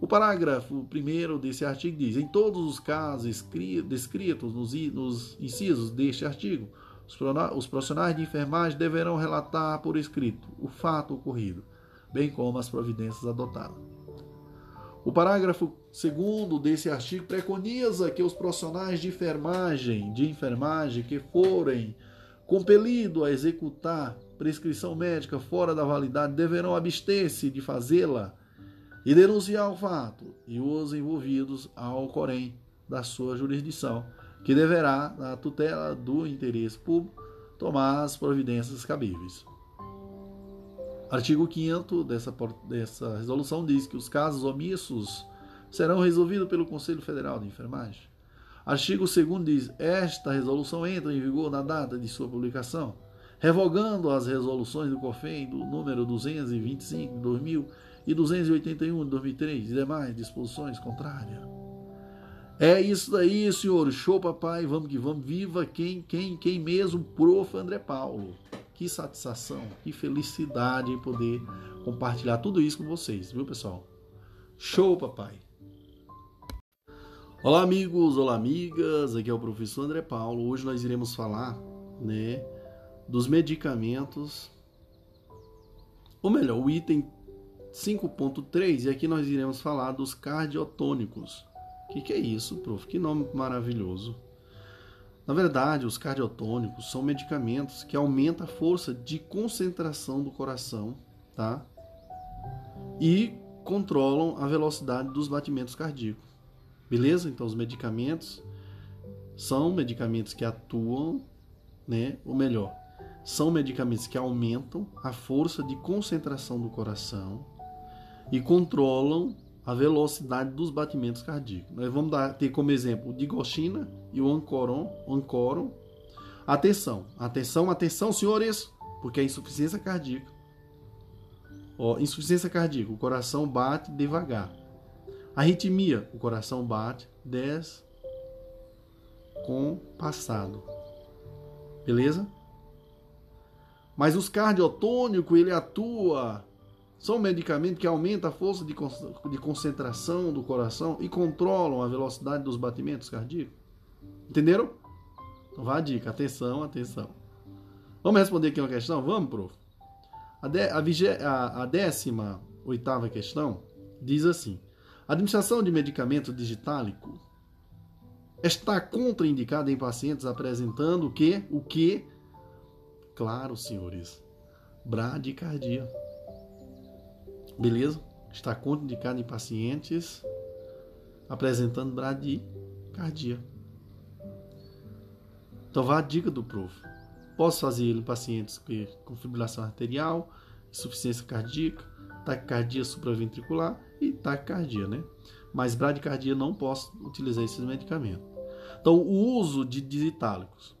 O parágrafo 1 desse artigo diz: em todos os casos descritos nos, incisos deste artigo, os profissionais de enfermagem deverão relatar por escrito o fato ocorrido, bem como as providências adotadas. O parágrafo 2 desse artigo preconiza que os profissionais de enfermagem, de enfermagem que forem compelidos a executar prescrição médica fora da validade deverão abster-se de fazê-la e denunciar o fato e os envolvidos ao Corém da sua jurisdição, que deverá, na tutela do interesse público, tomar as providências cabíveis. Artigo 5 dessa, dessa resolução diz que os casos omissos serão resolvidos pelo Conselho Federal de Enfermagem. Artigo 2 diz: Esta resolução entra em vigor na data de sua publicação revogando as resoluções do COFEM do número 225 de 2000 e 281 de 2003 e demais disposições contrárias. É isso daí, senhores. Show, papai. Vamos que vamos. Viva quem, quem, quem mesmo, prof. André Paulo. Que satisfação, que felicidade em poder compartilhar tudo isso com vocês, viu, pessoal? Show, papai. Olá, amigos, olá, amigas. Aqui é o professor André Paulo. Hoje nós iremos falar, né, dos medicamentos, ou melhor, o item 5.3, e aqui nós iremos falar dos cardiotônicos. O que, que é isso, prof? Que nome maravilhoso. Na verdade, os cardiotônicos são medicamentos que aumentam a força de concentração do coração, tá? E controlam a velocidade dos batimentos cardíacos. Beleza? Então, os medicamentos são medicamentos que atuam, né? Ou melhor, são medicamentos que aumentam a força de concentração do coração e controlam a velocidade dos batimentos cardíacos. Nós vamos dar, ter como exemplo o digoxina e o ancoron, ancoron. Atenção, atenção, atenção, senhores, porque a insuficiência cardíaca. Ó, insuficiência cardíaca, o coração bate devagar. Arritmia, o coração bate 10 com passado. Beleza? Mas os cardiotônicos, ele atua são medicamentos que aumentam a força de, de concentração do coração e controlam a velocidade dos batimentos cardíacos. Entenderam? Então vá a dica. Atenção, atenção. Vamos responder aqui uma questão? Vamos, prof. A, de, a, vige, a, a décima oitava questão diz assim: a administração de medicamento digitálico está contraindicada em pacientes apresentando o que? O que? Claro, senhores, bradicardia. Beleza? Está contraindicado em pacientes apresentando bradicardia. Então, vá a dica do prof. Posso fazer ele em pacientes com fibrilação arterial, insuficiência cardíaca, taquicardia supraventricular e taquicardia, né? Mas bradicardia não posso utilizar esses medicamentos. Então, o uso de digitálicos.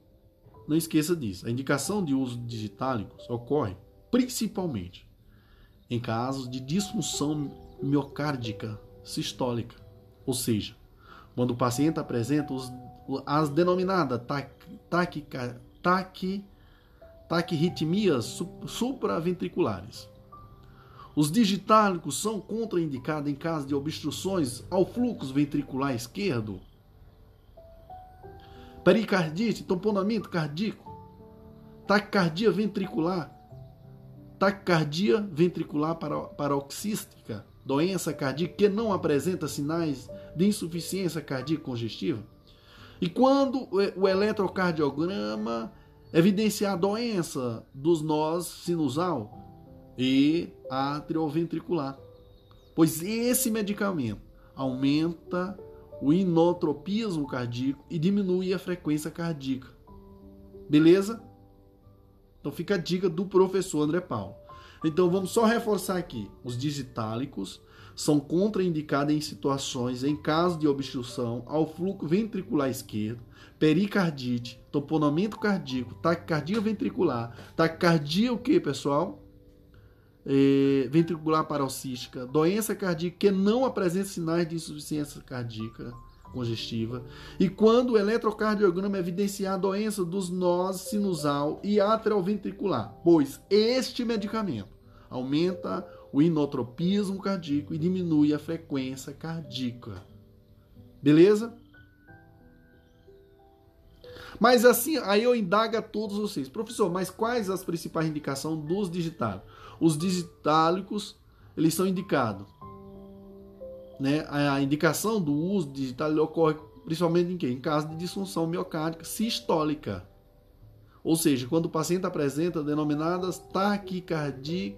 Não esqueça disso. A indicação de uso de digitálicos ocorre principalmente em casos de disfunção miocárdica sistólica, ou seja, quando o paciente apresenta os, as denominadas taqui, taqui, taquirritmias supraventriculares. Os digitálicos são contraindicados em caso de obstruções ao fluxo ventricular esquerdo, pericardite, tamponamento cardíaco, taquicardia ventricular, taquicardia ventricular paroxística, doença cardíaca que não apresenta sinais de insuficiência cardíaca congestiva. E quando o eletrocardiograma evidenciar a doença dos nós sinusal e atrioventricular, pois esse medicamento aumenta o inotropismo cardíaco e diminui a frequência cardíaca. Beleza? Então fica a dica do professor André Paulo. Então vamos só reforçar aqui. Os digitálicos são contraindicados em situações em caso de obstrução ao fluxo ventricular esquerdo, pericardite, toponamento cardíaco, taquicardia ventricular, taquicardia o que, pessoal? É, ventricular paroxística, doença cardíaca que não apresenta sinais de insuficiência cardíaca, congestiva, e quando o eletrocardiograma evidenciar a doença dos nós sinusal e atrioventricular, pois este medicamento aumenta o inotropismo cardíaco e diminui a frequência cardíaca. Beleza? Mas assim, aí eu indago a todos vocês, professor, mas quais as principais indicações dos digitálicos? Os digitálicos, eles são indicados né, a indicação do uso digital ocorre principalmente em quê? Em caso de disfunção miocárdica sistólica. Ou seja, quando o paciente apresenta denominadas taquicardia,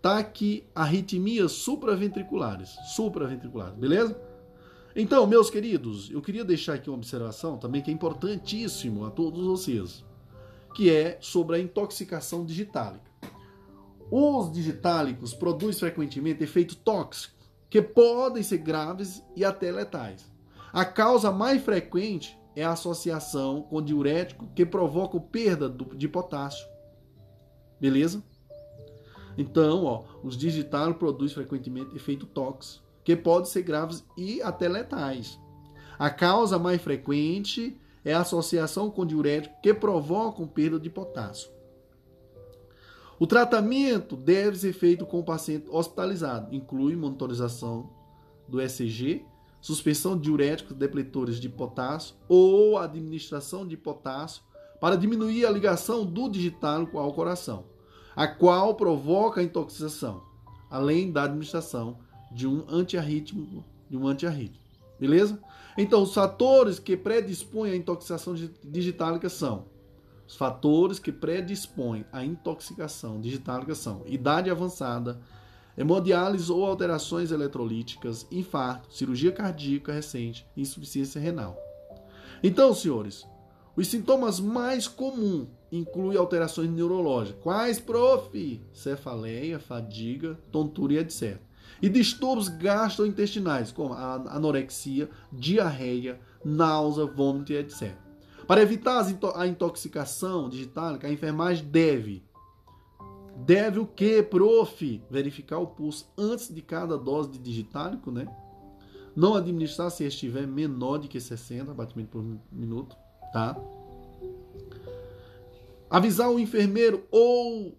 taquiarritmias supraventriculares, supraventriculares, beleza? Então, meus queridos, eu queria deixar aqui uma observação também que é importantíssimo a todos vocês, que é sobre a intoxicação digitálica. Os digitálicos produzem frequentemente efeito tóxico que podem ser graves e até letais. A causa mais frequente é a associação com diurético que provoca perda de potássio, Beleza? Então, ó, os digitais produzem frequentemente efeito tóxico, que pode ser graves e até letais. A causa mais frequente é a associação com diurético que provocam perda de potássio. O tratamento deve ser feito com o paciente hospitalizado, inclui monitorização do ECG, suspensão de diuréticos depletores de potássio ou administração de potássio para diminuir a ligação do digitálico ao coração, a qual provoca a intoxicação, além da administração de um antiarrítmico, de um antiarrítmico. Beleza? Então, os fatores que predispõem à intoxicação digitálica são os fatores que predispõem à intoxicação digitálica são idade avançada, hemodiálise ou alterações eletrolíticas, infarto, cirurgia cardíaca recente insuficiência renal. Então, senhores, os sintomas mais comuns incluem alterações neurológicas. Quais, prof? Cefaleia, fadiga, tontura e etc. E distúrbios gastrointestinais, como anorexia, diarreia, náusea, vômito e etc. Para evitar a intoxicação digitálica, a enfermagem deve deve o que, prof? Verificar o pulso antes de cada dose de digitálico, né? Não administrar se estiver menor de que 60 batimentos por minuto, tá? Avisar o enfermeiro ou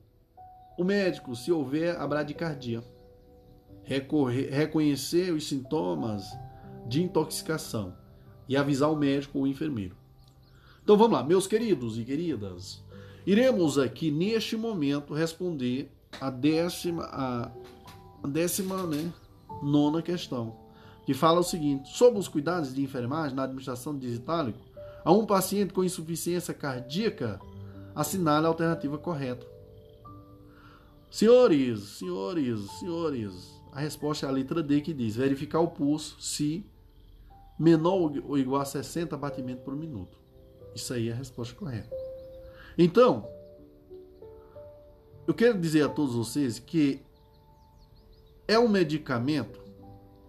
o médico se houver a bradicardia. Recorrer, reconhecer os sintomas de intoxicação e avisar o médico ou o enfermeiro. Então vamos lá, meus queridos e queridas. Iremos aqui neste momento responder a décima, a, décima né, nona questão, que fala o seguinte: sobre os cuidados de enfermagem na administração de digitálico a um paciente com insuficiência cardíaca, assinale a alternativa correta. Senhores, senhores, senhores, a resposta é a letra D que diz: verificar o pulso se menor ou igual a 60 batimentos por minuto. Isso aí é a resposta correta. Então, eu quero dizer a todos vocês que é um medicamento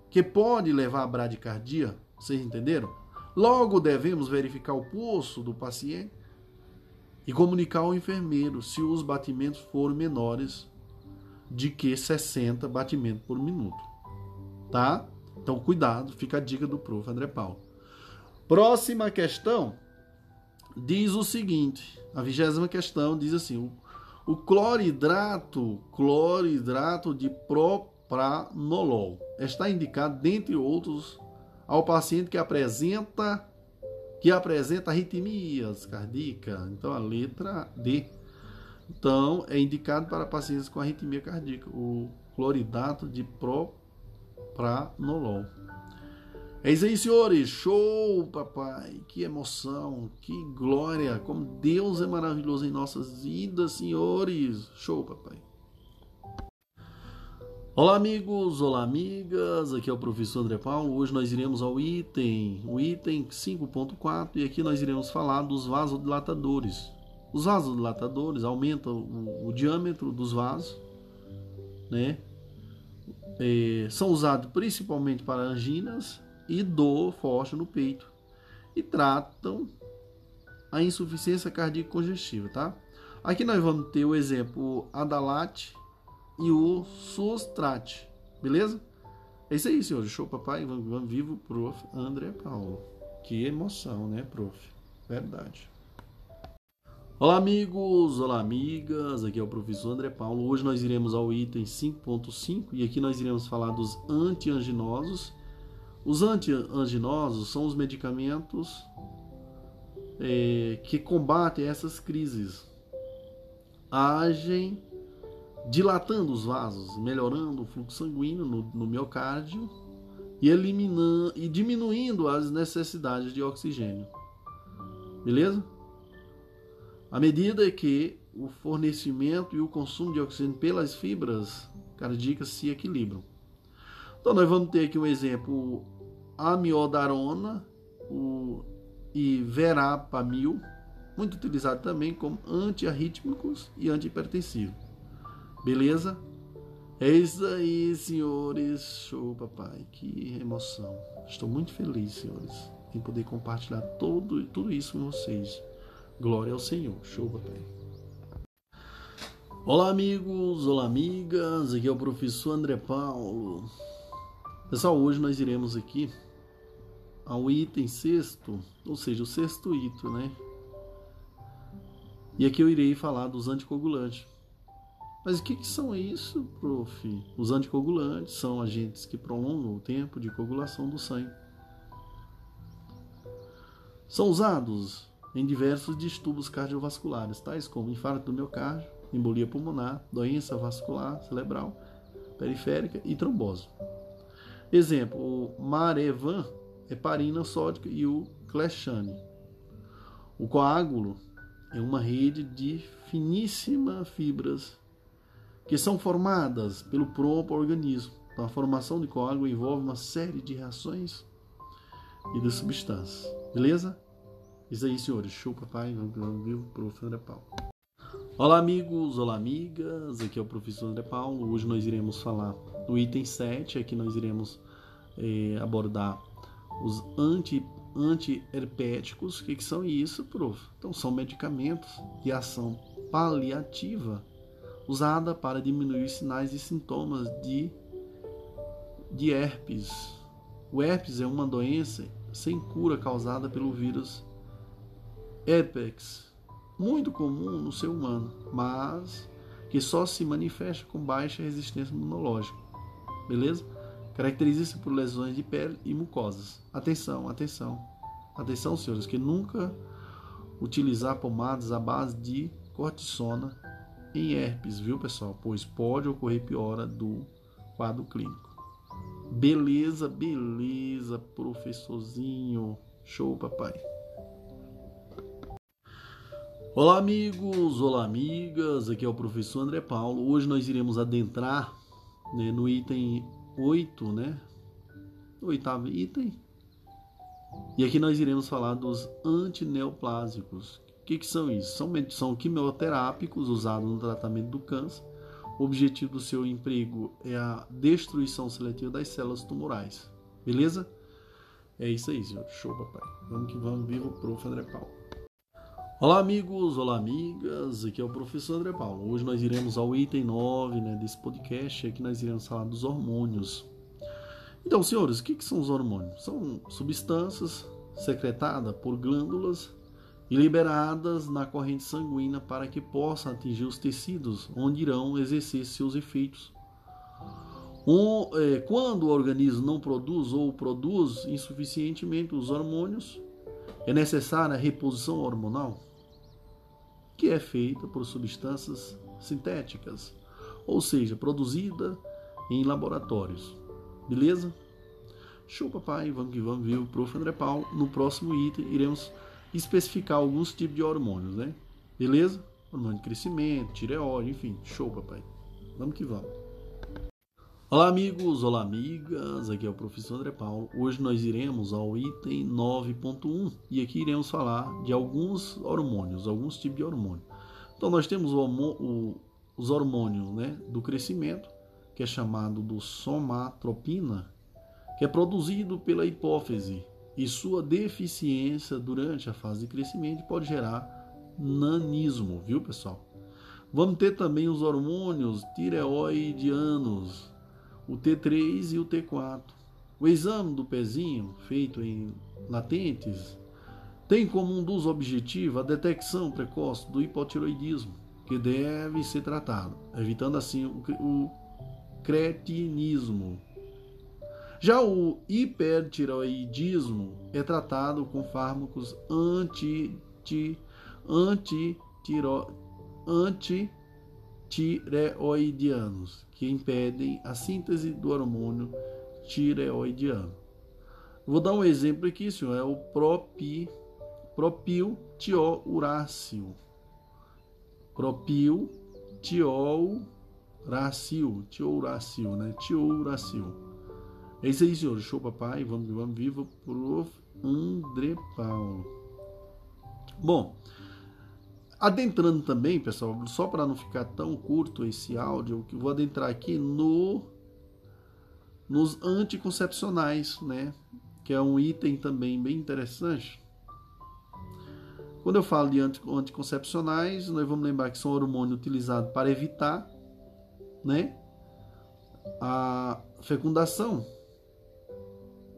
que pode levar a bradicardia, vocês entenderam? Logo devemos verificar o pulso do paciente e comunicar ao enfermeiro se os batimentos forem menores de que 60 batimentos por minuto. Tá? Então cuidado, fica a dica do prof. André Paulo. Próxima questão diz o seguinte: a vigésima questão diz assim: o, cloridrato, cloridrato de propranolol está indicado, dentre outros, ao paciente que apresenta que apresenta arritmias cardíacas. Então a letra D. Então é indicado para pacientes com arritmia cardíaca, o cloridrato de propranolol. Isso aí, senhores. Show, papai. Que emoção, que glória. Como Deus é maravilhoso em nossas vidas, senhores. Show, papai. Olá, amigos. Olá, amigas. Aqui é o professor André Paulo. Hoje nós iremos ao item, o item 5.4, e aqui nós iremos falar dos vasodilatadores. Os vasodilatadores aumentam o, o diâmetro dos vasos, né? É, são usados principalmente para anginas e dor forte no peito e tratam a insuficiência cardíaca congestiva, tá? Aqui nós vamos ter o exemplo Adalat e o Sustrate, beleza? É isso aí, senhores. Show, papai. Vamos, vamos vivo, prof. André Paulo. Que emoção, né, prof? Verdade. Olá, amigos! Olá, amigas! Aqui é o professor André Paulo. Hoje nós iremos ao item 5.5 e aqui nós iremos falar dos antianginosos os antianginosos são os medicamentos é, que combatem essas crises. Agem dilatando os vasos, melhorando o fluxo sanguíneo no, no miocárdio e eliminando e diminuindo as necessidades de oxigênio. Beleza? À medida que o fornecimento e o consumo de oxigênio pelas fibras cardíacas se equilibram. Então nós vamos ter aqui um exemplo amiodarona o, e verapamil, muito utilizado também como antiarrítmicos e antihipertensivos. Beleza? É isso aí, senhores. Show, papai. Que emoção. Estou muito feliz, senhores, em poder compartilhar todo, tudo isso com vocês. Glória ao Senhor. Show, papai. Olá, amigos, olá, amigas. Aqui é o professor André Paulo. Pessoal, hoje nós iremos aqui ao item sexto, ou seja, o sexto item, né? E aqui eu irei falar dos anticoagulantes. Mas o que, que são isso, prof? Os anticoagulantes são agentes que prolongam o tempo de coagulação do sangue. São usados em diversos distúrbios cardiovasculares, tais como infarto do miocárdio, embolia pulmonar, doença vascular cerebral periférica e trombose. Exemplo, o Marevan, heparina sódica e o Clexane. O coágulo é uma rede de finíssimas fibras que são formadas pelo próprio organismo. Então, a formação de coágulo envolve uma série de reações e de substâncias. Beleza? Isso aí, senhores. Show, papai. Viu, professor André Paulo. Olá, amigos. Olá, amigas. Aqui é o professor André Paulo. Hoje nós iremos falar do item 7. Aqui nós iremos é, abordar os anti antiherpéticos. O que, que são isso, prof? Então, são medicamentos de ação paliativa usada para diminuir sinais e sintomas de, de herpes. O herpes é uma doença sem cura causada pelo vírus herpes, muito comum no ser humano, mas que só se manifesta com baixa resistência imunológica. Beleza? Caracteriza-se por lesões de pele e mucosas. Atenção, atenção. Atenção, senhores, que nunca utilizar pomadas à base de cortisona em herpes, viu, pessoal? Pois pode ocorrer piora do quadro clínico. Beleza, beleza, professorzinho. Show, papai. Olá, amigos, olá, amigas. Aqui é o professor André Paulo. Hoje nós iremos adentrar né, no item 8, né? Oitavo item. E aqui nós iremos falar dos antineoplásicos. O que, que são isso? São, são quimioterápicos usados no tratamento do câncer. O objetivo do seu emprego é a destruição seletiva das células tumorais. Beleza? É isso aí, senhor. Show, papai. Vamos que vamos. Viva o prof. André Paulo. Olá, amigos, olá, amigas. Aqui é o professor André Paulo. Hoje nós iremos ao item 9 né, desse podcast. Aqui nós iremos falar dos hormônios. Então, senhores, o que, que são os hormônios? São substâncias secretadas por glândulas e liberadas na corrente sanguínea para que possam atingir os tecidos onde irão exercer seus efeitos. Um, é, quando o organismo não produz ou produz insuficientemente os hormônios, é necessária a reposição hormonal que é feita por substâncias sintéticas, ou seja, produzida em laboratórios. Beleza? Show, papai. Vamos que vamos, viu? Prof. André Paulo. No próximo item, iremos especificar alguns tipos de hormônios, né? Beleza? Hormônio de crescimento, tireoide, enfim. Show, papai. Vamos que vamos. Olá, amigos, olá, amigas. Aqui é o professor André Paulo. Hoje nós iremos ao item 9.1 e aqui iremos falar de alguns hormônios, alguns tipos de hormônio. Então, nós temos o, o, os hormônios né, do crescimento, que é chamado do somatropina, que é produzido pela hipófise e sua deficiência durante a fase de crescimento pode gerar nanismo, viu, pessoal? Vamos ter também os hormônios tireoidianos o T3 e o T4. O exame do pezinho, feito em latentes, tem como um dos objetivos a detecção precoce do hipotiroidismo, que deve ser tratado, evitando assim o, cretinismo. Já o hipertiroidismo é tratado com fármacos anti, anti, anti tireoidianos, que impedem a síntese do hormônio tireoidiano. Vou dar um exemplo aqui, senhor, é o propi, propiltiouracil. Propiltiouracil, tiouracil, né? Tiouracil. É isso aí, senhor. Show, papai. Vamos, vamos, viva, prof. André Paulo. Bom, Adentrando também, pessoal, só para não ficar tão curto esse áudio, que vou adentrar aqui no nos anticoncepcionais, né? Que é um item também bem interessante. Quando eu falo de anticoncepcionais, nós vamos lembrar que são hormônios utilizados para evitar né, a fecundação.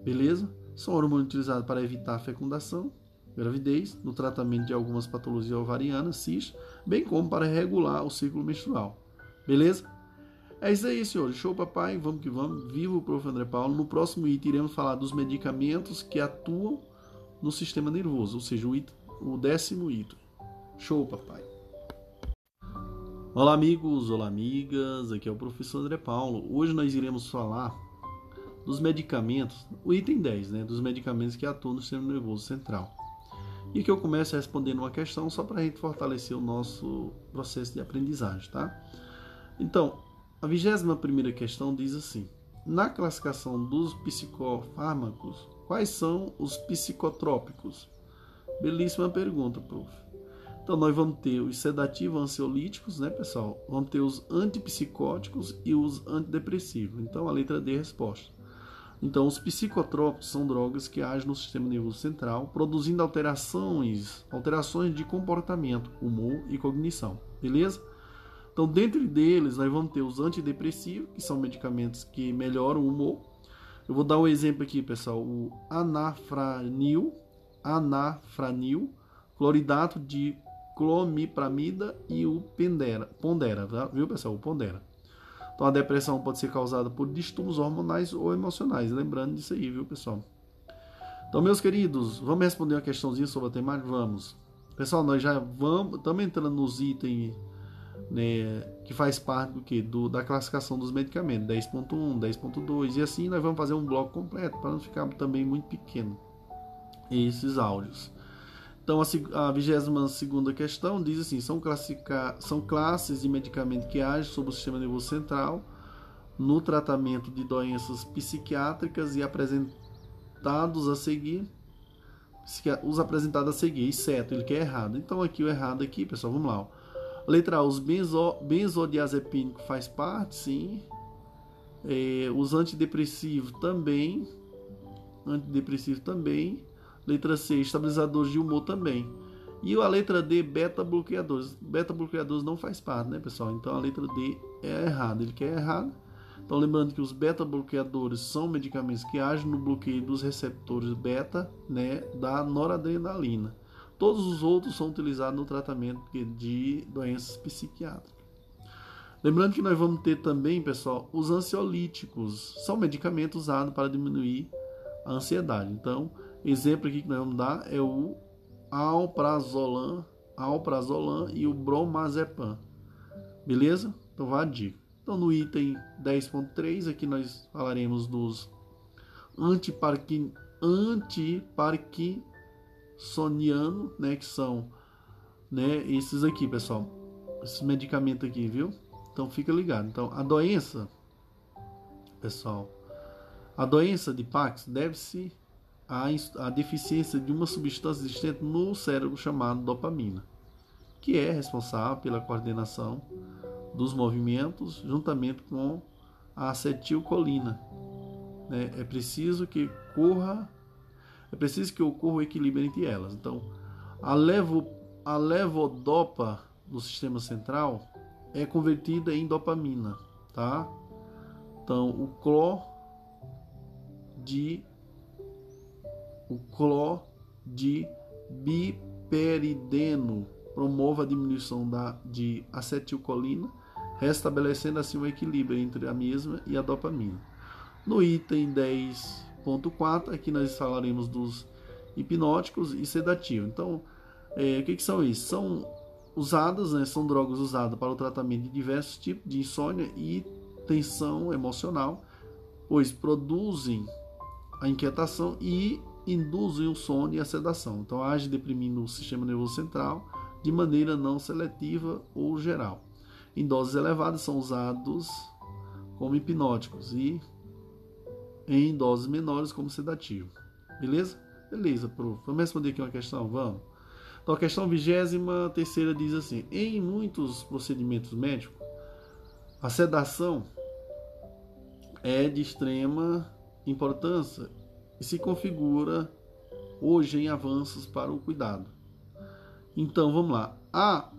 Beleza? São hormônios utilizados para evitar a fecundação, gravidez, no tratamento de algumas patologias ovarianas, cis, bem como para regular o ciclo menstrual. Beleza? É isso aí, senhores. Show, papai. Vamos que vamos. Viva o prof. André Paulo. No próximo item, iremos falar dos medicamentos que atuam no sistema nervoso, ou seja, o, item, o décimo item. Show, papai. Olá, amigos. Olá, amigas. Aqui é o professor André Paulo. Hoje nós iremos falar dos medicamentos, o item 10, né? Dos medicamentos que atuam no sistema nervoso central. E que eu começo respondendo uma questão só para a gente fortalecer o nosso processo de aprendizagem, tá? Então, a vigésima primeira questão diz assim: na classificação dos psicofármacos, quais são os psicotrópicos? Belíssima pergunta, prof. Então nós vamos ter os sedativos ansiolíticos, né, pessoal? Vamos ter os antipsicóticos e os antidepressivos. Então a letra D é a resposta. Então os psicotrópicos são drogas que agem no sistema nervoso central, produzindo alterações, alterações de comportamento, humor e cognição. Beleza? Então, dentro deles, nós vamos ter os antidepressivos, que são medicamentos que melhoram o humor. Eu vou dar um exemplo aqui, pessoal: o anafranil, anafranil, cloridato de clomipramida e o pendera, pondera, tá? viu, pessoal? O pondera. Então, a depressão pode ser causada por distúrbios hormonais ou emocionais. Lembrando disso aí, viu, pessoal? Então, meus queridos, vamos responder uma questãozinha sobre a temática? Vamos. Pessoal, nós já vamos, estamos entrando nos itens né, que faz parte do que? Do, da classificação dos medicamentos, 10.1, 10.2 e assim nós vamos fazer um bloco completo para não ficar também muito pequeno esses áudios. Então a, 22 questão diz assim: são, são classes de medicamentos que agem sobre o sistema nervoso central no tratamento de doenças psiquiátricas e apresentados a seguir os apresentados a seguir, exceto ele que é errado. Então aqui o errado aqui, pessoal, vamos lá. Ó. Letra A, os benzo, benzodiazepínicos faz parte, sim. É, os antidepressivos também. Antidepressivo também. Letra C, estabilizadores de humor também. E a letra D, beta-bloqueadores. Beta-bloqueadores não faz parte, né, pessoal? Então a letra D é errada. Ele quer errado. Então lembrando que os beta-bloqueadores são medicamentos que agem no bloqueio dos receptores beta, né, da noradrenalina. Todos os outros são utilizados no tratamento de doenças psiquiátricas. Lembrando que nós vamos ter também, pessoal, os ansiolíticos. São medicamentos usados para diminuir a ansiedade. Então, exemplo aqui que nós vamos dar é o alprazolam, alprazolam e o bromazepam. Beleza? Então, a dica. Então, no item 10.3, aqui nós falaremos dos antiparqui, antiparqui, soniano, né, que são, né, esses aqui, pessoal. Esses medicamentos aqui, viu? Então fica ligado. Então, a doença, pessoal, a doença de Pax deve-se à deficiência de uma substância existente no cérebro chamada dopamina, que é responsável pela coordenação dos movimentos juntamente com a acetilcolina. Né? É preciso que corra é preciso que ocorra o equilíbrio entre elas. Então, a, levo, a levodopa do sistema central é convertida em dopamina, tá? Então, o cló de o cló de biperideno promove a diminuição da, de acetilcolina, restabelecendo assim o equilíbrio entre a mesma e a dopamina. No item 10 Ponto 4, aqui nós falaremos dos hipnóticos e sedativos. Então, é, o que, que, são isso? São usadas, né, são drogas usadas para o tratamento de diversos tipos de insônia e tensão emocional, pois produzem a inquietação e induzem o sono e a sedação. Então, age deprimindo o sistema nervoso central de maneira não seletiva ou geral. Em doses elevadas são usados como hipnóticos e em doses menores como sedativo. Beleza? Beleza, prof. Vamos responder aqui uma questão? Vamos. Então, a questão vigésima terceira diz assim: em muitos procedimentos médicos, a sedação é de extrema importância e se configura hoje em avanços para o cuidado. Então, vamos lá. A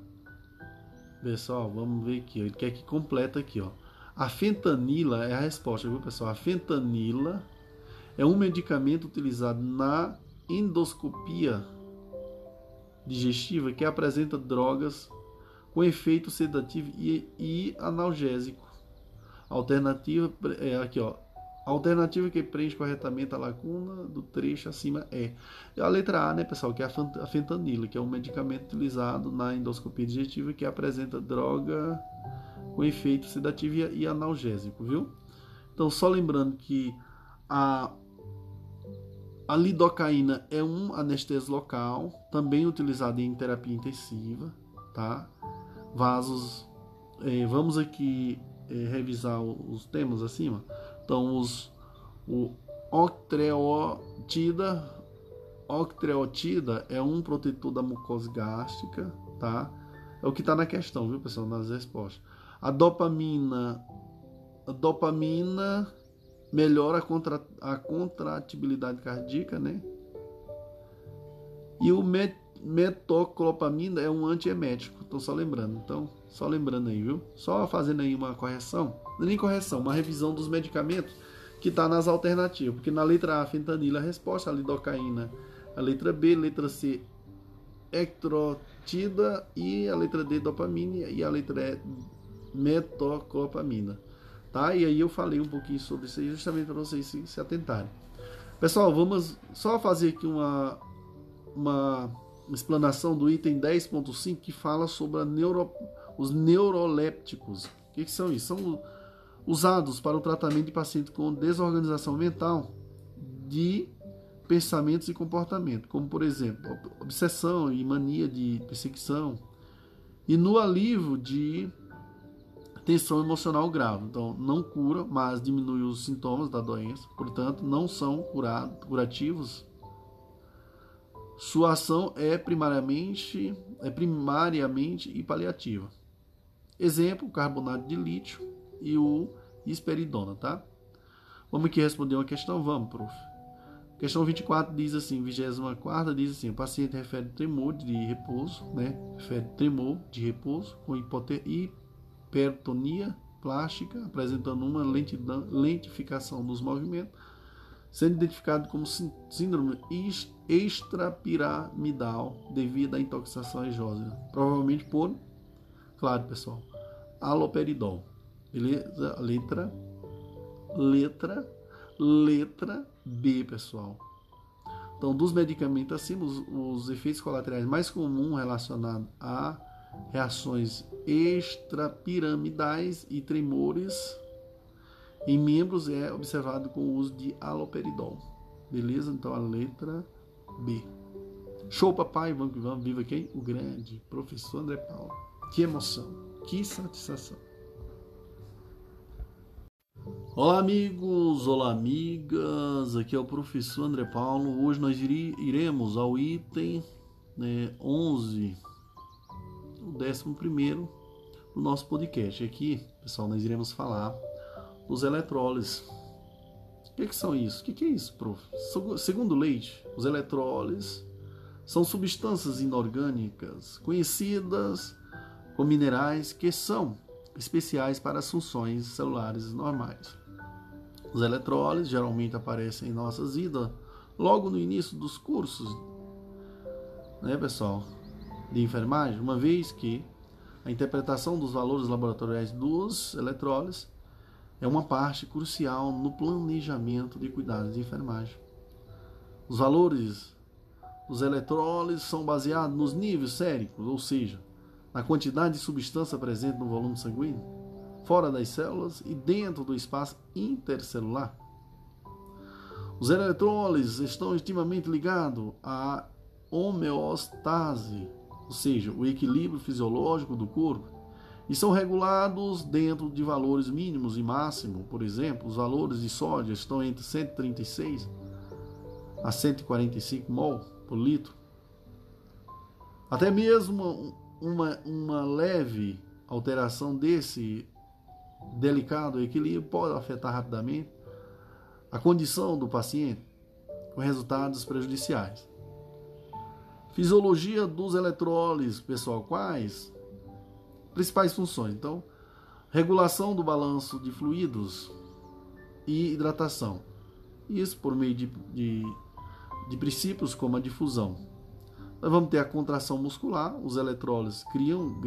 Pessoal, vamos ver aqui. Ele quer que completa aqui, ó. A fentanila é a resposta, viu, pessoal? A fentanila é um medicamento utilizado na endoscopia digestiva que apresenta drogas com efeito sedativo e, e analgésico. Alternativa é aqui, ó. A alternativa que preenche corretamente a lacuna do trecho acima é a letra A, né, pessoal, que é a fentanila, que é um medicamento utilizado na endoscopia digestiva que apresenta droga com efeito sedativo e analgésico, viu? Então, só lembrando que a a lidocaína é um anestésico local, também utilizado em terapia intensiva, tá? Vasos, eh, vamos aqui eh, revisar os temas acima. Então, os, o octreotida, octreotida é um protetor da mucosa gástrica, tá? É o que está na questão, viu, pessoal, nas respostas. A dopamina, a dopamina melhora a, contra, a contratibilidade cardíaca, né? E o met, metoclopamina é um antiemético, tô só lembrando. Então, só lembrando aí, viu? Só fazendo aí uma correção, nem correção, uma revisão dos medicamentos que está nas alternativas, porque na letra A, fentanila, a resposta, a lidocaína, a letra B, letra C, ectrotida e a letra D, dopamina e a letra E, metoclopamina tá? E aí eu falei um pouquinho sobre isso aí justamente para vocês se, se atentarem. Pessoal, vamos só fazer aqui uma, uma explanação do item 10.5 que fala sobre neuro, os neurolépticos. O que, que são isso? São usados para o tratamento de pacientes com desorganização mental de pensamentos e comportamento, como por exemplo, obsessão e mania de perseguição, e no alívio de tensão emocional grave. Então, não cura, mas diminui os sintomas da doença, portanto, não são curado, curativos. Sua ação é primariamente, é primariamente e paliativa. Exemplo, carbonato de lítio e o esperidona, tá? Vamos aqui responder uma questão? Vamos, prof. Questão 24 diz assim, 24 diz assim, o paciente refere tremor de repouso, né? Refere tremor de repouso com hipertonia plástica, apresentando uma lentidão, lentificação dos movimentos, sendo identificado como síndrome extrapiramidal devido à intoxicação exógena, provavelmente por, claro pessoal, aloperidol. Beleza? Letra, letra, letra B, pessoal. Então, dos medicamentos acima, os, os efeitos colaterais mais comuns relacionados a reações extrapiramidais e tremores em membros é observado com o uso de aloperidol. Beleza? Então a letra B. Show, papai. Vamos que vamos. Viva quem? O grande professor André Paulo. Que emoção. Que satisfação. Olá, amigos. Olá, amigas. Aqui é o professor André Paulo. Hoje nós iremos ao item né, 11 o décimo primeiro do nosso podcast. Aqui, pessoal, nós iremos falar dos eletrólises. O que, que são isso? O que, que é isso, prof? Segundo Leite, os eletrólises são substâncias inorgânicas conhecidas como minerais que são especiais para as funções celulares normais. Os eletrólises geralmente aparecem em nossas vidas logo no início dos cursos, né, pessoal? de enfermagem, uma vez que a interpretação dos valores laboratoriais dos eletrólises é uma parte crucial no planejamento de cuidados de enfermagem. Os valores dos eletrólises são baseados nos níveis séricos, ou seja, na quantidade de substância presente no volume sanguíneo, fora das células e dentro do espaço intercelular. Os eletrólises estão intimamente ligados à homeostase, ou seja, o equilíbrio fisiológico do corpo, e são regulados dentro de valores mínimos e máximos. Por exemplo, os valores de sódio estão entre 136 a 145 mol por litro. Até mesmo uma, uma leve alteração desse delicado equilíbrio pode afetar rapidamente a condição do paciente com resultados prejudiciais. Fisiologia dos eletrólises, pessoal, quais? Principais funções. Então, regulação do balanço de fluidos e hidratação. Isso por meio de, de, de princípios como a difusão. Nós vamos ter a contração muscular, os eletrólises criam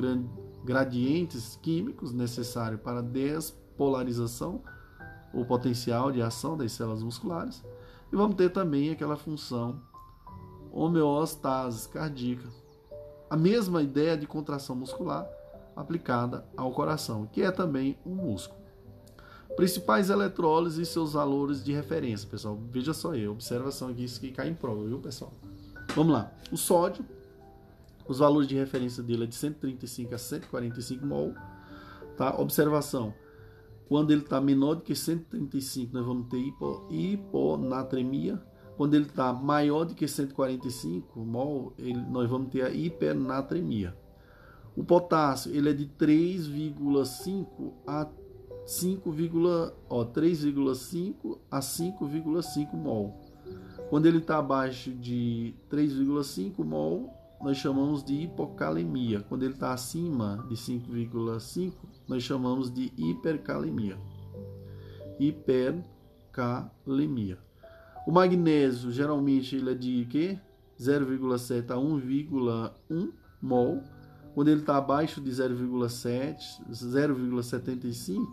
gradientes químicos necessários para despolarização ou potencial de ação das células musculares. E vamos ter também aquela função homeostase cardíaca. A mesma ideia de contração muscular aplicada ao coração, que é também um músculo. Principais eletrólises e seus valores de referência, pessoal. Veja só aí, observação aqui, isso que cai em prova, viu, pessoal? Vamos lá. O sódio, os valores de referência dele é de 135 a 145 mol. Tá? Observação. Quando ele está menor do que 135, nós vamos ter hipo, hiponatremia. Quando ele está maior do que 145 mol, ele, nós vamos ter a hipernatremia. O potássio ele é de 3,5 a 3,5 a 5,5 mol. Quando ele está abaixo de 3,5 mol, nós chamamos de hipocalemia. Quando ele está acima de 5,5, nós chamamos de hipercalemia. Hipercalemia. O magnésio, geralmente, ele é de quê? 0,7 a 1,1 mol. Quando ele está abaixo de 0,7, 0,75,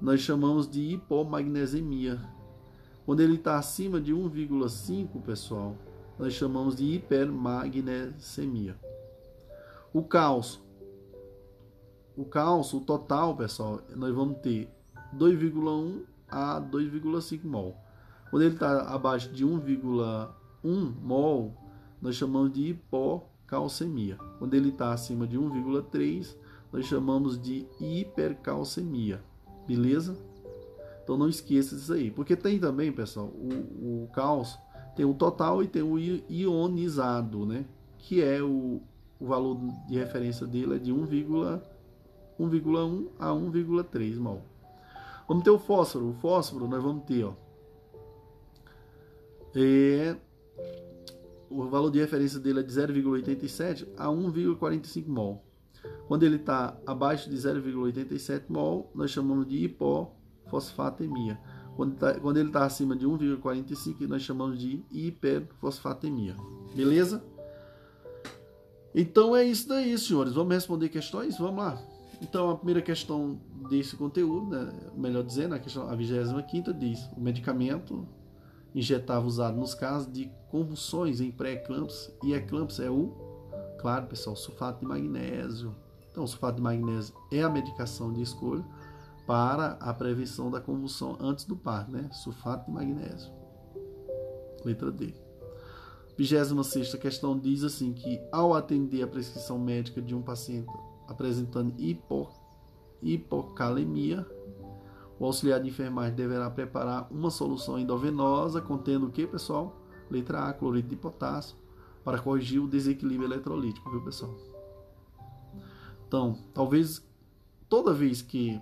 nós chamamos de hipomagnesemia. Quando ele está acima de 1,5, pessoal, nós chamamos de hipermagnesemia. O cálcio. O cálcio, o total, pessoal, nós vamos ter 2,1 a 2,5 mol. Quando ele está abaixo de 1,1 mol, nós chamamos de hipocalcemia. Quando ele está acima de 1,3, nós chamamos de hipercalcemia. Beleza? Então não esqueça disso aí. Porque tem também, pessoal, o, o cálcio tem o total e tem o ionizado, né? Que é o, o valor de referência dele é de 1,1 a 1,3 mol. Vamos ter o fósforo. O fósforo nós vamos ter, ó. É, o valor de referência dele é de 0,87 a 1,45 mol. Quando ele está abaixo de 0,87 mol, nós chamamos de hipofosfatemia. Quando, tá, quando ele está acima de 1,45, nós chamamos de hiperfosfatemia. Beleza? Então é isso daí, senhores. Vamos responder questões? Vamos lá. Então a primeira questão desse conteúdo, né, melhor dizendo, a questão a 25 diz: o medicamento injetável usado nos casos de convulsões em pré-eclâmpsia e eclâmpsia é o, claro, pessoal, sulfato de magnésio. Então, o sulfato de magnésio é a medicação de escolha para a prevenção da convulsão antes do parto, né? Sulfato de magnésio. Letra D. 26 questão diz assim que ao atender a prescrição médica de um paciente apresentando hipo, hipocalemia, o auxiliar de enfermagem deverá preparar uma solução endovenosa contendo o que, pessoal? Letra A, cloreto de potássio, para corrigir o desequilíbrio eletrolítico, viu, pessoal? Então, talvez toda vez que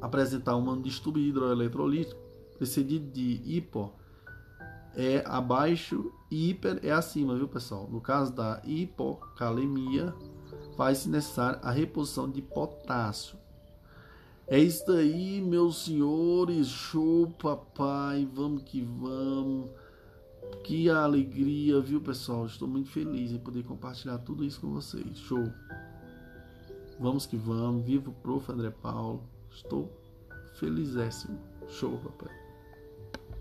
apresentar um distúrbio hidroeletrolítico precedido de hipo é abaixo e hiper é acima, viu pessoal? No caso da hipocalemia, faz-se necessária a reposição de potássio. É isso aí, meus senhores. Show, papai. Vamos que vamos. Que alegria, viu, pessoal? Estou muito feliz em poder compartilhar tudo isso com vocês. Show. Vamos que vamos. Viva o prof. André Paulo. Estou felizéssimo. Show, papai.